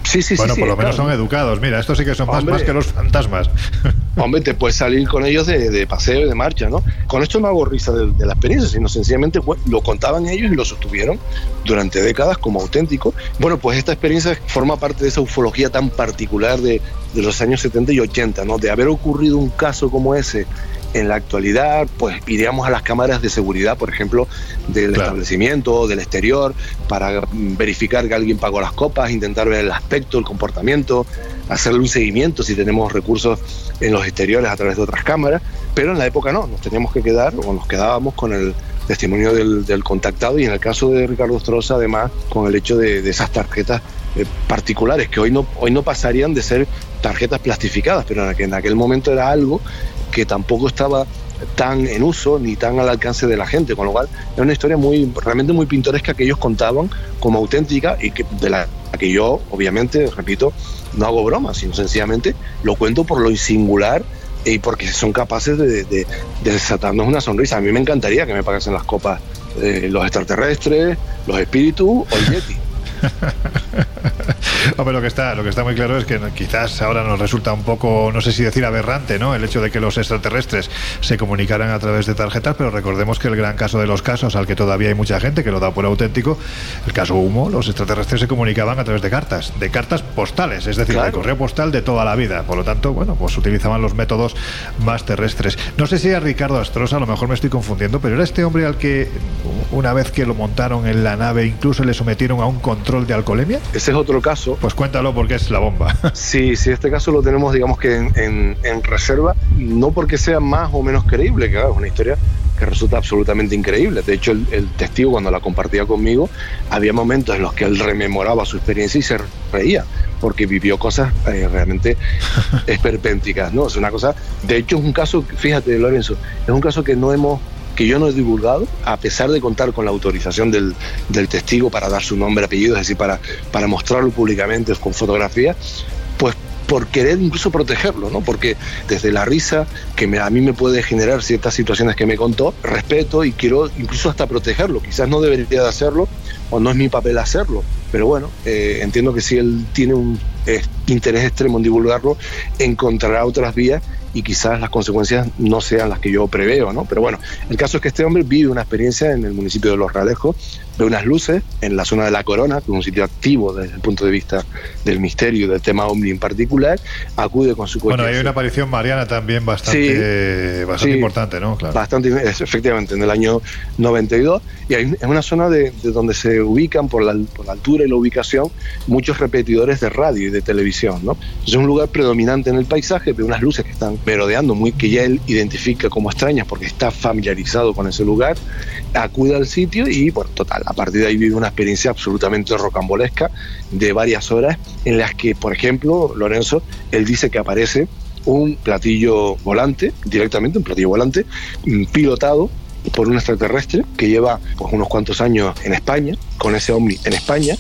Sí, sí, bueno, sí. por lo menos claro. son educados. Mira, estos sí que son más, más que los fantasmas. Hombre, te puedes salir con ellos de, de paseo y de marcha, ¿no? Con esto no hago risa de, de la experiencia, sino sencillamente pues, lo contaban ellos y lo sostuvieron durante décadas como auténtico. Bueno, pues esta experiencia forma parte de esa ufología tan particular de, de los años 70 y 80, ¿no? De haber ocurrido un caso como ese en la actualidad, pues iríamos a las cámaras de seguridad, por ejemplo, del Claro. establecimiento o del exterior, para mm, verificar que alguien pagó las copas, intentar ver el aspecto, el comportamiento, hacerle un seguimiento si tenemos recursos en los exteriores a través de otras cámaras, pero en la época no, nos teníamos que quedar o nos quedábamos con el testimonio del, del contactado y en el caso de Ricardo Stroza además con el hecho de, de esas tarjetas eh, particulares que hoy no, hoy no pasarían de ser tarjetas plastificadas, pero en aquel, en aquel momento era algo que tampoco estaba tan en uso ni tan al alcance de la gente, con lo cual es una historia muy realmente muy pintoresca que ellos contaban como auténtica y que de la que yo obviamente repito no hago broma, sino sencillamente lo cuento por lo singular y porque son capaces de, de- de desatarnos una sonrisa. A mí me encantaría que me pagasen las copas eh, los extraterrestres, los espíritus o el Yeti. Hombre, lo que está, lo que está muy claro es que quizás ahora nos resulta un poco, no sé si decir aberrante, ¿no? El hecho de que los extraterrestres se comunicaran a través de tarjetas, pero recordemos que el gran caso de los casos, al que todavía hay mucha gente que lo da por auténtico, el caso Humo, los extraterrestres se comunicaban a través de cartas, de cartas postales, es decir, de Claro. correo postal de toda la vida. Por lo tanto, bueno, pues utilizaban los métodos más terrestres. No sé si a Ricardo Astrosa, a lo mejor me estoy confundiendo, pero era este hombre al que una vez que lo montaron en la nave incluso le sometieron a un control de alcoholemia. Ese es otro caso. Pues cuéntalo porque es la bomba. Sí, sí, este caso lo tenemos, digamos que en, en- en reserva, no porque sea más o menos creíble, que claro, es una historia que resulta absolutamente increíble. De hecho, el, el testigo cuando la compartía conmigo, había momentos en los que él rememoraba su experiencia y se reía, porque vivió cosas eh, realmente esperpénticas, ¿no? Es una cosa, de hecho es un caso, fíjate Lorenzo, es un caso que no hemos que yo no he divulgado, a pesar de contar con la autorización del, del testigo para dar su nombre, apellido, es decir, para, para mostrarlo públicamente con fotografía, pues por querer incluso protegerlo, ¿no? Porque desde la risa que me- a mí me puede generar ciertas situaciones que me contó, respeto y quiero incluso hasta protegerlo. Quizás no debería de hacerlo o no es mi papel hacerlo, pero bueno, eh, entiendo que si él tiene un eh, interés extremo en divulgarlo, encontrará otras vías y quizás las consecuencias no sean las que yo preveo, ¿no? Pero bueno, el caso es que este hombre vive una experiencia en el municipio de Los Realejos, ve unas luces en la zona de La Corona, que es un sitio activo desde el punto de vista del misterio y del tema ovni en particular, acude con su coche. Bueno, hay una aparición mariana también bastante, bastante sí. importante, ¿no? Claro. Bastante, efectivamente, en el año 92. Y hay, es una zona de, de donde se ubican, por la, por la altura y la ubicación, muchos repetidores de radio y de televisión. ¿no? Es un lugar predominante en el paisaje, de unas luces que están merodeando, muy, que ya él identifica como extrañas porque está familiarizado con ese lugar. Acude al sitio y, bueno, total, a partir de ahí vive una experiencia absolutamente rocambolesca de varias horas en las que, por ejemplo, Lorenzo, él dice que aparece un platillo volante, directamente un platillo volante, mm, pilotado por un extraterrestre que lleva pues, unos cuantos años en España, con ese Omni en España,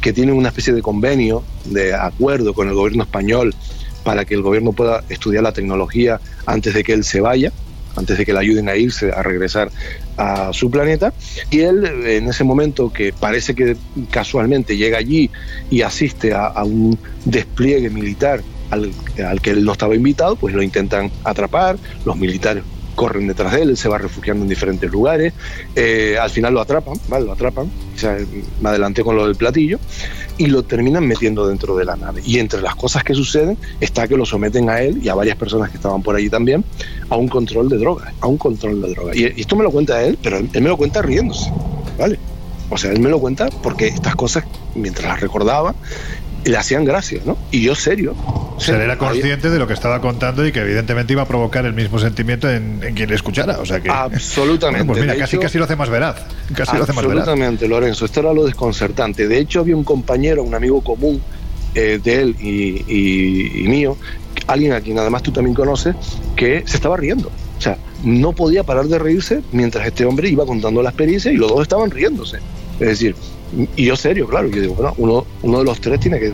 que tiene una especie de convenio, de acuerdo con el gobierno español para que el gobierno pueda estudiar la tecnología antes de que él se vaya antes de que le ayuden a irse, a regresar a su planeta. Y él, en ese momento que parece que casualmente llega allí y asiste a, un despliegue militar al, al, que él no estaba invitado, pues lo intentan atrapar, los militares corren detrás de él, se va refugiando en diferentes lugares, eh, al final lo atrapan, ¿vale? Lo atrapan, o me adelanté con lo del platillo, y lo terminan metiendo dentro de la nave. Y entre las cosas que suceden está que lo someten a él y a varias personas que estaban por allí también a un control de drogas, a un control de drogas. Y, esto me lo cuenta él, pero él, me lo cuenta riéndose, ¿vale? O sea, él me lo cuenta porque estas cosas, mientras las recordaba, le hacían gracia, ¿no? Y yo serio. O sea, era consciente de lo que estaba contando y que evidentemente iba a provocar el mismo sentimiento en, quien le escuchara. O sea que. Absolutamente. pues mira, casi, casi lo hace más veraz. Casi lo hace más veraz. Absolutamente, Lorenzo. Esto era lo desconcertante. De hecho, había un compañero, un amigo común eh, de él y, y mío, alguien a quien además tú también conoces, que se estaba riendo. O sea, no podía parar de reírse mientras este hombre iba contando la experiencia y los dos estaban riéndose. Es decir, y yo serio, claro, yo digo, bueno, uno, uno de los tres tiene que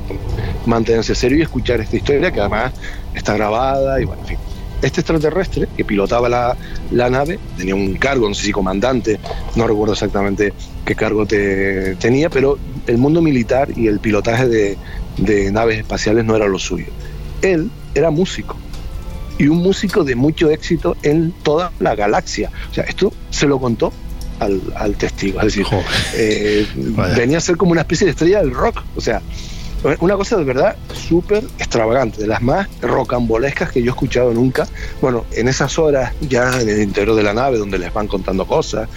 mantenerse serio y escuchar esta historia que además está grabada y bueno, en fin. Este extraterrestre que pilotaba la, nave tenía un cargo, no sé si comandante, no recuerdo exactamente qué cargo te, tenía, pero el mundo militar y el pilotaje de, de naves espaciales no era lo suyo. Él era músico y un músico de mucho éxito en toda la galaxia. O sea, esto se lo contó al, testigo. Es decir, eh, venía a ser como una especie de estrella del rock. O sea, una cosa de verdad súper extravagante, de las más rocambolescas que yo he escuchado nunca. Bueno, en esas horas ya en el interior de la nave, donde les van contando cosas,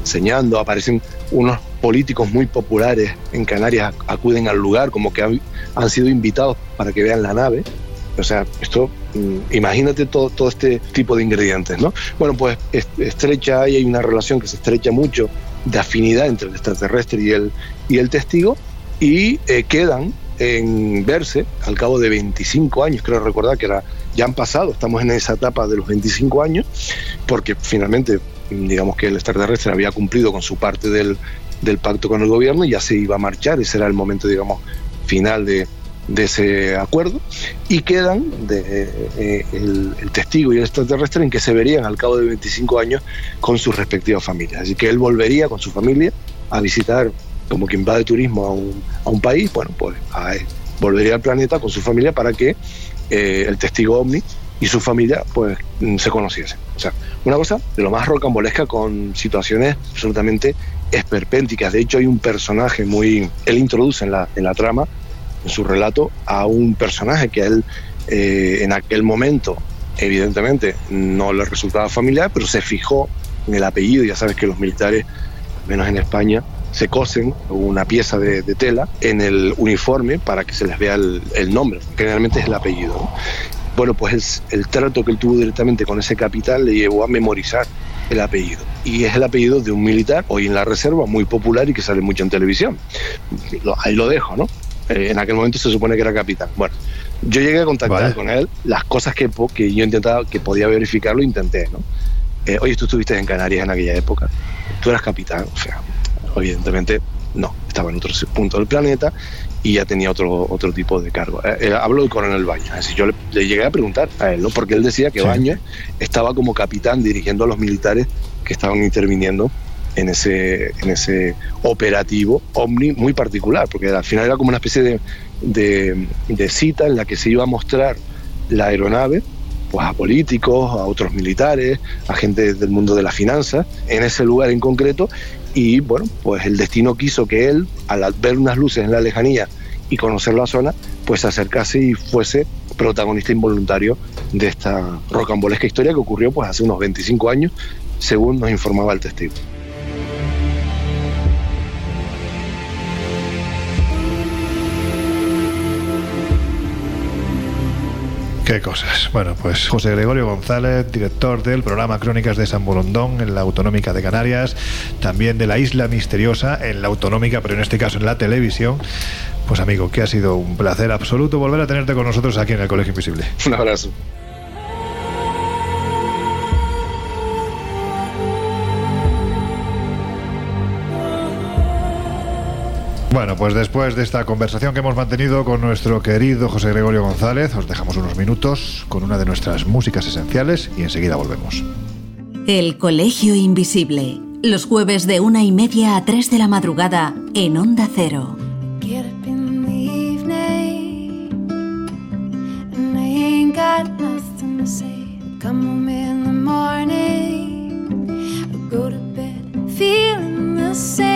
enseñando, aparecen unos políticos muy populares en Canarias, acuden al lugar como que han, han sido invitados para que vean la nave. O sea, esto, imagínate todo, todo este tipo de ingredientes, ¿no? Bueno, pues estrecha, hay una relación que se estrecha mucho de afinidad entre el extraterrestre y el, y el testigo y eh, quedan en verse al cabo de 25 años, creo recordar que era, ya han pasado, estamos en esa etapa de los 25 años, porque finalmente, digamos que el extraterrestre había cumplido con su parte del, del pacto con el gobierno y ya se iba a marchar, ese era el momento, digamos, final de, de ese acuerdo y quedan de, eh, el, testigo y el extraterrestre en que se verían al cabo de 25 años con sus respectivas familias. Así que él volvería con su familia a visitar como quien va de turismo a un, a un país, bueno, pues volvería al planeta con su familia para que eh, el testigo ovni y su familia pues se conociesen. O sea, una cosa de lo más rocambolesca con situaciones absolutamente esperpénticas. De hecho, hay un personaje muy... Él introduce en la, en la trama en su relato a un personaje que él eh, en aquel momento evidentemente no le resultaba familiar, pero se fijó en el apellido, ya sabes que los militares, menos en España, se cosen una pieza de, tela en el uniforme para que se les vea el, nombre, generalmente es el apellido. Bueno, pues el, el trato que él tuvo directamente con ese capitán le llevó a memorizar el apellido. Y es el apellido de un militar, hoy en la reserva, muy popular y que sale mucho en televisión. ahí lo dejo, ¿no? Eh, en aquel momento se supone que era capitán. Bueno, yo llegué a contactar con él, las cosas que, que yo intentaba, que podía verificar, lo intenté, ¿no? Eh, oye, tú estuviste en Canarias en aquella época, tú eras capitán, o sea, evidentemente no, estaba en otro punto del planeta y ya tenía otro, otro tipo de cargo. Eh, hablo del coronel Baños, decir, yo le, llegué a preguntar a él, ¿no? Porque él decía que sí. Baños estaba como capitán dirigiendo a los militares que estaban interviniendo en ese, en ese operativo Omni muy particular, porque al final era como una especie de, de, cita en la que se iba a mostrar la aeronave pues a políticos, a otros militares, a gente del mundo de las finanzas, en ese lugar en concreto, y bueno, pues el destino quiso que él, al ver unas luces en la lejanía y conocer la zona, pues se acercase y fuese protagonista involuntario de esta rocambolesca historia que ocurrió pues hace unos 25 años, según nos informaba el testigo. Qué cosas. Bueno, pues José Gregorio González, director del programa Crónicas de San Borondón en la Autonómica de Canarias, también de la Isla Misteriosa en la Autonómica, pero en este caso en la televisión. Pues amigo, que ha sido un placer absoluto volver a tenerte con nosotros aquí en el Colegio Invisible. Un abrazo. Bueno, pues después de esta conversación que hemos mantenido con nuestro querido José Gregorio González, os dejamos unos minutos con una de nuestras músicas esenciales y enseguida volvemos. El Colegio Invisible, los jueves de una y media a tres de la madrugada en Onda Cero. the same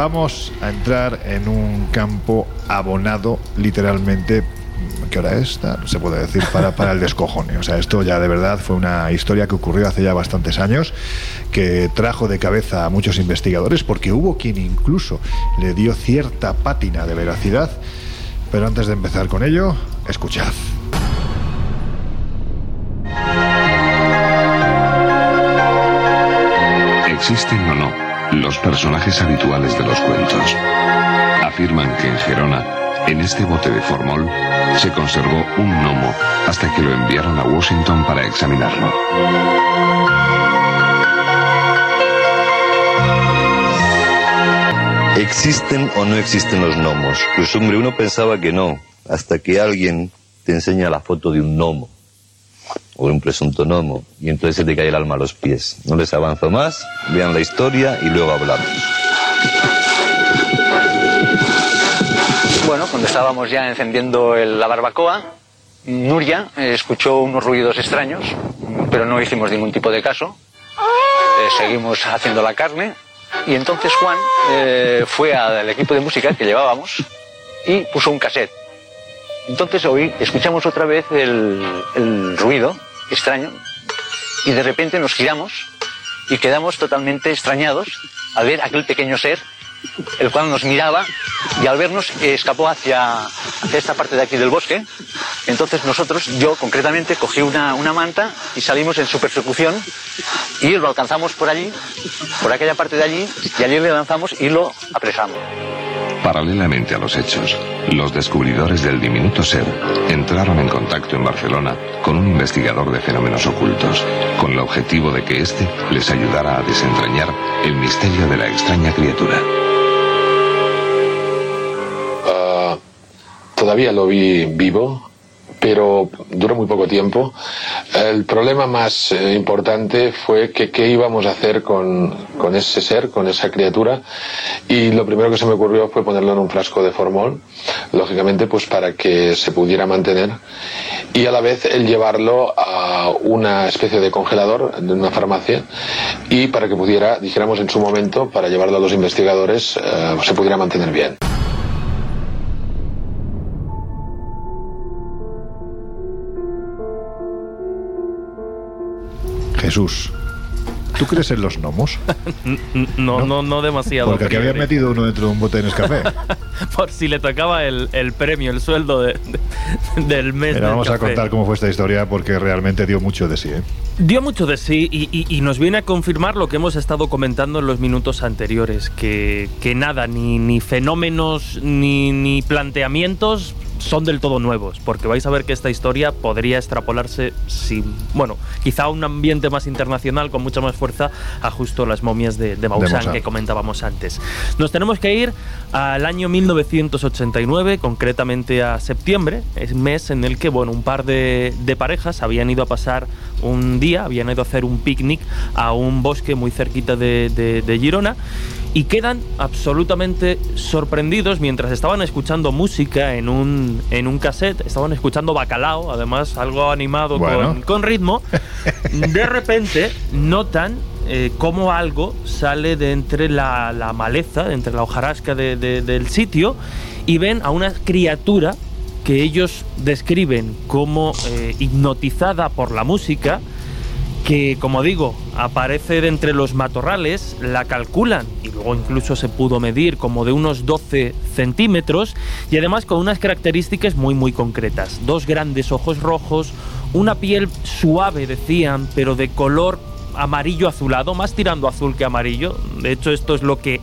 vamos a entrar en un campo abonado literalmente ¿qué hora es? Se puede decir para, para el descojone. O sea, esto ya de verdad fue una historia que ocurrió hace ya bastantes años, que trajo de cabeza a muchos investigadores, porque hubo quien incluso le dio cierta pátina de veracidad. Pero antes de empezar con ello, escuchad. ¿Existen o no los personajes habituales de los cuentos. Afirman que en Gerona, en este bote de formol, se conservó un gnomo hasta que lo enviaron a Washington para examinarlo. ¿Existen o no existen los gnomos? Pues hombre, uno pensaba que no, hasta que alguien te enseña la foto de un gnomo, o un presunto gnomo, y entonces se te cae el alma a los pies. No les avanzo más, vean la historia y luego hablamos. Bueno, cuando estábamos ya encendiendo la barbacoa, Nuria eh, escuchó unos ruidos extraños, pero no hicimos ningún tipo de caso. Eh, seguimos haciendo la carne y entonces Juan eh, fue al equipo de música que llevábamos y puso un cassette. Entonces hoy escuchamos otra vez el ruido extraño y de repente nos giramos y quedamos totalmente extrañados al ver aquel pequeño ser el cual nos miraba y al vernos escapó hacia, hacia esta parte de aquí del bosque. Entonces nosotros, yo concretamente, cogí una, una manta y salimos en su persecución y lo alcanzamos por allí, por aquella parte de allí, y allí le lanzamos y lo apresamos. Paralelamente a los hechos, los descubridores del diminuto ser entraron en contacto en Barcelona con un investigador de fenómenos ocultos, con el objetivo de que éste les ayudara a desentrañar el misterio de la extraña criatura. Ah, todavía lo vi vivo, pero duró muy poco tiempo. El problema más eh, importante fue que qué íbamos a hacer con, con ese ser, con esa criatura, y lo primero que se me ocurrió fue ponerlo en un frasco de formol, lógicamente pues para que se pudiera mantener, y a la vez el llevarlo a una especie de congelador de una farmacia, y para que pudiera, dijéramos en su momento, para llevarlo a los investigadores, eh, se pudiera mantener bien. Jesús, ¿tú crees en los gnomos? No, no, no demasiado. Porque aquí habían metido uno dentro de un bote de Nescafé. Por si le tocaba el, el premio, el sueldo de- de- del mes. Pero del vamos a café. contar cómo fue esta historia porque realmente dio mucho de sí. ¿eh? Dio mucho de sí y, y- y nos viene a confirmar lo que hemos estado comentando en los minutos anteriores, que, que nada, ni, ni fenómenos ni, ni planteamientos son del todo nuevos, porque vais a ver que esta historia podría extrapolarse sin, bueno, quizá a un ambiente más internacional con mucha más fuerza a justo las momias de, de Maussan Maussan. que comentábamos antes. Nos tenemos que ir al año 1989, concretamente a septiembre, es mes en el que bueno, un par de, de parejas habían ido a pasar un día, habían ido a hacer un picnic a un bosque muy cerquita de, de- de Girona y quedan absolutamente sorprendidos mientras estaban escuchando música en un, en un cassette, estaban escuchando bacalao, además algo animado Bueno. con, con ritmo. De repente notan eh, cómo algo sale de entre la, la maleza, de entre la hojarasca de- de- del sitio, y ven a una criatura que ellos describen como eh, hipnotizada por la música, que como digo, aparece de entre los matorrales, la calculan y luego incluso se pudo medir como de unos 12 centímetros y además con unas características muy muy concretas. Dos grandes ojos rojos, una piel suave decían, pero de color amarillo azulado, más tirando azul que amarillo. De hecho esto es lo que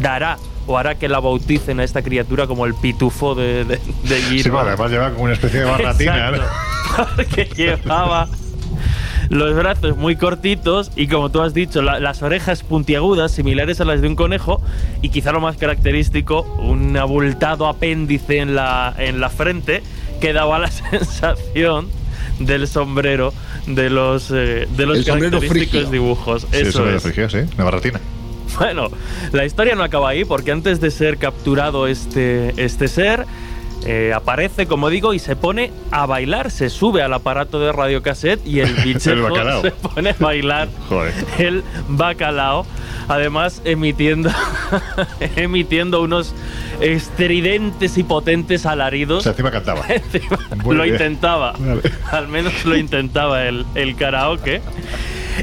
dará o hará que la bauticen a esta criatura como el pitufo de, de, de Sí, Girona. porque además lleva como una especie de barratina. ¿no? Exacto, porque llevaba los brazos muy cortitos y como tú has dicho, la- las orejas puntiagudas similares a las de un conejo y quizá lo más característico, un abultado apéndice en la, en la frente que daba la sensación del sombrero de los, eh, de los El característicos dibujos. Sí, Eso es. frigio, sí, una barratina. Bueno, la historia no acaba ahí porque antes de ser capturado este, este ser, eh, aparece, como digo, y se pone a bailar, se sube al aparato de radiocassette y el bichejo bacalao. se pone a bailar Joder. el bacalao, además emitiendo, emitiendo unos estridentes y potentes alaridos. O sea, encima cantaba. Encima lo bien. intentaba. Vale. Al menos lo intentaba el, el karaoke.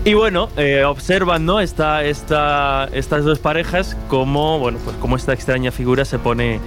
Y bueno, eh, observan ¿no? esta, esta, estas dos parejas como, bueno, pues como esta extraña figura se pone,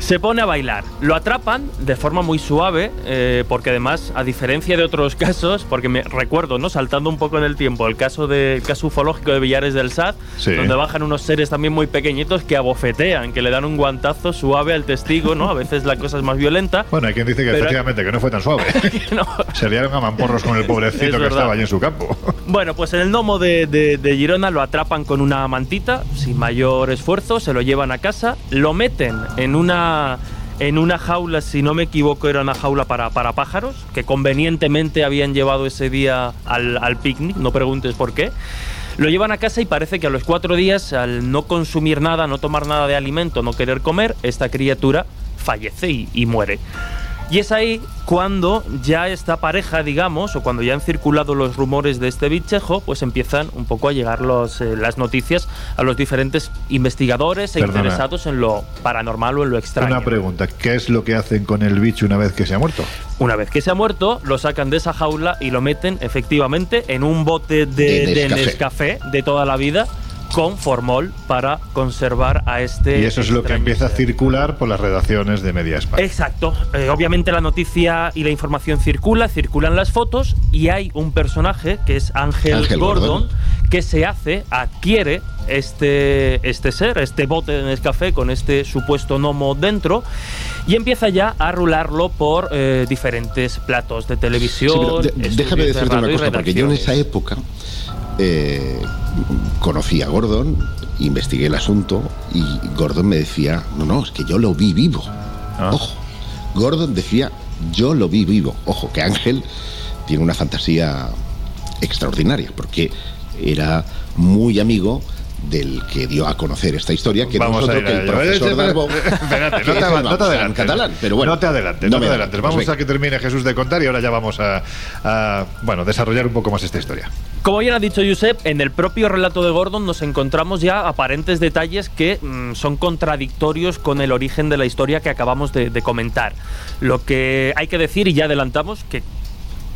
Se pone a bailar. Lo atrapan de forma muy suave, eh, porque además, a diferencia de otros casos, porque me recuerdo, ¿no? Saltando un poco en el tiempo, el caso de el caso ufológico de Villares del SAT, Sí. donde bajan unos seres también muy pequeñitos que abofetean, que le dan un guantazo suave al testigo, ¿no? A veces la cosa es más violenta. Bueno, hay quien dice que efectivamente que no fue tan suave. Se liaron a mamporros con el pobrecito Es que verdad. estaba allí en su campo. Bueno, pues en el gnomo de, de- de Girona lo atrapan con una mantita, sin mayor esfuerzo, se lo llevan a casa, lo meten en una, en una jaula, si no me equivoco, era una jaula para, para pájaros, que convenientemente habían llevado ese día al, al picnic, no preguntes por qué. Lo llevan a casa y parece que a los cuatro días, al no consumir nada, no tomar nada de alimento, no querer comer, esta criatura fallece y- y muere. Y es ahí cuando ya esta pareja, digamos, o cuando ya han circulado los rumores de este bichejo, pues empiezan un poco a llegar los, eh, las noticias a los diferentes investigadores e Perdona. interesados en lo paranormal o en lo extraño. Una pregunta, ¿qué es lo que hacen con el bicho una vez que se ha muerto? Una vez que se ha muerto, lo sacan de esa jaula y lo meten efectivamente en un bote de, De de Nescafé. Nescafé de toda la vida con formol para conservar a este. Y eso es lo que empieza a circular por las redacciones de Media España. Exacto. Eh, obviamente la noticia y la información circula, circulan las fotos y hay un personaje que es Ángel, Ángel Gordon, Gordon. que se hace, adquiere este, este ser, este bote de Nescafé con este supuesto gnomo dentro y empieza ya a rularlo por eh, diferentes platos de televisión. Sí, pero de- estudios déjame de decirte una cosa, porque yo en esa época eh, conocí a Gordon, investigué el asunto y Gordon me decía, no, no, es que yo lo vi vivo. Ah. Ojo, Gordon decía, yo lo vi vivo. Ojo, que Ángel tiene una fantasía extraordinaria, porque era muy amigo del que dio a conocer esta historia, que Vamos no a es ir otro que a el ello. profesor Darbo, Espérate, que no te, el no te adelantes. catalán, pero bueno. no te adelantes, No no, me te adelantes. Vamos pues a que termine Jesús de contar y ahora ya vamos a, a, bueno, desarrollar un poco más esta historia. Como bien ha dicho Josep, en el propio relato de Gordon nos encontramos ya aparentes detalles que mm, son contradictorios con el origen de la historia que acabamos de, de comentar. Lo que hay que decir, y ya adelantamos, que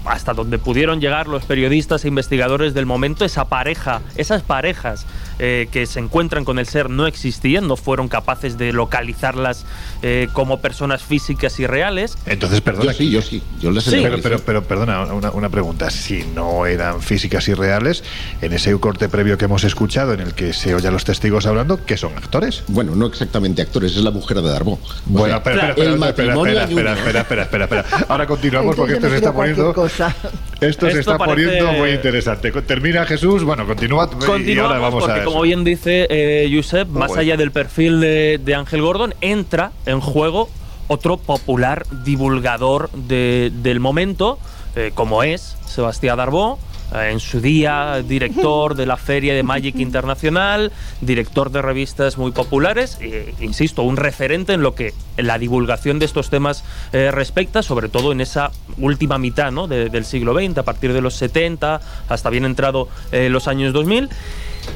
hasta donde pudieron llegar los periodistas e investigadores del momento, esa pareja, esas parejas eh, que se encuentran con el ser no existían, no fueron capaces de localizarlas eh, como personas físicas y reales. Entonces, perdona. Yo sí, yo sí, yo las Sí. Pero, pero, pero, perdona, una, una pregunta. Si no eran físicas y reales, en ese corte previo que hemos escuchado, en el que se oye a los testigos hablando, ¿qué son actores? Bueno, no exactamente actores, es la mujer de Darbo. Bueno, espera, espera, espera, espera, espera, espera, espera, espera, espera, espera. Ahora continuamos porque esto se está poniendo. Esto se está parece- poniendo muy interesante. Termina Jesús, bueno, continúa y ahora vamos porque, a como eso. bien dice eh, Josep, más bueno. allá del perfil de, de Ángel Gordon, entra en juego otro popular divulgador de- del momento, eh, como es Sebastián Darbó. Eh, En su día, director de la Feria de Magic Internacional, director de revistas muy populares, insisto, un referente en lo que la divulgación de estos temas eh, respecta, sobre todo en esa última mitad ¿no? de- del siglo XX, a partir de los 70 hasta bien entrado eh, los años 2000.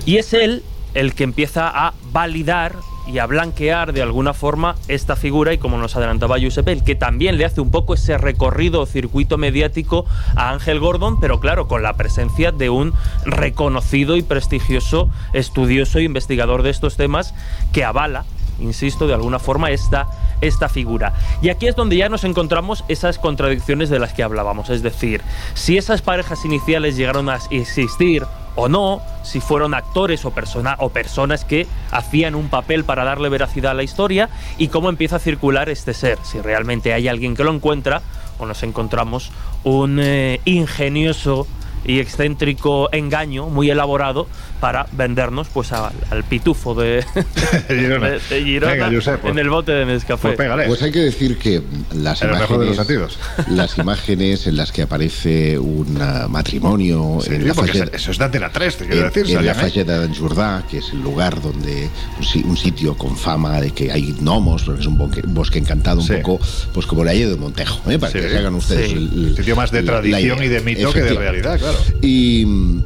Y es él el que empieza a validar y a blanquear de alguna forma esta figura y como nos adelantaba Giuseppe, el que también le hace un poco ese recorrido o circuito mediático a Ángel Gordon, pero claro, con la presencia de un reconocido y prestigioso estudioso e investigador de estos temas que avala insisto, de alguna forma esta, esta figura. Y aquí es donde ya nos encontramos esas contradicciones de las que hablábamos. Es decir, si esas parejas iniciales llegaron a existir o no, si fueron actores o, o personas que hacían un papel para darle veracidad a la historia y cómo empieza a circular este ser. Si realmente hay alguien que lo encuentra o nos encontramos un eh, ingenioso y excéntrico engaño muy elaborado para vendernos pues al, al pitufo de, Girona. de- de Girona Venga, Josep, pues. en el bote de Nescafé. Pues hay que decir que las el de los imágenes, las imágenes en las que aparece un ah, matrimonio Sí, en la porque Falleda- eso- es de Antena 3, te quiero en, decir, en la salían ahí. Falleda d'en Jordà, que es el lugar donde un, si- un sitio con fama de que hay gnomos, porque es un bosque, bosque encantado, un Sí. poco, pues como la de Montejo, ¿eh? para Sí. que se hagan ustedes Sí. el, el- Sitio más de la- la tradición y de mito que de realidad, claro. Y mm,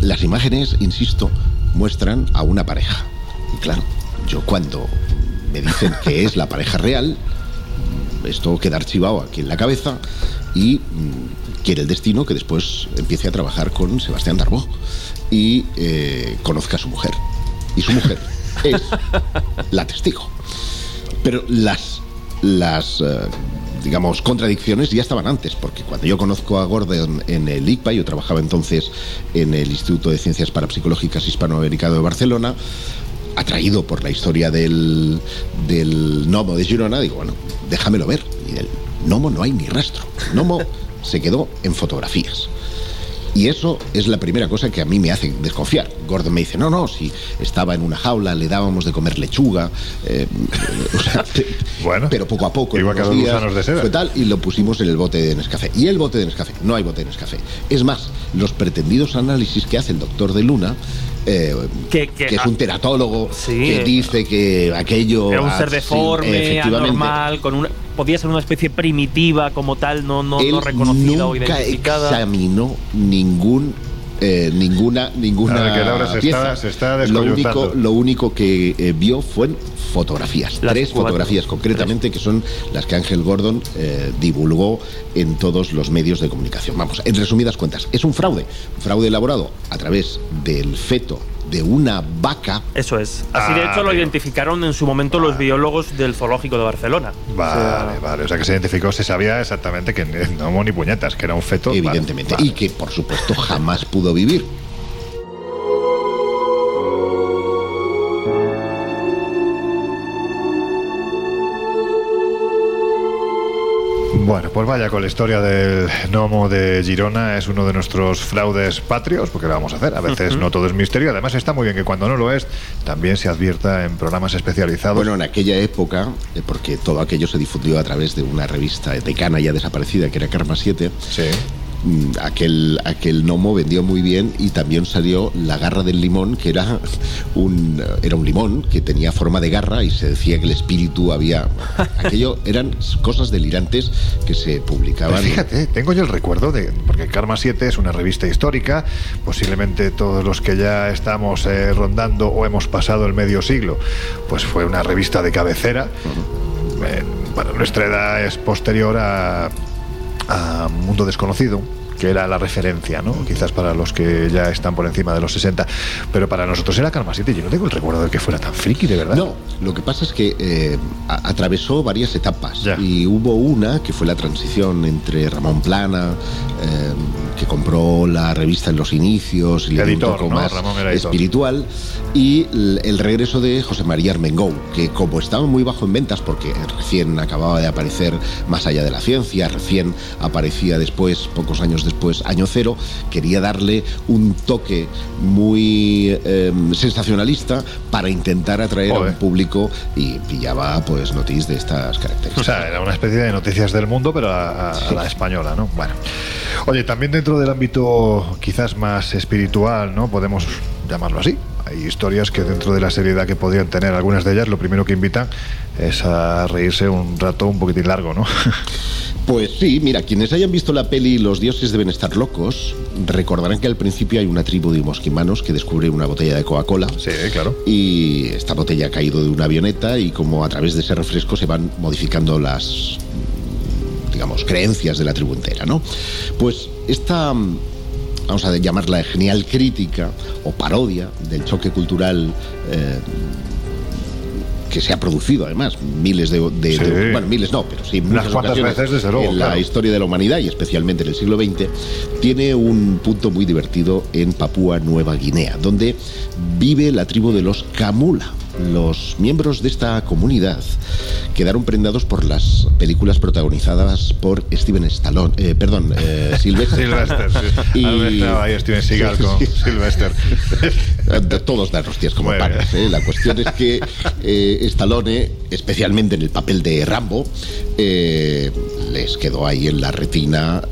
las imágenes, insisto, muestran a una pareja. Y claro, yo cuando me dicen que es la pareja real, esto queda archivado aquí en la cabeza y mm, quiere el destino que después empiece a trabajar con Sebastián Darbó y eh, conozca a su mujer. Y su mujer es la testigo. Pero las las... eh, digamos, contradicciones ya estaban antes, porque cuando yo conozco a Gordon en el ICPA, yo trabajaba entonces en el Instituto de Ciencias Parapsicológicas Hispanoamericano de Barcelona, atraído por la historia del, del gnomo de Girona, digo, bueno, déjamelo ver. Y del gnomo no hay ni rastro. El gnomo se quedó en fotografías. Y eso es la primera cosa que a mí me hace desconfiar. Gordon me dice, no, no, si estaba en una jaula, le dábamos de comer lechuga, eh, o sea, bueno, pero poco a poco, en igual que días, de seda. fue tal, y lo pusimos en el bote de Nescafé. Y el bote de Nescafé, no hay bote de Nescafé. Es más, los pretendidos análisis que hace el doctor de Luna, eh, Que- que- es un teratólogo, que eh, dice que aquello... Era un ser sí, deforme, efectivamente. anormal, con una, podía ser una especie primitiva como tal, no, no, Él no reconocida o nunca identificada. examinó ningún eh, ninguna ninguna Nada, que Laura se pieza. está- se está lo único lo único que eh, vio fue fotografías Las tres cuatro. fotografías concretamente que son las que Ángel Gordon eh, divulgó en todos los medios de comunicación vamos en resumidas cuentas es un fraude un fraude elaborado a través del feto de una vaca Eso es. Así de Ah, hecho lo identificaron en su momento los biólogos del zoológico de Barcelona. Vale, vale. O sea que se identificó, se sabía exactamente que no ni puñetas, que era un feto. Vale, evidentemente vale. y que por supuesto jamás pudo vivir Bueno, pues vaya con la historia del gnomo de Girona. Es uno de nuestros fraudes patrios, porque lo vamos a hacer. A veces no todo es misterio. Además, está muy bien que cuando no lo es, también se advierta en programas especializados. Bueno, en aquella época, eh, porque todo aquello se difundió a través de una revista decana ya desaparecida, que era Karma 7, mm, aquel, aquel gnomo vendió muy bien y también salió la garra del limón, que era un, era un limón que tenía forma de garra y se decía que el espíritu había... Aquello eran cosas delirantes que se publicaban. Pues fíjate, tengo yo el recuerdo de. Porque Karma 7 es una revista histórica. Posiblemente todos los que ya estamos eh, rondando o hemos pasado el medio siglo, pues fue una revista de cabecera. Eh, bueno, nuestra edad es posterior a, a Mundo Desconocido que era la referencia, ¿no? Quizás para los que ya están por encima de los 60, pero para nosotros era Karma 7. Yo no tengo el recuerdo de que fuera tan friki, de verdad. No, lo que pasa es que eh, atravesó varias etapas y hubo una que fue la transición entre Ramón Plana, eh, que compró la revista en los inicios y le dio un toque ¿no? más espiritual, y el, el regreso de José María Armengou, que como estaba muy bajo en ventas porque recién acababa de aparecer Más allá de la ciencia, recién aparecía después, pocos años después, Año Cero, quería darle un toque muy eh, sensacionalista para intentar atraer a Joder. un público y pillaba pues noticias de estas O características. sea, era una especie de noticias del mundo, pero a, a- a la española, ¿no? Bueno. Oye, también dentro del ámbito quizás más espiritual, ¿no? Podemos llamarlo así. Hay historias que dentro de la seriedad que podrían tener algunas de ellas, lo primero que invitan es a reírse un rato un poquitín largo, ¿no? Pues sí, mira, quienes hayan visto la peli Los dioses deben estar locos, recordarán que al principio hay una tribu de mosquimanos que descubre una botella de Coca-Cola. Sí, claro. Y esta botella ha caído de una avioneta y como a través de ese refresco se van modificando las digamos, creencias de la tribu entera, ¿no? Pues esta, vamos a llamarla genial crítica o parodia del choque cultural eh, que se ha producido además miles de, de- Sí. de- bueno miles no pero sí Unas muchas cuantas ocasiones veces, desde luego, en la historia de la humanidad y especialmente en el siglo XX tiene un punto muy divertido en Papúa Nueva Guinea donde vive la tribu de los Kamula los miembros de esta comunidad quedaron prendados por las películas protagonizadas por Steven Stallone, eh, perdón, eh, Sylvester. Sylvester, sí. Ahora mezclaba ahí Steven Seagal con Sylvester. De Todos dan hostias como panes. ¿eh? La cuestión es que eh, Stallone, especialmente en el papel de Rambo, les quedó ahí en la retina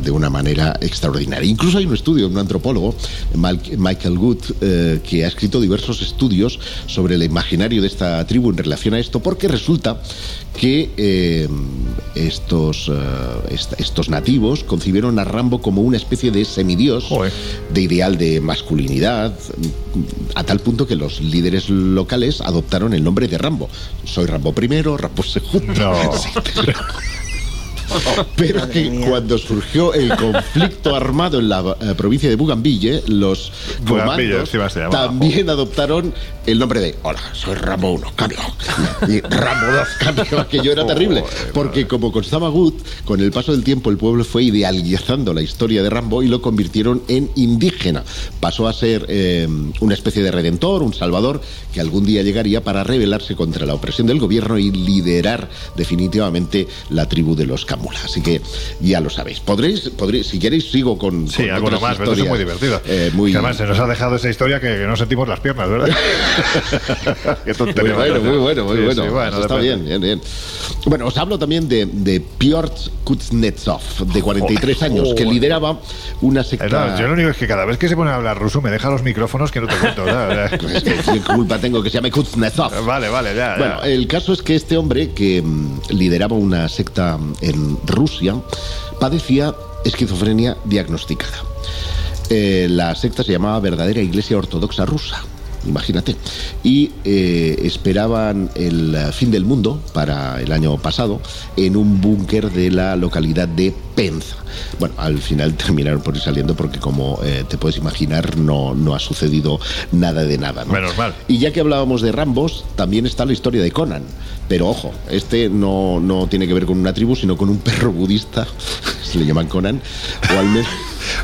de una manera extraordinaria. Incluso hay un estudio, un antropólogo, Michael Good, que ha escrito diversos estudios sobre el imaginario de esta tribu en relación a esto, porque resulta que eh, estos, eh, est- estos nativos concibieron a Rambo como una especie de semidios, de ideal de masculinidad, a tal punto que los líderes locales adoptaron el nombre de Rambo. Soy Rambo primero, Rambo segundo. Sí, Pero que cuando surgió el conflicto armado en la eh, provincia de Bougainville, los comandos sí, también adoptaron el nombre de Hola, soy Rambo 1, cambio. Y Rambo 2, cambio. Aquello era terrible. Porque como constaba Good, con el paso del tiempo el pueblo fue idealizando la historia de Rambo y lo convirtieron en indígena. Pasó a ser eh, una especie de redentor, un salvador, que algún día llegaría para rebelarse contra la opresión del gobierno y liderar definitivamente la tribu de los Camula. Así que ya lo sabéis. Podréis, podréis si queréis, sigo con. Sí, con otras más, pero es muy divertido. eh, muy... Además se nos ha dejado esa historia que, que no sentimos las piernas, ¿verdad? Qué Muy tontería. bueno, muy bueno, muy Sí, bueno. sí, Eso está bien, bien, bien. Bueno, os hablo también de, de Piotr Kuznetsov, de 43 años, que lideraba una secta... Eh, no, yo lo único es que cada vez que se pone a hablar ruso me deja los micrófonos que no te cuento. ¿verdad? Pues, ¿Qué culpa tengo que se llame Kuznetsov? Vale, vale, ya. Bueno, ya. el caso es que este hombre, que mm, lideraba una secta en Rusia, padecía esquizofrenia diagnosticada. Eh, la secta se llamaba Verdadera Iglesia Ortodoxa Rusa. Imagínate. Y eh, esperaban el fin del mundo para el año pasado en un búnker de la localidad de Penza. Bueno, al final terminaron por ir saliendo porque como eh, te puedes imaginar no, no ha sucedido nada de nada. ¿no? Menos mal. Y ya que hablábamos de Rambos, también está la historia de Conan. Pero ojo, este no, no tiene que ver con una tribu, sino con un perro budista, se le llaman Conan, o al menos...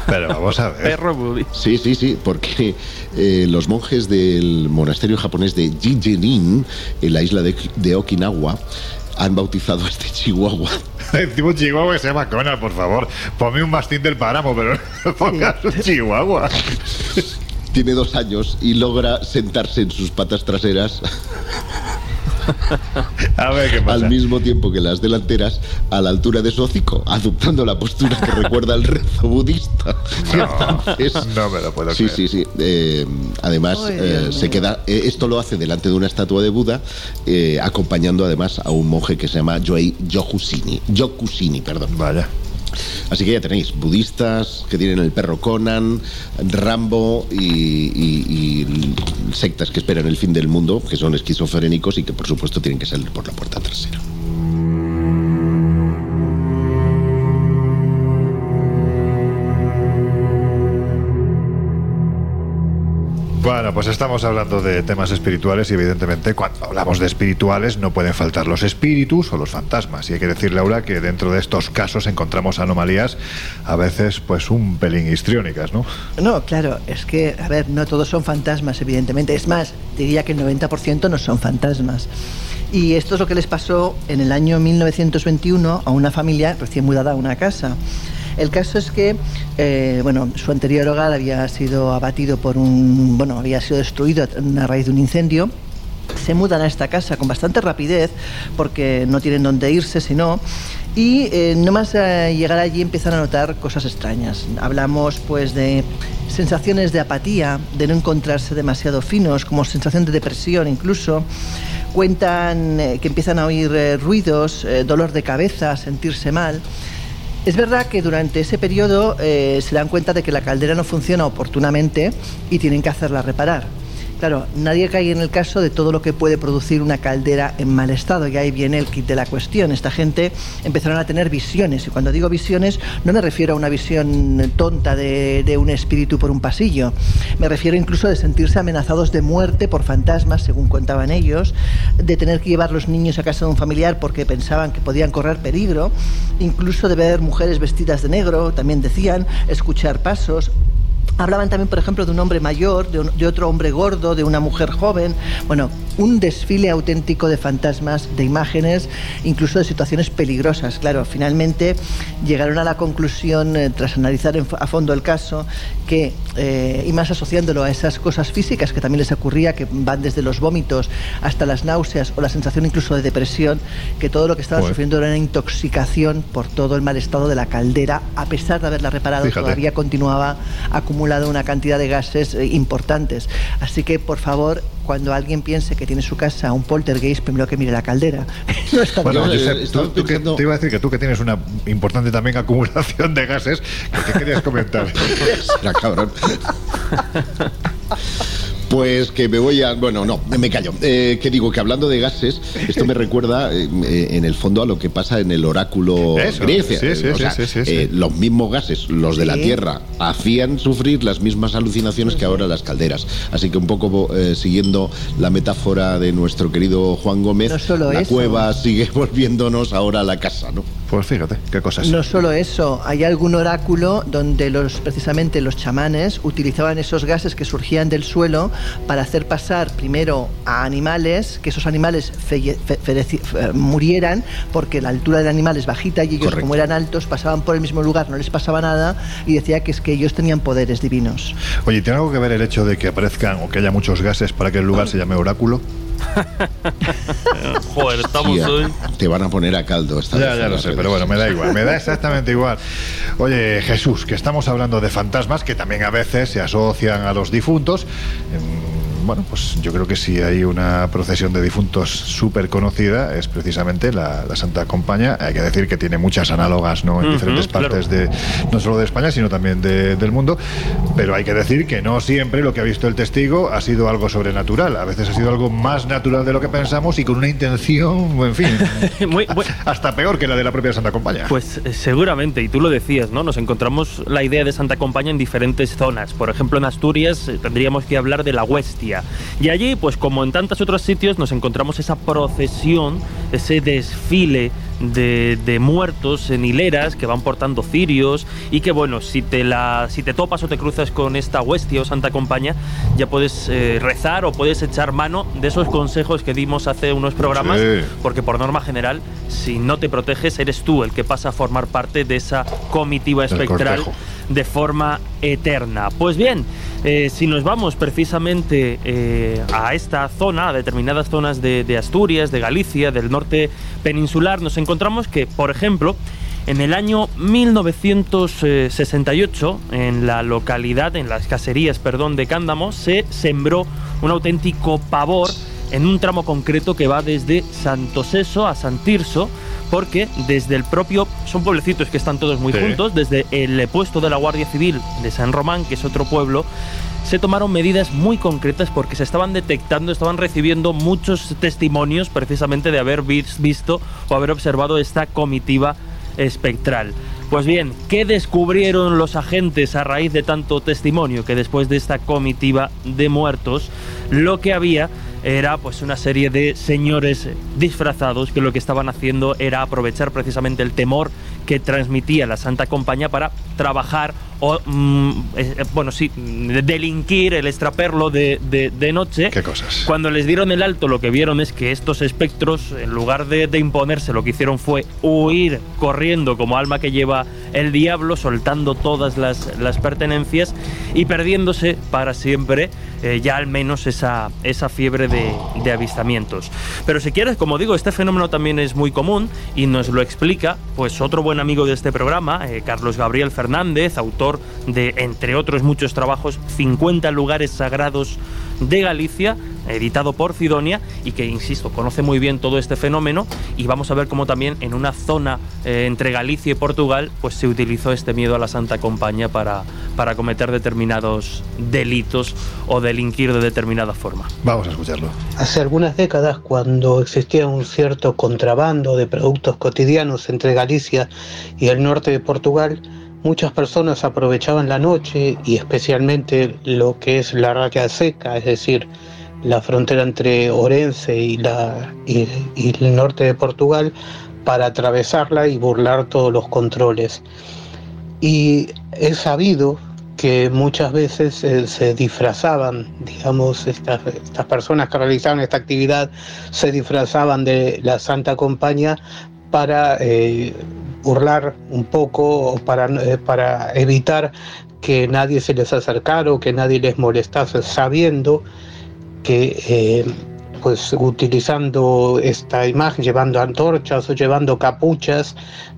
Pero vamos a ver. Perro budista. Sí, sí, sí, porque eh, los monjes del monasterio japonés de Jijenin, en la isla de, de Okinawa, han bautizado a este chihuahua. Un chihuahua que se llama Conan, por favor. Ponme un mastín del páramo, pero no pongas un chihuahua. Tiene dos años y logra sentarse en sus patas traseras A ver qué pasa. al mismo tiempo que las delanteras a la altura de su hocico, adoptando la postura que recuerda al rezo budista. No, Entonces, no me lo puedo Sí, creer. sí, sí. Eh, además, eh, se queda. eh, esto lo hace delante de una estatua de Buda, eh, acompañando además a un monje que se llama Joei Yokusini. Yokusini, perdón. Vaya. Así que ya tenéis, budistas que tienen el perro Conan, Rambo y, sectas que esperan el fin del mundo, que son esquizofrénicos y que por supuesto tienen que salir por la puerta trasera. Bueno, pues estamos hablando de temas espirituales y evidentemente cuando hablamos de espirituales no pueden faltar los espíritus o los fantasmas. Y hay que decir, Laura, que dentro de estos casos encontramos anomalías a veces pues un pelín histriónicas, ¿no? No, claro, es que, a ver, no todos son fantasmas, evidentemente. Es más, diría que el 90% no son fantasmas. Y esto es lo que les pasó en el año 1921 a una familia recién mudada a una casa. El caso es que, eh, bueno, su anterior hogar había sido abatido por un, bueno, había sido destruido a raíz de un incendio se mudan a esta casa con bastante rapidez porque no tienen dónde irse, sino y eh, nomás eh, llegar allí empiezan a notar cosas extrañas. Hablamos pues de sensaciones de apatía, de no encontrarse demasiado finos, como sensación de depresión incluso. Cuentan eh, que empiezan a oír ruidos, dolor de cabeza, sentirse mal. Es verdad que durante ese periodo eh, se dan cuenta de que la caldera no funciona oportunamente y tienen que hacerla reparar. Claro, nadie cae en el caso de todo lo que puede producir una caldera en mal estado, y ahí viene el kit de la cuestión. Esta gente empezaron a tener visiones, y cuando digo visiones no me refiero a una visión tonta de, un espíritu por un pasillo, me refiero incluso de sentirse amenazados de muerte por fantasmas, según contaban ellos, de tener que llevar los niños a casa de un familiar porque pensaban que podían correr peligro, incluso de ver mujeres vestidas de negro, también decían, escuchar pasos, Hablaban también, por ejemplo, de un hombre mayor, de, un- de otro hombre gordo, de una mujer joven. Bueno, un desfile auténtico de fantasmas, de imágenes, incluso de situaciones peligrosas. Claro, finalmente llegaron a la conclusión, eh, tras analizar en a fondo el caso, que, eh, y más asociándolo a esas cosas físicas que también les ocurría, que van desde los vómitos hasta las náuseas o la sensación incluso de depresión, que todo lo que estaban Joder. sufriendo era una intoxicación por todo el mal estado de la caldera, a pesar de haberla reparado, Fíjate. todavía continuaba acumulado una cantidad de gases eh, importantes. Así que, por favor, cuando alguien piense que tiene en su casa un poltergeist, primero que mire la caldera. no está Bueno, eh, Josep, estaba tú- tú que- te iba a decir que tú que tienes una importante también acumulación de gases, que te querías comentar. Era cabrón. Pues que me voy a. Bueno, no, me callo. Eh, que digo que hablando de gases, esto me recuerda eh, eh, en el fondo a lo que pasa en el oráculo Eso, Grecia. sí, sí, O sea, sí, sí, sí, eh, sí. los mismos gases, los de la. Tierra, hacían sufrir las mismas alucinaciones que ahora las calderas. Así que un poco eh, siguiendo la metáfora de nuestro querido Juan Gómez, No la eso. cueva sigue volviéndonos ahora a la casa, ¿no? Pues fíjate, qué cosas. No solo eso, hay algún oráculo donde los precisamente los chamanes utilizaban esos gases que surgían del suelo para hacer pasar primero a animales, que esos animales felle- fe- fereci- fe- murieran porque la altura del animal es bajita y ellos Correcto. como eran altos pasaban por el mismo lugar, no les pasaba nada y decía que es que ellos tenían poderes divinos. Oye, ¿tiene algo que ver el hecho de que aparezcan o que haya muchos gases para que el lugar se llame oráculo? Joder, estamos Tía, hoy. Te van a poner a caldo esta Ya, vez ya lo sé, redes. pero bueno, me da igual, me da exactamente igual. Oye, Jesús, que estamos hablando de fantasmas que también a veces se asocian a los difuntos. Mm, Bueno, pues yo creo que si hay una procesión de difuntos súper conocida es precisamente la, la Santa Compañía. Hay que decir que tiene muchas análogas ¿no? en diferentes partes de no solo de España, sino también de- del mundo. Pero hay que decir que no siempre lo que ha visto el testigo ha sido algo sobrenatural. A veces ha sido algo más natural de lo que pensamos y con una intención, en fin, Muy- hasta peor que la de la propia Santa Compañía. Pues eh, seguramente, y tú lo decías, ¿no? Nos encontramos la idea de Santa Compaña en diferentes zonas. Por ejemplo, en Asturias eh, tendríamos que hablar de la Huestia. Y allí, pues como en tantos otros sitios, nos encontramos esa procesión, ese desfile de, de muertos en hileras que van portando cirios y que, bueno, si te, la, si te topas o te cruzas con esta Huestia o Santa Compaña, ya puedes eh, rezar o puedes echar mano de esos consejos que dimos hace unos programas Sí. porque por norma general, si no te proteges, eres tú el que pasa a formar parte de esa comitiva espectral de forma eterna. Pues bien, eh, si nos vamos precisamente eh, a esta zona, a determinadas zonas de, de Asturias, de Galicia, del norte peninsular, nos encontramos que, por ejemplo, en el año 1968, en la localidad, en las caserías, perdón, de Cándamo, se sembró un auténtico pavor en un tramo concreto que va desde Santo Seso a Santirso, porque desde el propio, son pueblecitos que están todos muy Sí. juntos, desde el puesto de la Guardia Civil de San Román, que es otro pueblo, se tomaron medidas muy concretas porque se estaban detectando, estaban recibiendo muchos testimonios precisamente de haber vis- visto o haber observado esta comitiva espectral. Pues bien, ¿qué descubrieron los agentes a raíz de tanto testimonio? Que después de esta comitiva de muertos, lo que había era pues una serie de señores disfrazados que lo que estaban haciendo era aprovechar precisamente el temor que transmitía la Santa Compañía para trabajar o, mm, eh, eh, bueno, sí, delinquir el extraperlo de, de- de noche. Qué cosas. Cuando les dieron el alto, lo que vieron es que estos espectros, en lugar de, de imponerse, lo que hicieron fue huir corriendo como alma que lleva el diablo, soltando todas las, las pertenencias y perdiéndose para siempre eh, ya al menos esa, esa fiebre de, de avistamientos. Pero si quieres, como digo, este fenómeno también es muy común y nos lo explica pues otro buen amigo de este programa, eh, Carlos Gabriel Fernández, autor de, entre otros muchos trabajos, 50 lugares sagrados de Galicia, editado por Sidonia y que, insisto, conoce muy bien todo este fenómeno y vamos a ver cómo también en una zona eh, entre Galicia y Portugal pues se utilizó este miedo a la Santa Compañía para, para cometer determinados delitos o delinquir de determinada forma. Vamos a escucharlo. Hace algunas décadas, cuando existía un cierto contrabando de productos cotidianos entre Galicia y el norte de Portugal, muchas personas aprovechaban la noche y especialmente lo que es la raya seca, es decir, la frontera entre Orense y, la, el norte de Portugal, para atravesarla y burlar todos los controles. Y es sabido que muchas veces eh, se disfrazaban, digamos, estas, estas personas que realizaban esta actividad se disfrazaban de la Santa Compañía para eh, burlar un poco para, eh, para evitar que nadie se les acercara o que nadie les molestase, sabiendo que eh, pues utilizando esta imagen, llevando antorchas o llevando capuchas,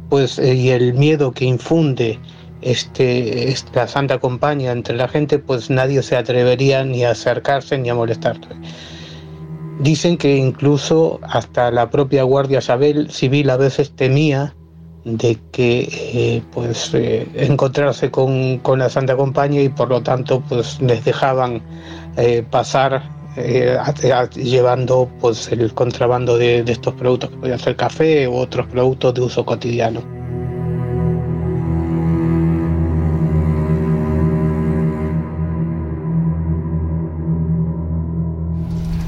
pues eh, y el miedo que infunde este, esta Santa Compañía entre la gente, pues nadie se atrevería ni a acercarse ni a molestarle. Dicen que incluso hasta la propia Guardia Civil a veces temía de que eh, pues eh, encontrarse con, con la Santa Compañía y por lo tanto pues les dejaban eh, pasar eh, llevando pues el contrabando de, de estos productos que podían ser café u otros productos de uso cotidiano.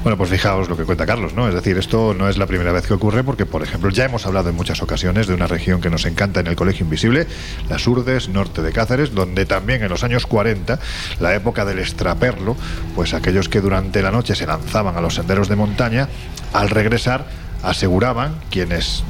Bueno, pues fijaos lo que cuenta Carlos, ¿no? Es decir, esto no es la primera vez que ocurre porque, por ejemplo, ya hemos hablado en muchas ocasiones de una región que nos encanta en el Colegio Invisible, las Urdes, norte de Cáceres, donde también en los años 40, la época del extraperlo, pues aquellos que durante la noche se lanzaban a los senderos de montaña, al regresar aseguraban quienes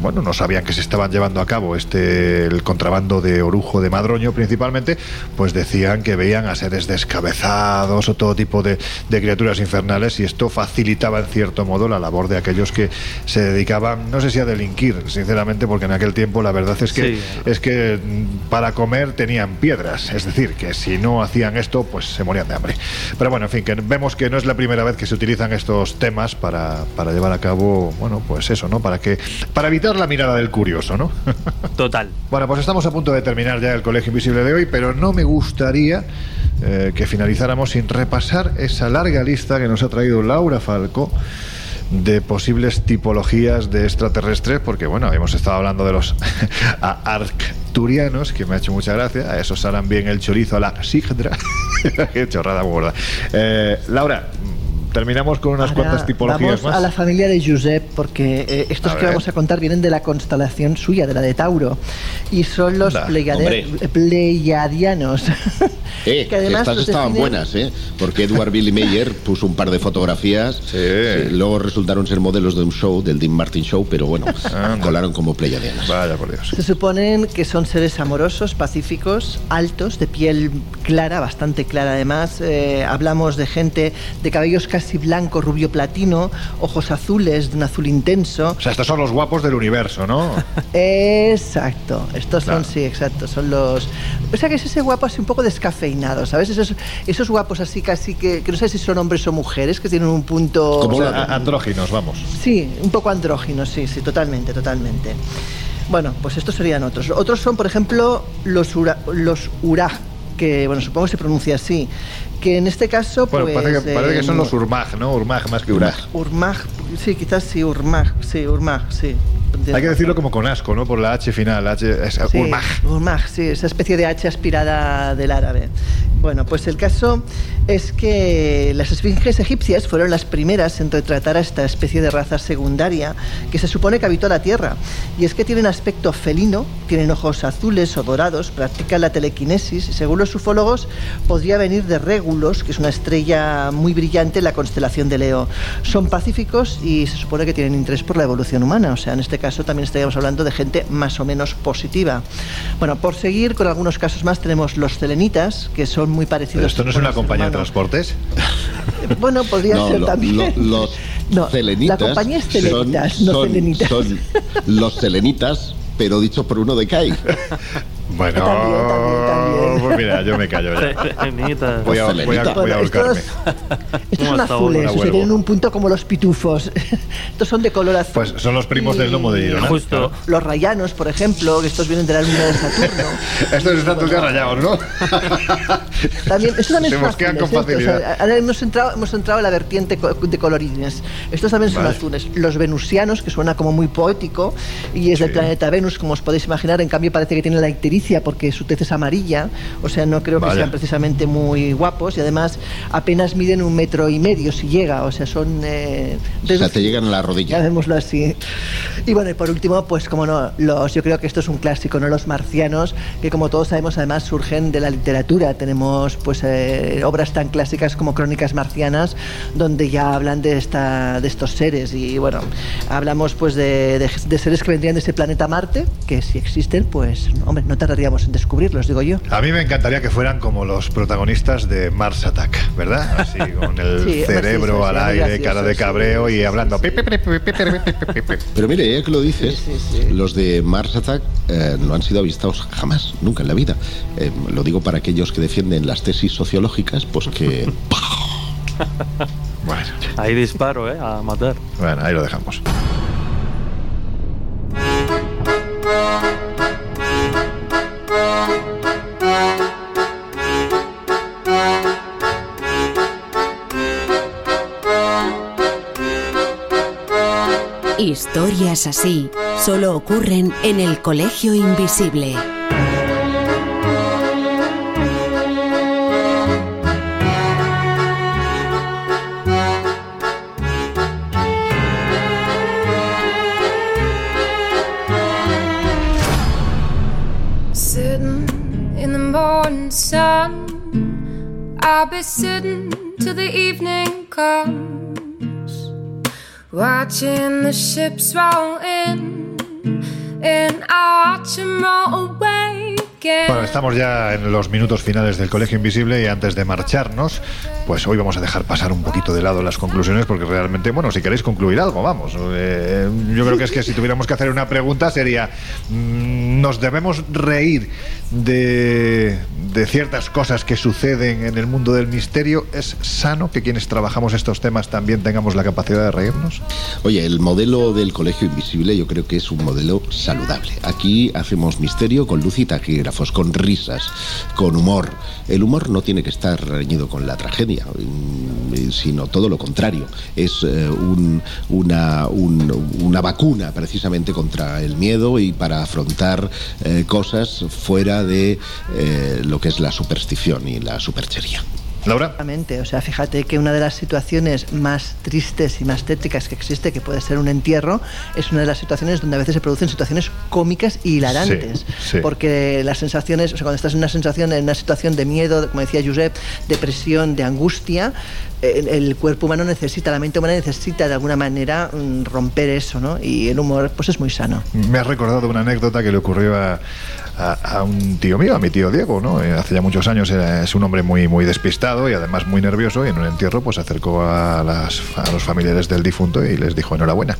bueno, no sabían que se estaban llevando a cabo este el contrabando de orujo de madroño principalmente, pues decían que veían a seres descabezados o todo tipo de, de criaturas infernales y esto facilitaba en cierto modo la labor de aquellos que se dedicaban, no sé si a delinquir, sinceramente, porque en aquel tiempo la verdad es que Sí. es que mm, para comer tenían piedras, es decir, que si no hacían esto, pues se morían de hambre. Pero bueno, en fin, que vemos que no es la primera vez que se utilizan estos temas para, para llevar a cabo, bueno, pues eso, ¿no? Para que para evitar la mirada del curioso, ¿no? Total. Bueno, pues estamos a punto de terminar ya el Colegio Invisible de hoy, pero no me gustaría eh, que finalizáramos sin repasar esa larga lista que nos ha traído Laura Falco de posibles tipologías de extraterrestres, porque bueno, hemos estado hablando de los arcturianos, que me ha hecho mucha gracia, a esos harán bien el chorizo a la sigdra. Qué chorrada gorda. Eh, Laura, terminamos con unas Ahora cuantas tipologías vamos más. a la familia de Josep, porque eh, estos A que ver. vamos a contar vienen de la constelación suya, de la de Tauro, y son los Anda, pleiade- hombre. pleiadianos. Eh, que además estas estaban definen- buenas, ¿eh? Porque Edward Billy Mayer puso un par de fotografías. Sí, luego resultaron ser modelos de un show, del Dean Martin Show, pero bueno, colaron como pleiadianas. Vaya por Dios. Se suponen que son seres amorosos, pacíficos, altos, de piel clara, bastante clara además. Eh, hablamos de gente de cabellos casi blanco, rubio platino, ojos azules, de un azul intenso. O sea, estos son los guapos del universo, ¿no? Exacto, estos Claro. son, sí, exacto, son los... O sea que es ese guapo así un poco descafeinado, ¿sabes? Esos, esos guapos así casi que, que no sé si son hombres o mujeres, que tienen un punto... Como a- andróginos, vamos. Sí, un poco andróginos, sí, sí, totalmente, totalmente. Bueno, pues estos serían otros. Otros son, por ejemplo, los, ura, los uraj, que, bueno, supongo que se pronuncia así, que en este caso, Bueno, pues... parece, que, parece que son eh, los Urmag, ¿no? Urmag más que Urag. Urmag, sí, quizás sí, Urmag, sí, Urmag, sí. Hay que decirlo como con asco, ¿no? Por la H final, H, es Sí, Urmag. Urmag, sí, esa especie de H aspirada del árabe. Bueno, pues el caso es que las esfinges egipcias fueron las primeras en retratar a esta especie de raza secundaria que se supone que habitó la Tierra. Y es que tienen aspecto felino, tienen ojos azules o dorados, practican la telequinesis y según los ufólogos podría venir de Regulus, que es una estrella muy brillante en la constelación de Leo. Son pacíficos y se supone que tienen interés por la evolución humana, o sea, en este caso también estaríamos hablando de gente más o menos positiva. Bueno, por seguir con algunos casos más tenemos los selenitas, que son muy Pero parecidos. esto no es una compañía de transportes. Bueno, podría No, ser lo- también. lo- los No, selenitas la compañía es son- Selenitas, no son, Selenitas. son los selenitas, pero dicho por uno de CAI. Bueno, pues mira, yo me callo ya. Voy a, voy a, voy a Bueno, ahorcarme. Estos son ¿Cómo está azules, ahora? o sea, Vuelvo. tienen un punto como los pitufos. Estos son de color azul. Pues son los primos del lomo de Girona. Justo. Los rayanos, por ejemplo, que estos vienen de la luna de Saturno. Estos están todos ya rayados, ¿no? También, estos también Se son mosquean azules, con ¿eh? O sea, facilidad. ahora hemos entrado, hemos entrado en la vertiente de colorines. Estos también son Vale. azules. Los venusianos, que suena como muy poético, y es del planeta Venus, como os podéis imaginar. En cambio, parece que tiene la porque su tez es amarilla. O sea, no creo que Vaya. sean precisamente muy guapos. Y además, apenas miden un metro y medio si llega. O sea, son. eh, O sea, te llegan a la rodilla. Llamémoslo así. Y bueno, y por último, pues como no, los, yo creo que esto es un clásico, ¿no? Los marcianos, que como todos sabemos, además surgen de la literatura. Tenemos pues eh, obras tan clásicas como Crónicas Marcianas, donde ya hablan de esta, de estos seres. Y bueno, hablamos pues de, de- de seres que vendrían de ese planeta Marte, que si existen, pues, hombre, no tardaríamos en descubrirlos, digo yo. A mí me encantaría que fueran como los protagonistas de Mars Attack, ¿verdad? Así, con el cerebro al aire, cara de cabreo y hablando. Pero mire, ya que lo dices, los de Mars Attack eh, no han sido avistados jamás, nunca en la vida. Eh, lo digo para aquellos que defienden las tesis sociológicas, pues que... bueno. Ahí disparo, ¿eh? A matar. Bueno, ahí lo dejamos. Historias así solo ocurren en el Colegio Invisible. I'll be sitting till the evening comes, Bueno, estamos ya en los minutos finales del Colegio Invisible y antes de marcharnos, pues hoy vamos a dejar pasar un poquito de lado las conclusiones porque realmente, bueno, si queréis concluir algo, vamos. eh, yo creo que es que si tuviéramos que hacer una pregunta sería, mm, ¿nos debemos reír de, de ciertas cosas que suceden en el mundo del misterio? ¿Es sano que quienes trabajamos estos temas también tengamos la capacidad de reírnos? Oye, el modelo del Colegio Invisible yo creo que es un modelo saludable. Aquí hacemos misterio con luz y taquígrafos, con risas, con humor. El humor no tiene que estar reñido con la tragedia, mm, sino todo lo contrario. Es eh, un- una, un- una vacuna precisamente contra el miedo y para afrontar eh, cosas fuera de eh, lo que es la superstición y la superchería. Laura. Exactamente, o sea, fíjate que una de las situaciones más tristes y más tétricas que existe, que puede ser un entierro, es una de las situaciones donde a veces se producen situaciones cómicas y hilarantes. Sí, sí. Porque las sensaciones, o sea, cuando estás en una sensación, en una situación de miedo, como decía Josep, depresión, de angustia, el, cuerpo humano necesita, la mente humana necesita de alguna manera mm, romper eso, ¿no? Y el humor, pues es muy sano. Me has recordado una anécdota que le ocurrió a, a- a un tío mío, a mi tío Diego, ¿no? Eh, Hace ya muchos años era- es un hombre muy, muy despistado y además muy nervioso y en un entierro pues se acercó a, las, a los familiares del difunto y les dijo enhorabuena.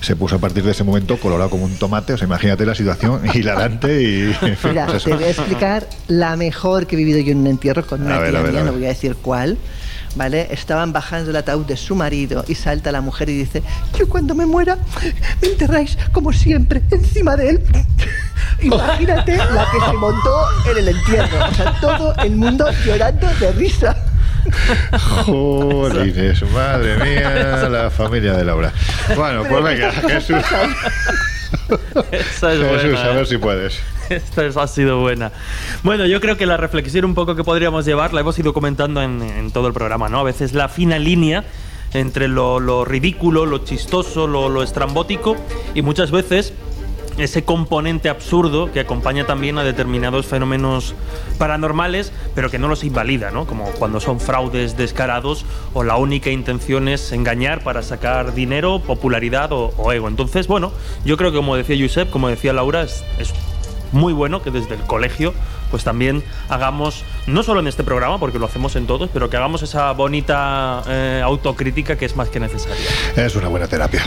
Se puso a partir de ese momento colorado como un tomate, o sea, imagínate la situación hilarante y... Mira, pues te voy a explicar la mejor que he vivido yo en un entierro con una A ver, tía ver, mía, a no ver. voy a decir cuál. ¿Vale? Estaban bajando el ataúd de su marido y salta la mujer y dice, yo cuando me muera me enterráis como siempre encima de él. Imagínate la que se montó en el entierro. O sea, todo el mundo llorando de risa. Jolines, madre mía, la familia de Laura. Bueno, pues venga, Jesús. Esa es Jesús, buena, a ver ¿eh? si puedes. Esta es- ha sido buena. Bueno, yo creo que la reflexión un poco que podríamos llevar la hemos ido comentando en, en todo el programa, ¿no? A veces la fina línea entre lo, lo ridículo, lo chistoso, lo, lo estrambótico y muchas veces ese componente absurdo que acompaña también a determinados fenómenos paranormales, pero que no los invalida, ¿no? Como cuando son fraudes descarados o la única intención es engañar para sacar dinero, popularidad o, ego. Entonces, bueno, yo creo que como decía Josep, como decía Laura, es, es muy bueno que desde el colegio pues también hagamos, no solo en este programa, porque lo hacemos en todos, pero que hagamos esa bonita eh, autocrítica que es más que necesaria. Es una buena terapia.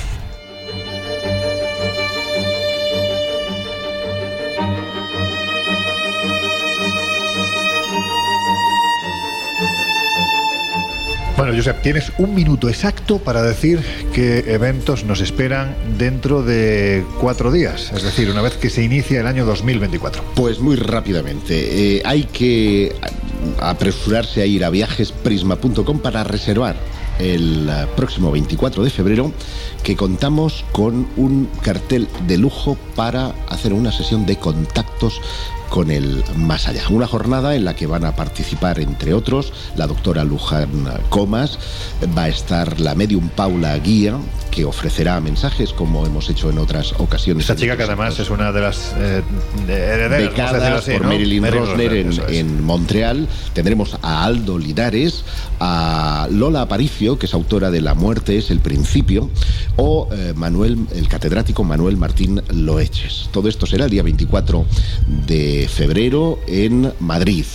Bueno, Josep, tienes un minuto exacto para decir qué eventos nos esperan dentro de cuatro días, es decir, una vez que se inicia el año 2024. Pues muy rápidamente, eh, hay que apresurarse a ir a viajesprisma.com para reservar el eh, próximo 24 de febrero que contamos con un cartel de lujo para hacer una sesión de contactos con el más allá. Una jornada en la que van a participar, entre otros, la doctora Luján Comas, va a estar la medium Paula Guía, que ofrecerá mensajes como hemos hecho en otras ocasiones. Esta chica que además es una de las eh, becadas así, por ¿no? Marilyn Marilyn Rosner en, eso es. en Montreal. Tendremos a Aldo Lidares, a Lola Aparicio, que es autora de La muerte es el principio, o eh, Manuel, el catedrático Manuel Martín Loeches. Todo esto será el día 24 de febrero en Madrid.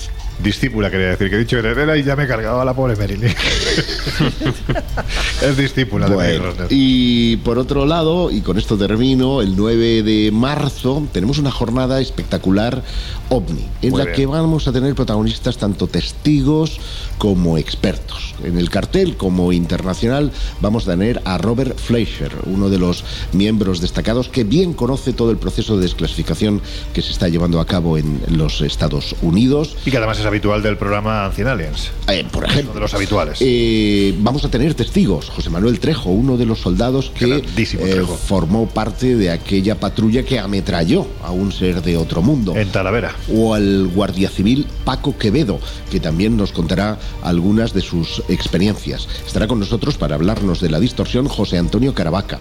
Discípula quería decir, que he dicho heredera y ya me he cargado a la pobre Marilyn. Es discípula de Bueno, Rosner. y por otro lado, y con esto termino, el 9 de marzo tenemos una jornada espectacular OVNI, en Muy la bien. que vamos a tener protagonistas tanto testigos como expertos. En el cartel como internacional vamos a tener a Robert Fleischer, uno de los miembros destacados que bien conoce todo el proceso de desclasificación que se está llevando a cabo en los Estados Unidos. Y que además es habitual del programa Ancient Aliens. Eh, por ejemplo. Uno de los habituales. Eh, vamos a tener testigos. José Manuel Trejo, uno de los soldados que eh, formó parte de aquella patrulla que ametralló a un ser de otro mundo. En Talavera. O al guardia civil Paco Quevedo, que también nos contará algunas de sus experiencias. Estará con nosotros para hablarnos de la distorsión José Antonio Caravaca.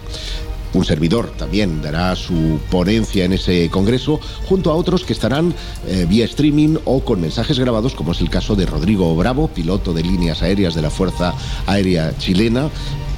Un servidor también dará su ponencia en ese congreso, junto a otros que estarán eh, vía streaming o con mensajes grabados, como es el caso de Rodrigo Bravo, piloto de líneas aéreas de la Fuerza Aérea Chilena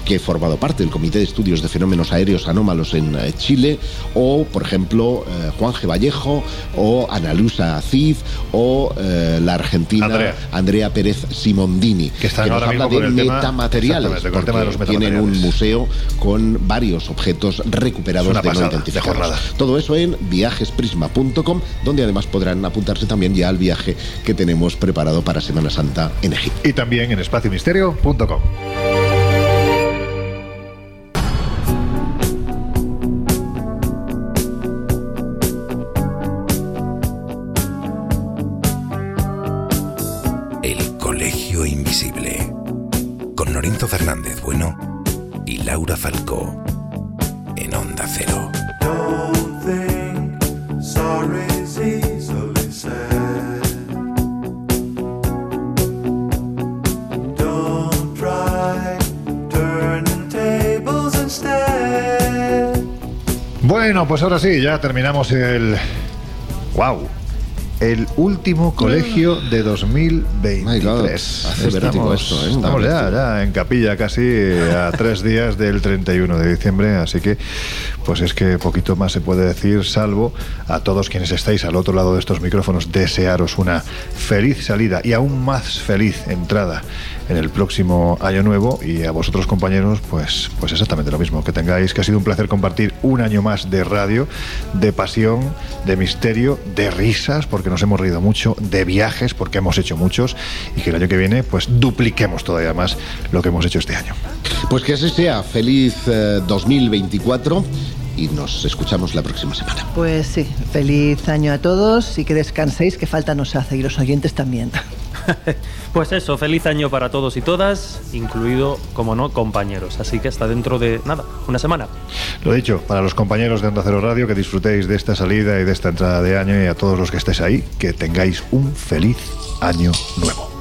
que ha formado parte del Comité de Estudios de Fenómenos Aéreos Anómalos en eh, Chile, o, por ejemplo, eh, Juan G. Vallejo, o Ana Luisa Cid, o eh, la argentina Andrea. Pérez Simondini, Que están nos ahora habla de tema- metamateriales, tema de los porque tienen un museo con varios objetos recuperados de no pasada, identificados. jornada. Todo eso en viajesprisma.com, donde además podrán apuntarse también ya al viaje que tenemos preparado para Semana Santa en Egipto. Y también en espaciomisterio.com. Lorenzo Fernández Bueno y Laura Falcó. En Onda Cero. Bueno, pues ahora sí, ya terminamos el. ¡Wow! El último colegio de 2023. hace vértigo esto, ¿eh? Estamos ya, ya en capilla casi a tres días del 31 de diciembre, así que pues es que poquito más se puede decir, salvo a todos quienes estáis al otro lado de estos micrófonos, desearos una feliz salida y aún más feliz entrada en el próximo año nuevo y a vosotros compañeros pues pues exactamente lo mismo que tengáis que ha sido un placer compartir un año más de radio de pasión de misterio de risas porque nos hemos reído mucho de viajes porque hemos hecho muchos y que el año que viene pues dupliquemos todavía más lo que hemos hecho este año Pues que así sea, feliz eh, 2024 y nos escuchamos la próxima semana. Pues sí, feliz año a todos y que descanséis, que falta nos hace y los oyentes también. Pues eso, feliz año para todos y todas, incluido, como no, compañeros. Así que hasta dentro de nada, una semana. Lo dicho, para los compañeros de Onda Radio, que disfrutéis de esta salida y de esta entrada de año y a todos los que estéis ahí, que tengáis un feliz año nuevo.